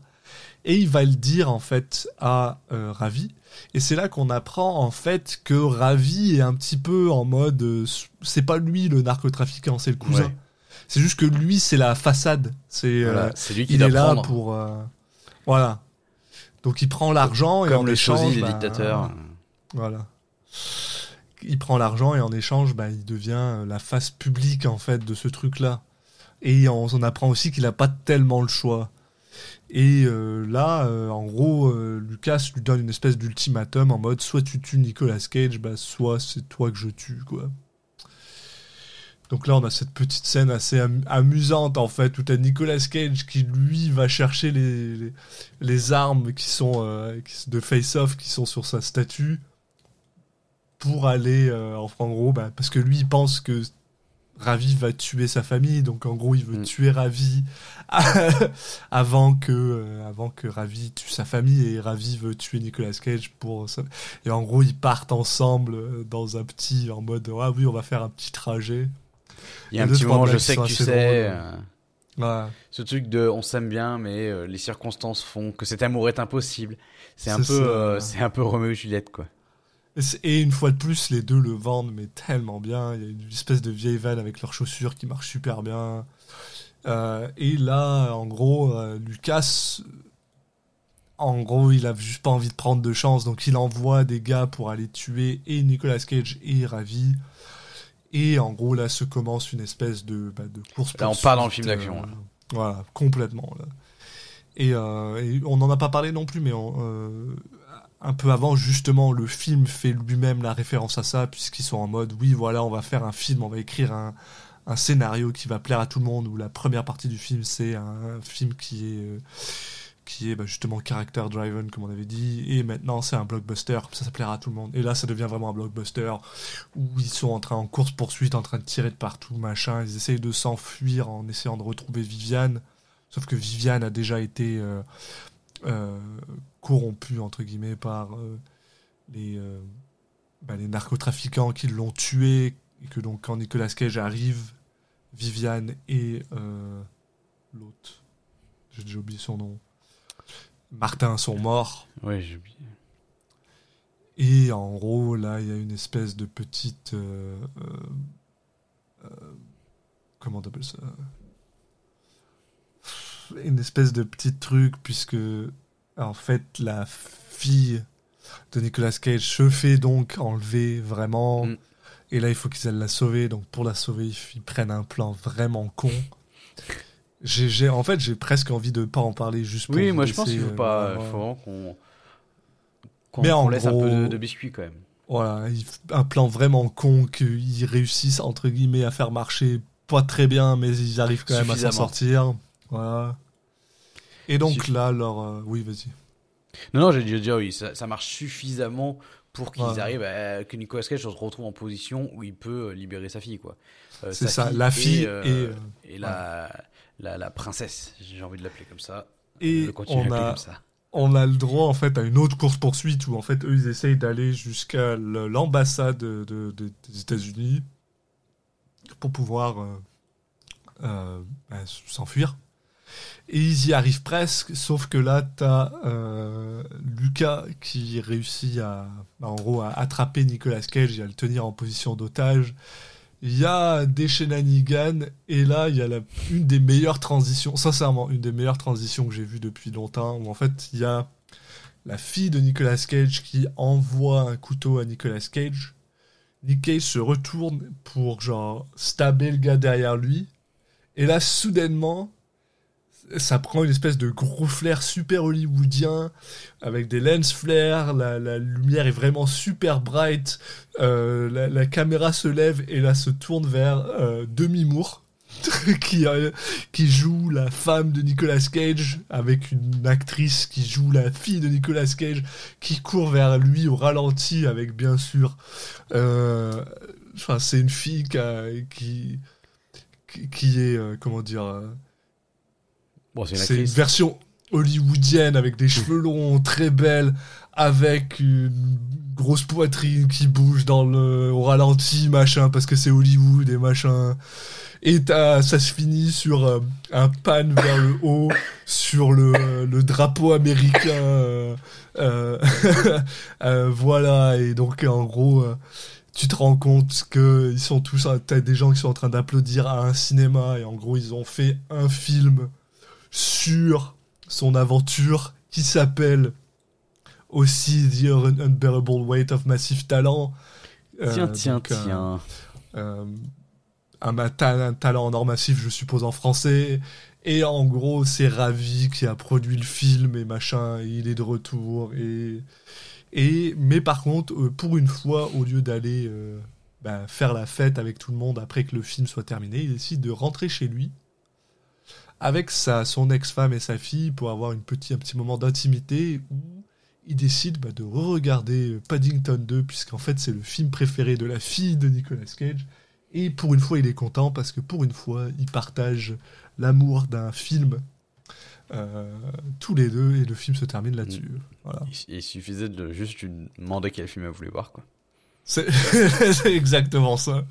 et il va le dire en fait à euh, Ravi. Et c'est là qu'on apprend en fait que Ravi est un petit peu en mode, euh, c'est pas lui le narcotrafiquant, c'est le cousin. Ouais. C'est juste que lui c'est la façade. C'est euh, Voilà, c'est lui qui il est là prendre, pour euh, voilà. Donc il prend l'argent et en comme le échange, des bah, dictateurs. voilà. Il prend l'argent et en échange, bah, il devient euh, la face publique en fait de ce truc-là. Et on, apprend aussi qu'il n'a pas tellement le choix. Et euh, là, euh, en gros, euh, Lucas lui donne une espèce d'ultimatum en mode soit tu tues Nicolas Cage, bah, soit c'est toi que je tue, quoi. Donc là, on a cette petite scène assez am- amusante en fait, où t'as Nicolas Cage qui lui va chercher les, les, armes qui sont de face-off qui sont sur sa statue pour aller en en gros, bah, parce que lui il pense que Ravi va tuer sa famille, donc en gros il veut Mm. tuer Ravi avant que euh, avant que Ravi tue sa famille et Ravi veut tuer Nicolas Cage pour ça. Et en gros ils partent ensemble euh, dans un petit en mode ah oui on va faire un petit trajet. Il y a un deux, petit moment, je sais que tu sais. euh, Ouais. Ce truc de on s'aime bien, mais euh, les circonstances font que cet amour est impossible. C'est un peu, euh, c'est un peu Roméo et Juliette, quoi. Et une fois de plus, les deux le vendent, mais tellement bien. Il y a une espèce de vieille vanne avec leurs chaussures qui marche super bien. Euh, et là, en gros, euh, Lucas, en gros, il a juste pas envie de prendre de chance, donc il envoie des gars pour aller tuer et Nicolas Cage et Ravi. Et en gros, là se commence une espèce de, bah, de course. Là, on part dans le film d'action, là. Voilà, complètement. Là. Et, euh, et on n'en a pas parlé non plus, mais on, euh, un peu avant, justement, le film fait lui-même la référence à ça, puisqu'ils sont en mode, oui, voilà, on va faire un film, on va écrire un, scénario qui va plaire à tout le monde, où la première partie du film, c'est un, film qui est, euh, qui est bah, justement character driven, comme on avait dit, et maintenant c'est un blockbuster, comme ça, ça plaira à tout le monde. Et là, ça devient vraiment un blockbuster, où ils sont en train, en course-poursuite, en train de tirer de partout, machin, ils essayent de s'enfuir en essayant de retrouver Viviane, sauf que Viviane a déjà été... euh, euh, corrompu entre guillemets par euh, les, euh, bah, les narcotrafiquants qui l'ont tué et que donc quand Nicolas Cage arrive, Viviane et euh, l'autre, j'ai déjà oublié son nom, Martin sont morts. Oui, j'ai oublié. Et en gros, là, il y a une espèce de petite. euh, euh, comment t'appelles ça? Une espèce de petit truc, puisque. En fait, la fille de Nicolas Cage se fait donc enlever vraiment. Mm. Et là, il faut qu'ils aillent la sauver. Donc, pour la sauver, ils prennent un plan vraiment con. J'ai, en fait, j'ai presque envie de pas en parler juste pour. Oui, moi je pense qu'il faut euh, pas, voir. faut qu'on, Mais en laisse un peu de, gros- de biscuit quand même. Voilà, un plan vraiment con qu'ils réussissent entre guillemets à faire marcher pas très bien, mais ils arrivent quand même à s'en sortir. Voilà. Et donc là, leur, euh, oui, vas-y. Non, non, j'ai dit déjà oui, ça, ça marche suffisamment pour qu'ils Ouais. arrivent à que Nicolas Cage se retrouve en position où il peut euh, libérer sa fille, quoi. Euh, C'est ça, la fille et, euh, et la, la, la princesse, j'ai envie de l'appeler comme ça. Et on a, comme ça. on a le droit en fait à une autre course poursuite où en fait eux ils essayent d'aller jusqu'à l'ambassade de, de- de- des États-Unis pour pouvoir euh, bah, s'enfuir. Et ils y arrivent presque, sauf que là, t'as euh, Lucas qui réussit à, en gros, à attraper Nicolas Cage et à le tenir en position d'otage. Il y a des shenanigans, et là, il y a une des meilleures transitions, sincèrement, une des meilleures transitions que j'ai vues depuis longtemps, où en fait, il y a la fille de Nicolas Cage qui envoie un couteau à Nicolas Cage. Nick Cage se retourne pour, genre, stabber le gars derrière lui. Et là, soudainement, ça prend une espèce de gros flair super hollywoodien avec des lens flares, la, la lumière est vraiment super bright, euh, la, caméra se lève et là se tourne vers euh, Demi Moore qui, euh, qui joue la femme de Nicolas Cage avec une actrice qui joue la fille de Nicolas Cage qui court vers lui au ralenti avec bien sûr enfin c'est une fille qui, qui qui, est comment dire Bon, c'est une version hollywoodienne avec des cheveux longs, très belle, avec une grosse poitrine qui bouge dans le au ralenti, machin, parce que c'est Hollywood et machin. Et ça se finit sur euh, un pan vers le haut, sur le, le drapeau américain. euh, euh, voilà, et donc en gros, tu te rends compte que ils sont tous, t'as des gens qui sont en train d'applaudir à un cinéma, et en gros, ils ont fait un film sur son aventure qui s'appelle aussi The Un- Unbearable Weight of Massive Talent. Euh, Tiens, tiens, donc, un- tiens. euh, un, un talent en or massif, je suppose, en français. Et en gros, c'est Ravi qui a produit le film et machin, et il est de retour. Et, et, mais par contre, euh, pour une fois, au lieu d'aller euh, bah, faire la fête avec tout le monde après que le film soit terminé, il décide de rentrer chez lui avec sa, son ex-femme et sa fille pour avoir une petit, un petit moment d'intimité où il décide bah, de re-regarder Paddington 2 puisqu'en fait c'est le film préféré de la fille de Nicolas Cage et pour une fois il est content parce que pour une fois il partage l'amour d'un film euh, tous les deux et le film se termine là-dessus. Voilà. Il, suffisait de juste lui demander quel film elle voulait voir, quoi. C'est exactement ça.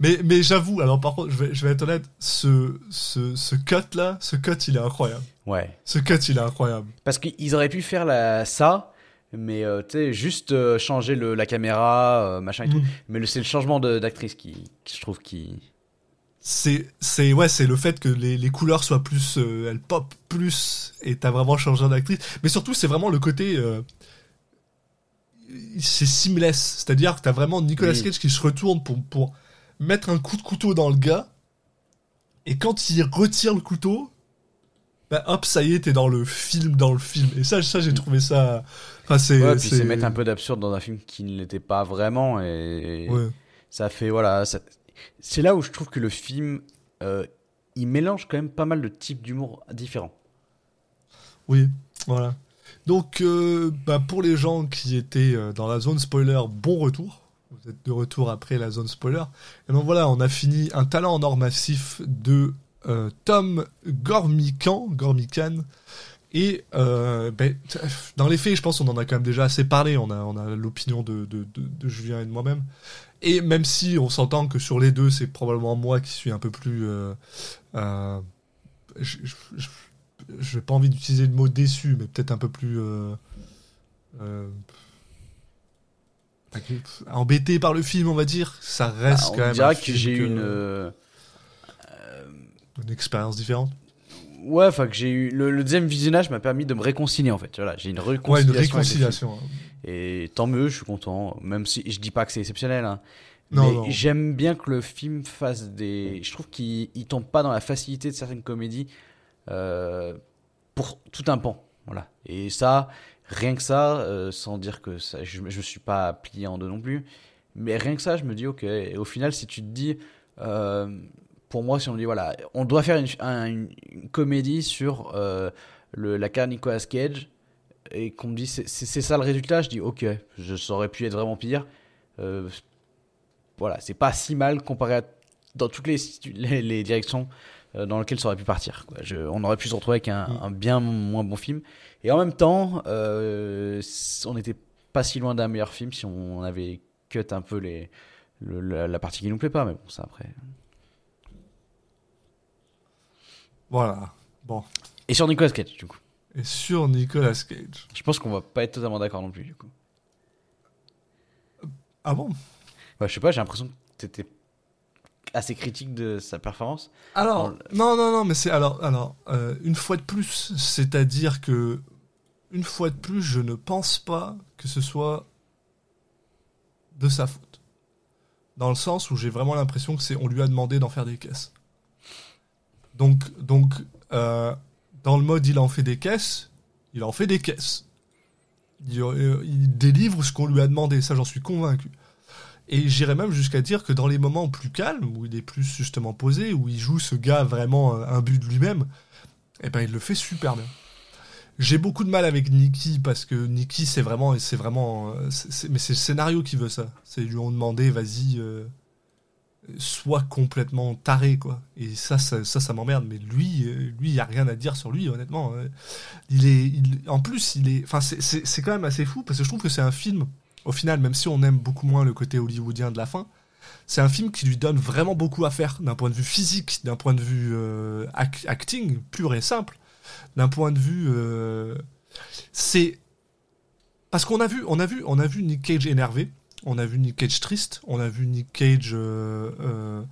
Mais, mais j'avoue, alors par contre, je vais, je vais être honnête, ce, ce, ce cut-là, ce cut, il est incroyable. Ouais. Ce cut, il est incroyable. Parce qu'ils auraient pu faire la, ça, mais euh, tu sais, juste euh, changer le, la caméra, euh, machin et tout. Mm. Mais c'est le changement d'actrice qui, qui, je trouve, qui. C'est, c'est, ouais, c'est le fait que les, les couleurs soient plus, elles pop plus, et t'as vraiment changé d'actrice. Mais surtout, c'est vraiment le côté, c'est seamless. C'est-à-dire que t'as vraiment Nicolas Oui. Cage qui se retourne pour, pour mettre un coup de couteau dans le gars, et quand il retire le couteau, bah hop, ça y est, t'es dans le film, dans le film. Et ça, ça j'ai trouvé ça, enfin, c'est, Ouais, puis c'est mettre un peu d'absurde dans un film qui ne l'était pas vraiment. Et Ouais. ça fait, voilà. ça- C'est là où je trouve que le film, euh, il mélange quand même pas mal de types d'humour différents. Oui, voilà. Donc, euh, bah, pour les gens qui étaient euh, dans la zone spoiler, bon retour. De retour après la zone spoiler. Et donc voilà, on a fini un talent en or massif de euh, Tom Gormican, Gormican. Et euh, ben, dans les faits, je pense qu'on en a quand même déjà assez parlé. On a, on a l'opinion de, Julien et de moi-même. Et même si on s'entend que sur les deux, c'est probablement moi qui suis un peu plus... Euh, je, n'ai pas envie d'utiliser le mot déçu, mais peut-être un peu plus embêté par le film, on va dire. Ça reste Ah, quand on même dira un que j'ai eu une. euh, une expérience différente. Ouais, enfin que j'ai eu le, le deuxième visionnage m'a permis de me réconcilier en fait. Voilà, j'ai une réconciliation. Ouais, une réconciliation. hein. Et tant mieux, je suis content. Même si je dis pas que c'est exceptionnel, hein. Non, mais j'aime bien que le film fasse des. Je trouve qu'il il tombe pas dans la facilité de certaines comédies euh, pour tout un pan. Voilà. Et ça, rien que ça, euh, sans dire que je, me suis pas plié en deux non plus, mais rien que ça, je me dis ok. Et au final, si tu te dis, euh, pour moi, si on me dit voilà, on doit faire une, un- une- une comédie sur euh, le, la carrière Nicolas Cage et qu'on me dit c'est ça le résultat, je dis ok, je ça aurait pu être vraiment pire. Voilà, c'est pas si mal comparé à dans toutes les, les, directions dans lesquelles ça aurait pu partir. quoi. Je- on aurait pu se retrouver avec un, Mm. un bien moins bon film. Et en même temps, euh, on n'était pas si loin d'un meilleur film si on avait cut un peu les, le- la, la partie qui nous plaît pas. Mais bon, ça après. Voilà. Bon. Et sur Nicolas Cage, du coup. Et sur Nicolas Cage. Je pense qu'on va pas être totalement d'accord non plus, du coup. Ah bon? Bah, je sais pas, j'ai l'impression que t'étais assez critique de sa performance. Alors, non, non, non, mais c'est alors, alors euh, une fois de plus, c'est-à-dire que une fois de plus, je ne pense pas que ce soit de sa faute. Dans le sens où j'ai vraiment l'impression que c'est on lui a demandé d'en faire des caisses. Donc, donc, euh, dans le mode il en fait des caisses, il en fait des caisses. Il, euh, il délivre ce qu'on lui a demandé, ça j'en suis convaincu. Et j'irais même jusqu'à dire que dans les moments plus calmes, où il est plus justement posé, où il joue ce gars vraiment euh, imbu de lui-même, eh ben il le fait super bien. J'ai beaucoup de mal avec Nicky parce que Nicky c'est vraiment, c'est vraiment, euh, mais c'est le scénario qui veut ça. C'est lui ont demandé, vas-y, euh, sois complètement taré quoi. Et ça, ça, ça, m'emmerde. Mais lui, lui, il y a rien à dire sur lui, honnêtement. Il est, il- en plus, il est, enfin, c'est quand même assez fou parce que je trouve que c'est un film. Au final, même si on aime beaucoup moins le côté hollywoodien de la fin, c'est un film qui lui donne vraiment beaucoup à faire d'un point de vue physique, d'un point de vue euh, ac- acting pur et simple, d'un point de vue, euh, c'est parce qu'on a vu, on a vu, on a vu Nick Cage énervé, on a vu Nick Cage triste, on a vu Nick Cage, euh, euh,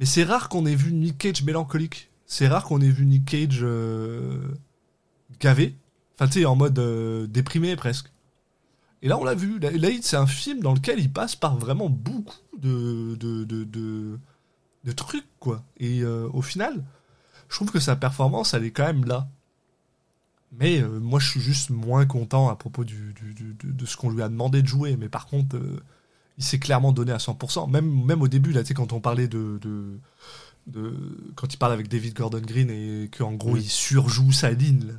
mais c'est rare qu'on ait vu Nick Cage mélancolique. C'est rare qu'on ait vu Nick Cage gavé, enfin tu sais en mode déprimé presque. Et là, on l'a vu. Là, c'est un film dans lequel il passe par vraiment beaucoup de, de, de, de, de trucs, quoi. Et euh, au final, je trouve que sa performance, elle est quand même là. Mais euh, moi, je suis juste moins content à propos du, du- du- de, de ce qu'on lui a demandé de jouer. Mais par contre, euh, il s'est clairement donné à 100%. Même, même au début, là, tu sais, quand on parlait de, de, de- Quand il parle avec David Gordon Green et qu'en gros, Oui. il surjoue sa ligne. là.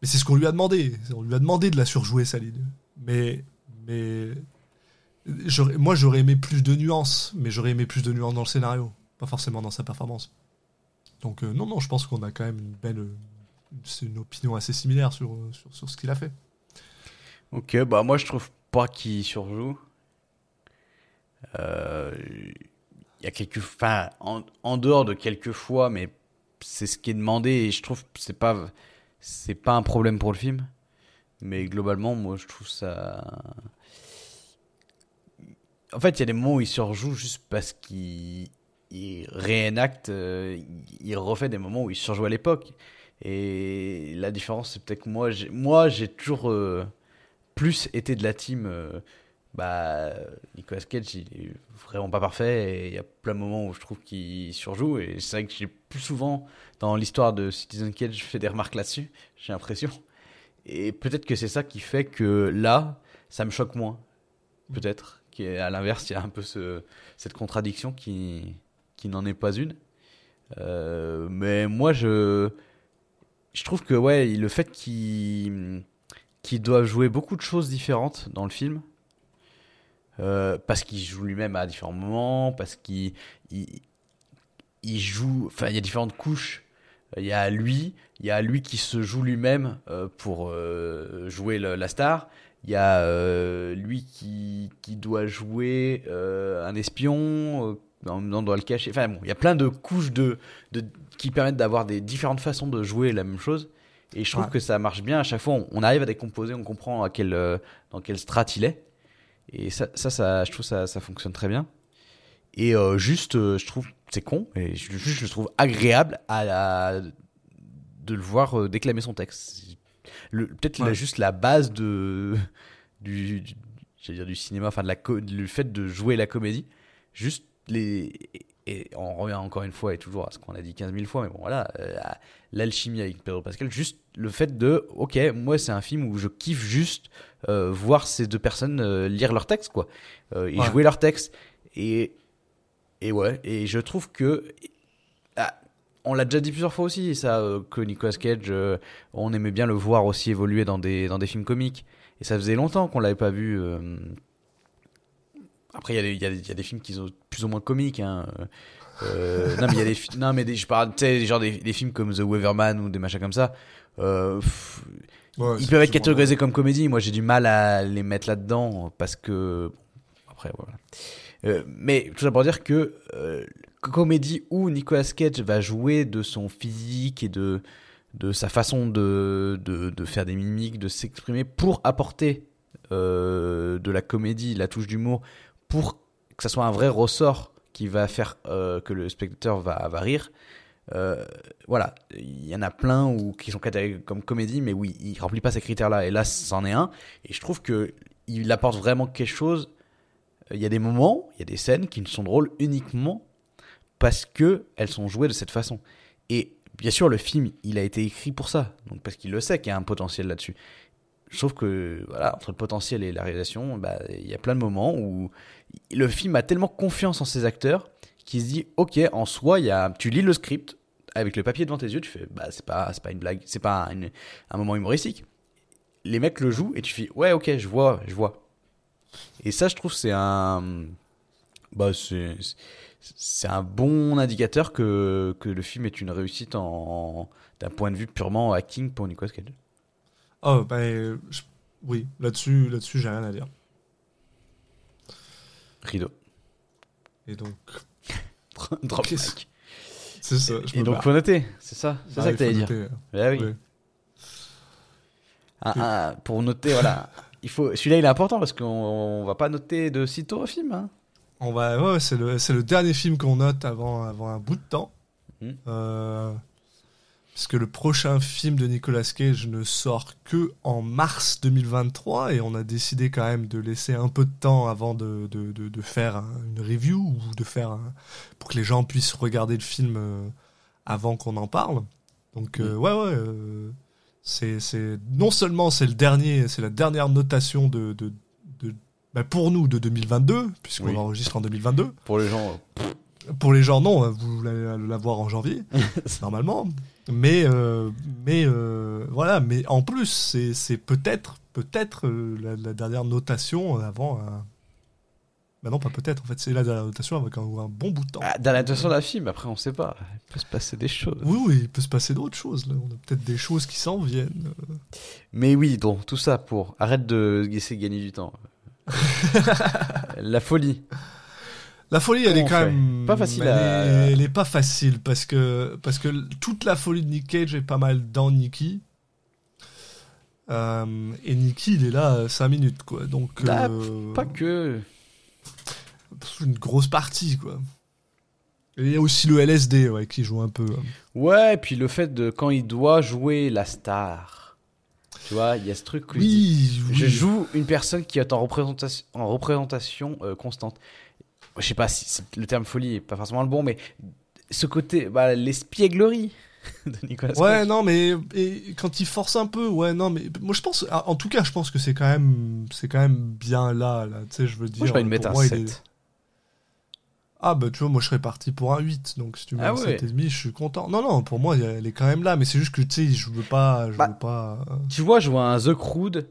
Mais c'est ce qu'on lui a demandé. On lui a demandé de la surjouer, sa ligne. Mais. mais moi, j'aurais aimé plus de nuances. Mais j'aurais aimé plus de nuances dans le scénario. Pas forcément dans sa performance. Donc, euh, non, non, je pense qu'on a quand même une belle. C'est une opinion assez similaire sur, sur, sur ce qu'il a fait. Ok, bah moi je trouve pas qu'il surjoue. Euh, Il y a quelques, en, en dehors de quelques fois, mais c'est ce qui est demandé et je trouve que c'est pas, c'est pas un problème pour le film. Mais globalement, moi je trouve ça. En fait, il y a des moments où il surjoue juste parce qu'il il réénacte, euh, il refait des moments où il surjoue à l'époque. Et la différence, c'est peut-être que moi, j'ai, moi, j'ai toujours euh, plus été de la team. euh, bah, Nicolas Cage, il est vraiment pas parfait. Il y a plein de moments où je trouve qu'il surjoue. Et c'est vrai que j'ai plus souvent, dans l'histoire de Citizen Cage, fait des remarques là-dessus. J'ai l'impression. Et peut-être que c'est ça qui fait que là, ça me choque moins. Peut-être. qu'à l'inverse, il y a un peu ce, cette contradiction qui, qui n'en est pas une. Euh, mais moi, je, je trouve que ouais, le fait qu'il qu'il doit jouer beaucoup de choses différentes dans le film, euh, parce qu'il joue lui-même à différents moments, parce qu'il il, il joue, enfin il y a différentes couches. Il y a lui, il y a lui qui se joue lui-même euh, pour euh, jouer le- la star. Il y a euh, lui qui, qui doit jouer euh, un espion, euh, en même temps doit le cacher. Enfin bon, il y a plein de couches de, de, qui permettent d'avoir des différentes façons de jouer la même chose. Et je trouve Ouais. que ça marche bien. À chaque fois, on, on arrive à décomposer, on comprend à quel, euh, dans quelle strate il est. Et ça, ça, ça je trouve ça, ça fonctionne très bien. Et euh, juste, euh, je trouve, c'est con, mais je, juste, je trouve agréable à, de le voir euh, déclamer son texte. Peut-être Ouais. juste la base de, du, du- dire du cinéma, enfin de la le fait de jouer la comédie. Juste les. Et on revient encore une fois et toujours à ce qu'on a dit 15 000 fois, mais bon voilà, euh, l'alchimie avec Pedro Pascal, juste le fait de, ok, moi c'est un film où je kiffe juste euh, voir ces deux personnes euh, lire leur texte, quoi, euh, et Ouais. jouer leur texte. Et, et ouais, et je trouve que. ah, on l'a déjà dit plusieurs fois aussi, ça, euh, que Nicolas Cage, euh, on aimait bien le voir aussi évoluer dans des, dans des films comiques. Et ça faisait longtemps qu'on l'avait pas vu. euh, Après, il y, a des- y, y a films qui sont plus ou moins comiques. Hein. Non, mais il y a des, non, mais des, je parle, tu sais, genre des, des films comme The Weatherman ou des machins comme ça. Pff, Ouais, ils peuvent être catégorisés comme comédie. Moi, j'ai du mal à les mettre là-dedans parce que. bon, après, voilà. Euh, mais tout ça dire que euh, comédie où Nicolas Cage va jouer de son physique et de, de sa façon de, de, de faire des mimiques, de s'exprimer pour apporter euh, de la comédie, la touche d'humour, pour que ça soit un vrai ressort qui va faire euh, que le spectateur va, va rire. Voilà, il y en a plein où, qui sont catalogués comme comédie, mais oui, il remplit pas ces critères-là. Et là, c'en est un. Et je trouve que il apporte vraiment quelque chose. Il y a des moments, il y a des scènes qui ne sont drôles uniquement parce que elles sont jouées de cette façon. Et bien sûr, le film, il a été écrit pour ça, donc parce qu'il le sait qu'il y a un potentiel là-dessus. Trouve que voilà, entre le potentiel et la réalisation, bah, il y a plein de moments où le film a tellement confiance en ses acteurs qu'il se dit ok, en soi, il y a, tu lis le script avec le papier devant tes yeux, tu fais bah c'est pas pas une blague, c'est pas un moment humoristique. Les mecs le jouent et tu fais ouais ok, je vois, je vois. Et ça, je trouve, c'est un bah c'est c'est un bon indicateur que, que le film est une réussite en, d'un point de vue purement acting pour Nicolas Cage. Oh, ben, je- oui, là-dessus, là-dessus, j'ai rien à dire. Rideau. Et donc, Drop c'est ça. je Et donc barre. faut noter, c'est ça, c'est Ah, ça il que t'allais dire. noter. Ah oui. Ouais. Un- un- pour noter, voilà. Il faut, celui-là il est important parce qu'on on va pas noter de sitôt au film. Hein. On va, ouais, c'est le, c'est le dernier film qu'on note avant, avant un bout de temps. Euh, parce que le prochain film de Nicolas Cage ne sort que en mars 2023 et on a décidé quand même de laisser un peu de temps avant de, de, de, de faire un- une review ou de faire un- pour que les gens puissent regarder le film euh, avant qu'on en parle. Donc euh, ouais ouais, euh, c'est c'est non seulement c'est le dernier, c'est la dernière notation de, de, de bah, pour nous de 2022 puisqu'on Oui. enregistre en 2022. Pour les gens, Pour les gens, non, vous allez la voir en janvier, normalement. Mais, euh, mais euh, voilà, mais en plus, c'est c'est peut-être peut-être euh, la, la dernière notation avant un. Bah non, pas peut-être, en fait, c'est la notation avec un, un bon bout de temps. ah, dans l'attention d'un film, après on sait pas, il peut se passer des choses. Oui, oui, il peut se passer d'autres choses, là. On a peut-être des choses qui s'en viennent. Mais oui, donc tout ça pour arrête de essayer de gagner du temps. La folie. La folie, elle est quand même. Pas facile Elle, à- est, elle est pas facile parce que, parce que toute la folie de Nick Cage est pas mal dans Nicky. Euh, et Nicky, il est là 5 minutes, quoi. Donc. Bah, euh, Pas que. Une grosse partie, quoi. Et il y a aussi le LSD, ouais, qui joue un peu. hein. Ouais, et puis le fait de quand il doit jouer la star. Tu vois, il y a ce truc où dit, Oui, je joue une personne qui est en représentation, en représentation euh, constante. Je sais pas si le terme folie est pas forcément le bon, mais ce côté, bah, l'espièglerie de Nicolas Ouais, Cage. non, mais et quand il force un peu, ouais, non, mais moi je pense, en tout cas, je pense que c'est quand même, c'est quand même bien là, là. Tu sais, je veux dire. Moi, je vais lui mettre un moi, il 7. est- Ah bah tu vois, moi je serais parti pour un 8, donc si tu mets Ah un ouais. 7,5, je suis content. Non, non, pour moi, elle est quand même là, mais c'est juste que tu sais, je veux pas, je Bah. veux pas. euh, Tu vois, je vois un The Crude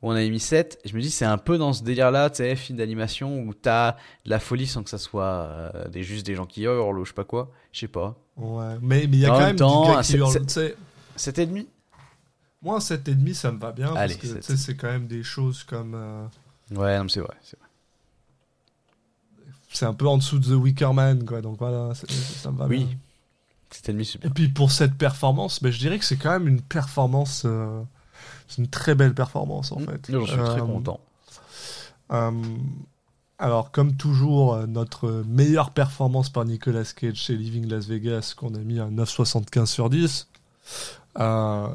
où on avait mis 7. Et je me dis, c'est un peu dans ce délire-là, tu sais, film d'animation où t'as de la folie sans que ça soit euh, des, juste des gens qui hurlent ou je sais pas quoi. Je sais pas. Ouais, mais mais il y a En quand même temps, du gars un qui sept- hurle, sept- tu sais. 7,5 Moi, un 7,5, ça me va bien, Allez, parce que tu sept. sais, c'est quand même des choses comme. euh, Ouais, non, mais c'est vrai. c'est vrai. C'est un peu en dessous de The Wicker Man, quoi, donc voilà, ça me va Oui. bien. 7,5, c'est Et bien. puis pour cette performance, ben, je dirais que c'est quand même une performance. euh, c'est une très belle performance en fait. J'en suis très Euh, content. euh, alors, comme toujours, notre meilleure performance par Nicolas Cage chez Living Las Vegas, qu'on a mis un 9,75 sur 10. Euh,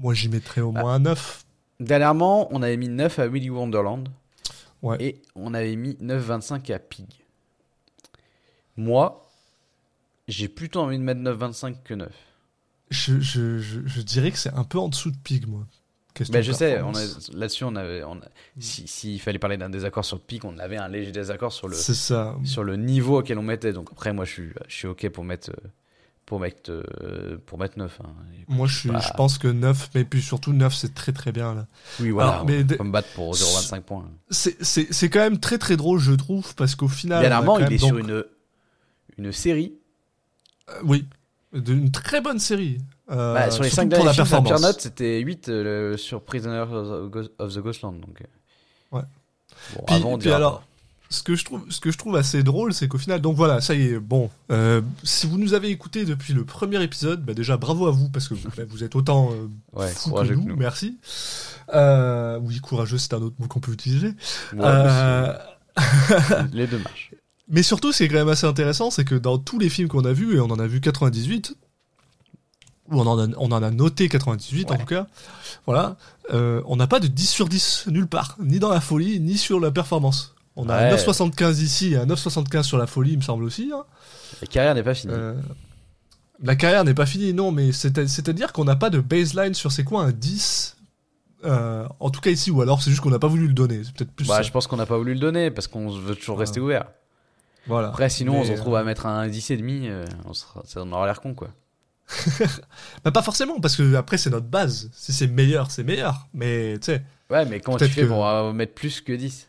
moi, j'y mettrais au Bah. moins un 9. Dernièrement, on avait mis 9 à Willy Wonderland. Ouais. Et on avait mis 9,25 à Pig. Moi, j'ai plutôt envie de mettre 9,25 que 9. Je, je, je, je dirais que c'est un peu en dessous de Pig, moi. Ben, je sais, là-dessus, on avait. on a- si- S'il fallait parler d'un désaccord sur le Pig, on avait un léger désaccord sur le, C'est ça. sur le niveau auquel on mettait. Donc après, moi, je suis, je suis OK pour mettre, euh, pour mettre, euh, pour mettre 9. hein. Moi, je, suis, pas- je pense que 9, mais puis surtout 9, c'est très très bien là. Oui, voilà. Alors, mais on de- peut me battre pour 0,25 points. C'est- quand même très très drôle, je trouve, parce qu'au final. Dernièrement, il est donc- sur une, une série. Euh, oui, d'une très bonne série. Euh, Bah, sur les surtout 5 pour derniers films, pire note, c'était 8 euh, le- sur Prisoner of the Ghostland. Donc. Ouais. Bon, Puis, avant, on puis alors, ce que je trouve, ce que je trouve assez drôle, c'est qu'au final, donc voilà, ça y est, bon, euh, si vous nous avez écouté depuis le premier épisode, bah déjà bravo à vous parce que vous, bah, vous êtes autant euh, Ouais, fous que courageux nous, que nous. merci. Euh, oui, courageux, c'est un autre mot qu'on peut utiliser. Ouais, Euh, c'est- Les deux marches. mais surtout, ce qui est quand même assez intéressant, c'est que dans tous les films qu'on a vus, et on en a vu 98, ou on en a, on en a noté 98 en tout cas, voilà, on n'a pas de 10 sur 10 nulle part, ni dans la folie, ni sur la performance. On a Ouais. un 9,75 ici et un 9,75 sur la folie, il me semble aussi. hein. La carrière n'est pas finie. Euh, la carrière n'est pas finie, non, mais c'est- c'est-à-dire qu'on n'a pas de baseline sur c'est quoi un 10 euh, en tout cas ici, ou alors c'est juste qu'on n'a pas voulu le donner. C'est peut-être plus Bah, je pense qu'on n'a pas voulu le donner parce qu'on veut toujours rester ouvert. Voilà. Après, sinon, on se retrouve euh, à mettre un 10,5, euh, on, sera, ça en aura l'air con, quoi. Bah, pas forcément, parce que après c'est notre base. Si c'est meilleur, c'est meilleur. Mais tu sais, Ouais, mais comment tu fais que- pour mettre plus que 10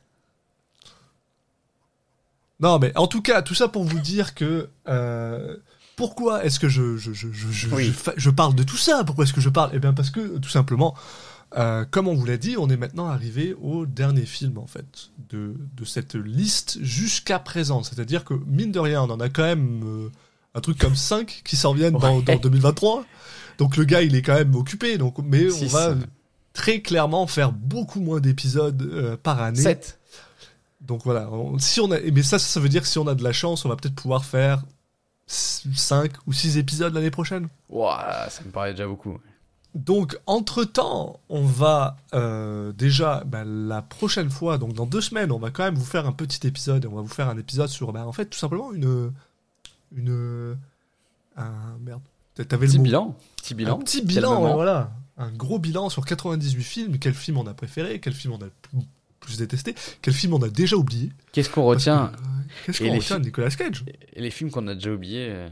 non, mais en tout cas, tout ça pour vous dire que euh, pourquoi est-ce que je je, je, je, je, Oui. je parle de tout ça? Pourquoi est-ce que je parle? Eh bien parce que tout simplement, euh, comme on vous l'a dit, on est maintenant arrivé au dernier film en fait de, de cette liste jusqu'à présent. C'est-à-dire que mine de rien, on en a quand même euh, un truc comme 5 qui s'en viennent dans, Ouais. dans 2023. Donc le gars, il est quand même occupé. Donc, mais on va très clairement faire beaucoup moins d'épisodes euh, par année. 7 Donc voilà, on- si on a, mais ça, ça veut dire que si on a de la chance, on va peut-être pouvoir faire 5 ou 6 épisodes l'année prochaine. Ouah, ça me paraît déjà beaucoup. Donc, entre-temps, on va euh, déjà, bah, la prochaine fois, donc dans deux semaines, on va quand même vous faire un petit épisode, et on va vous faire un épisode sur, bah, en fait, tout simplement une... une un, merde, t'avais le Petit mot. bilan. Petit bilan. Un petit bilan, voilà. Un gros bilan sur 98 films, quel film on a préféré, quel film on a le plus- détesté, quel film on a déjà oublié. Qu'est-ce qu'on retient euh, Qu'est-ce Et qu'on retient de Nicolas Cage Et les films qu'on a déjà oubliés, euh,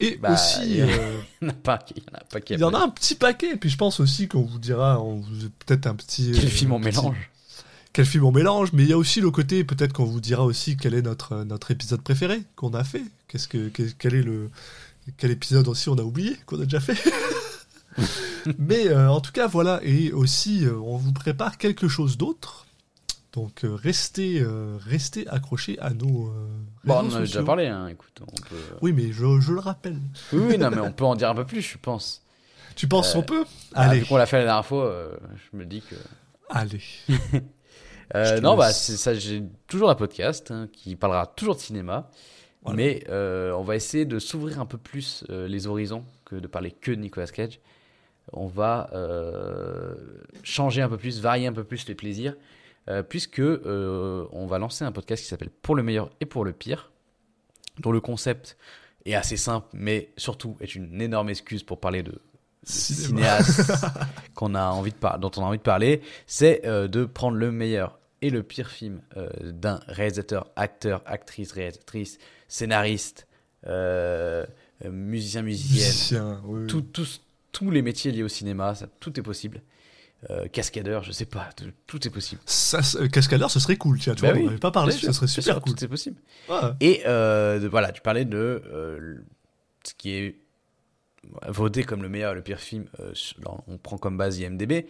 Et Bah, aussi, il y a- euh, il y en a pas, il y en a pas qui il y en a un petit paquet. Puis je pense aussi qu'on vous dira, on vous peut-être un petit. Quel euh, film on petit- mélange Quel film on mélange. Mais il y a aussi le côté, peut-être qu'on vous dira aussi quel est notre notre épisode préféré qu'on a fait. Qu'est-ce que quel, quel est le quel épisode aussi on a oublié qu'on a déjà fait. Mais euh, en tout cas voilà et aussi euh, on vous prépare quelque chose d'autre. Donc euh, restez restez accrochés à nos. Bon, on en a déjà parlé, hein, écoute. On peut... Oui mais je, je le rappelle. Oui, oui, non, mais on peut en dire un peu plus, je pense. Tu penses qu'on peut Ah, Allez vu qu'on l'a fait la dernière fois, je me dis que. allez. Non, bah, ça, j'ai toujours un podcast hein, qui parlera toujours de cinéma. Voilà. Mais euh, on va essayer de s'ouvrir un peu plus euh, les horizons que de parler que de Nicolas Cage. On va euh, changer un peu plus, varier un peu plus les plaisirs, euh, puisque euh, on va lancer un podcast qui s'appelle Pour le meilleur et pour le pire, dont le concept est assez simple, mais surtout est une énorme excuse pour parler de, cinéastes qu'on a envie de par- dont on a envie de parler, c'est euh, de prendre le meilleur et le pire film d'un réalisateur, acteur, actrice, réalisatrice, scénariste, musicien, musicienne, Musicien, oui, tout- tous, les métiers liés au cinéma, ça, tout est possible. Euh, cascadeur, je sais pas, tout, est possible. Ça, c'est- cascadeur, ce serait cool, tiens, tu Bah vois, oui, on n'avait pas parlé, sûr, ça serait super sûr, cool. Tout est possible. Ouais. Et euh, de- voilà, tu parlais de euh, ce qui est voté comme le meilleur et le pire film. euh, on prend comme base IMDb,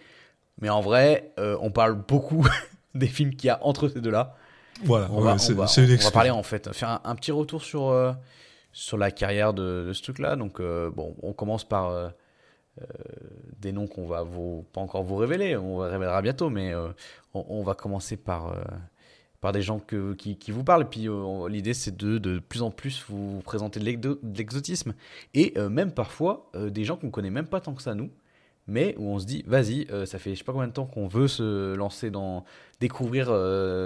mais en vrai, euh, on parle beaucoup des films qu'il y a entre ces deux-là. Voilà, On, ouais, va, c'est on va- on va parler en fait, faire un, un petit retour sur euh, sur la carrière de, de ce truc-là. Donc euh, bon, on commence par euh, des noms qu'on va vous pas encore vous révéler, on révélera bientôt, mais euh, on, on va commencer par euh, par des gens que, qui, qui vous parlent. Et puis on- l'idée c'est de de plus en plus vous présenter de l'exo- de l'exotisme et même parfois des gens qu'on connaît même pas tant que ça nous. Mais où on se dit, vas-y, ça fait je sais pas combien de temps qu'on veut se lancer dans découvrir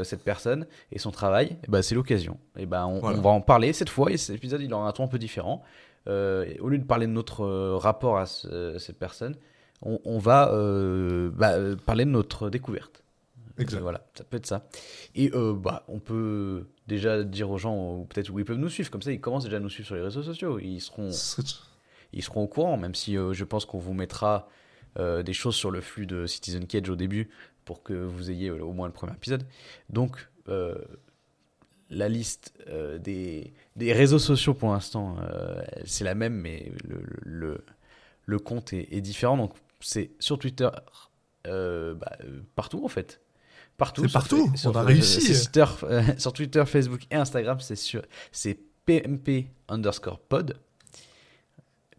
cette personne et son travail, et ben c'est l'occasion. Et ben on, Voilà. on va en parler cette fois et cet épisode il aura un ton un peu différent. Euh, au lieu de parler de notre euh, rapport à ce- cette personne, on, on va euh, bah, parler de notre découverte. Exact. Voilà, ça peut être ça. Et euh, bah, on peut déjà dire aux gens, ou peut-être où ils peuvent nous suivre, comme ça ils commencent déjà à nous suivre sur les réseaux sociaux. Ils seront, ils seront au courant, même si euh, je pense qu'on vous mettra euh, des choses sur le flux de Citizen Cage au début pour que vous ayez au moins le premier épisode. Donc, la liste euh, des, des réseaux sociaux pour l'instant, euh, c'est la même, mais le, le, le compte est, est différent. Donc, c'est sur Twitter, euh, bah, partout en fait. Partout. C'est sur partout, sur- on a réussi. Twitter, sur Twitter, Facebook et Instagram, c'est sur c'est PMP underscore pod.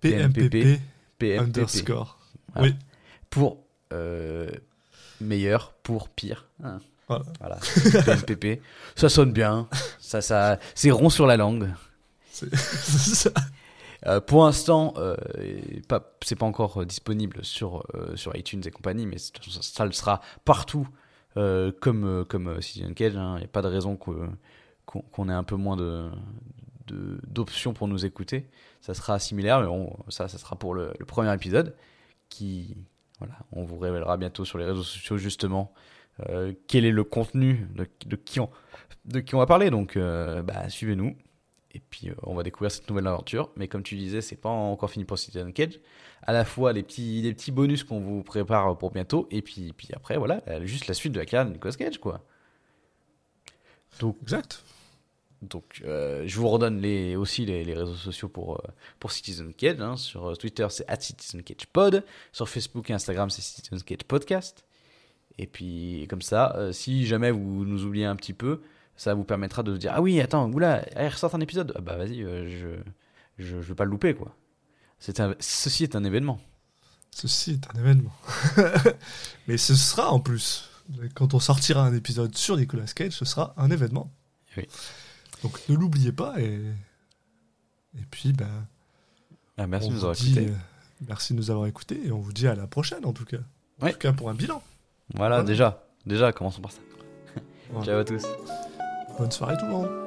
PMPP PMPP. underscore. Voilà. Oui. Pour meilleur, pour pire. Hein. Voilà. Voilà. PMPP. Ça sonne bien. Ça, ça, c'est rond sur la langue. C'est ça. Euh, pour l'instant, euh, c'est pas encore euh, disponible sur, euh, sur iTunes et compagnie, mais ça, ça le sera partout, comme, comme Citizen Cage. Il n'y a pas de raison qu'on ait un peu moins de, de- d'options pour nous écouter. Ça sera similaire, mais on- ça, ça sera pour le, le premier épisode, qui, voilà, on vous révélera bientôt sur les réseaux sociaux justement euh, quel est le contenu de, de qui on, de qui on va parler? Donc, euh, bah, suivez-nous. Et puis, euh, on va découvrir cette nouvelle aventure. Mais comme tu disais, c'est pas encore fini pour Citizen Cage. À la fois les petits, les petits bonus qu'on vous prépare pour bientôt. Et puis, puis après, voilà, juste la suite de la carrière de Nicolas Cage, quoi. Exact. Donc, euh, je vous redonne les, aussi les, les réseaux sociaux pour, euh, pour Citizen Cage. hein. Sur Twitter, c'est Citizen Cage Pod. Sur Facebook et Instagram, c'est Citizen Cage Podcast. Et puis, comme ça, euh, si jamais vous nous oubliez un petit peu, ça vous permettra de dire Ah oui, attends, oula, il ressort un épisode. Ah bah vas-y, euh, je, je, je veux pas le louper, quoi. C'est un, ceci est un événement. Ceci est un événement. Mais ce sera en plus, quand on sortira un épisode sur Nicolas Cage, ce sera un événement. Oui. Donc ne l'oubliez pas et et puis ben Ah, merci de nous avoir écoutés. euh, merci de nous avoir écoutés et on vous dit à la prochaine en tout cas. Ouais. En tout cas pour un bilan. Voilà, déjà, déjà, commençons par ça. Voilà. Ciao à tous. Bonne soirée tout le monde.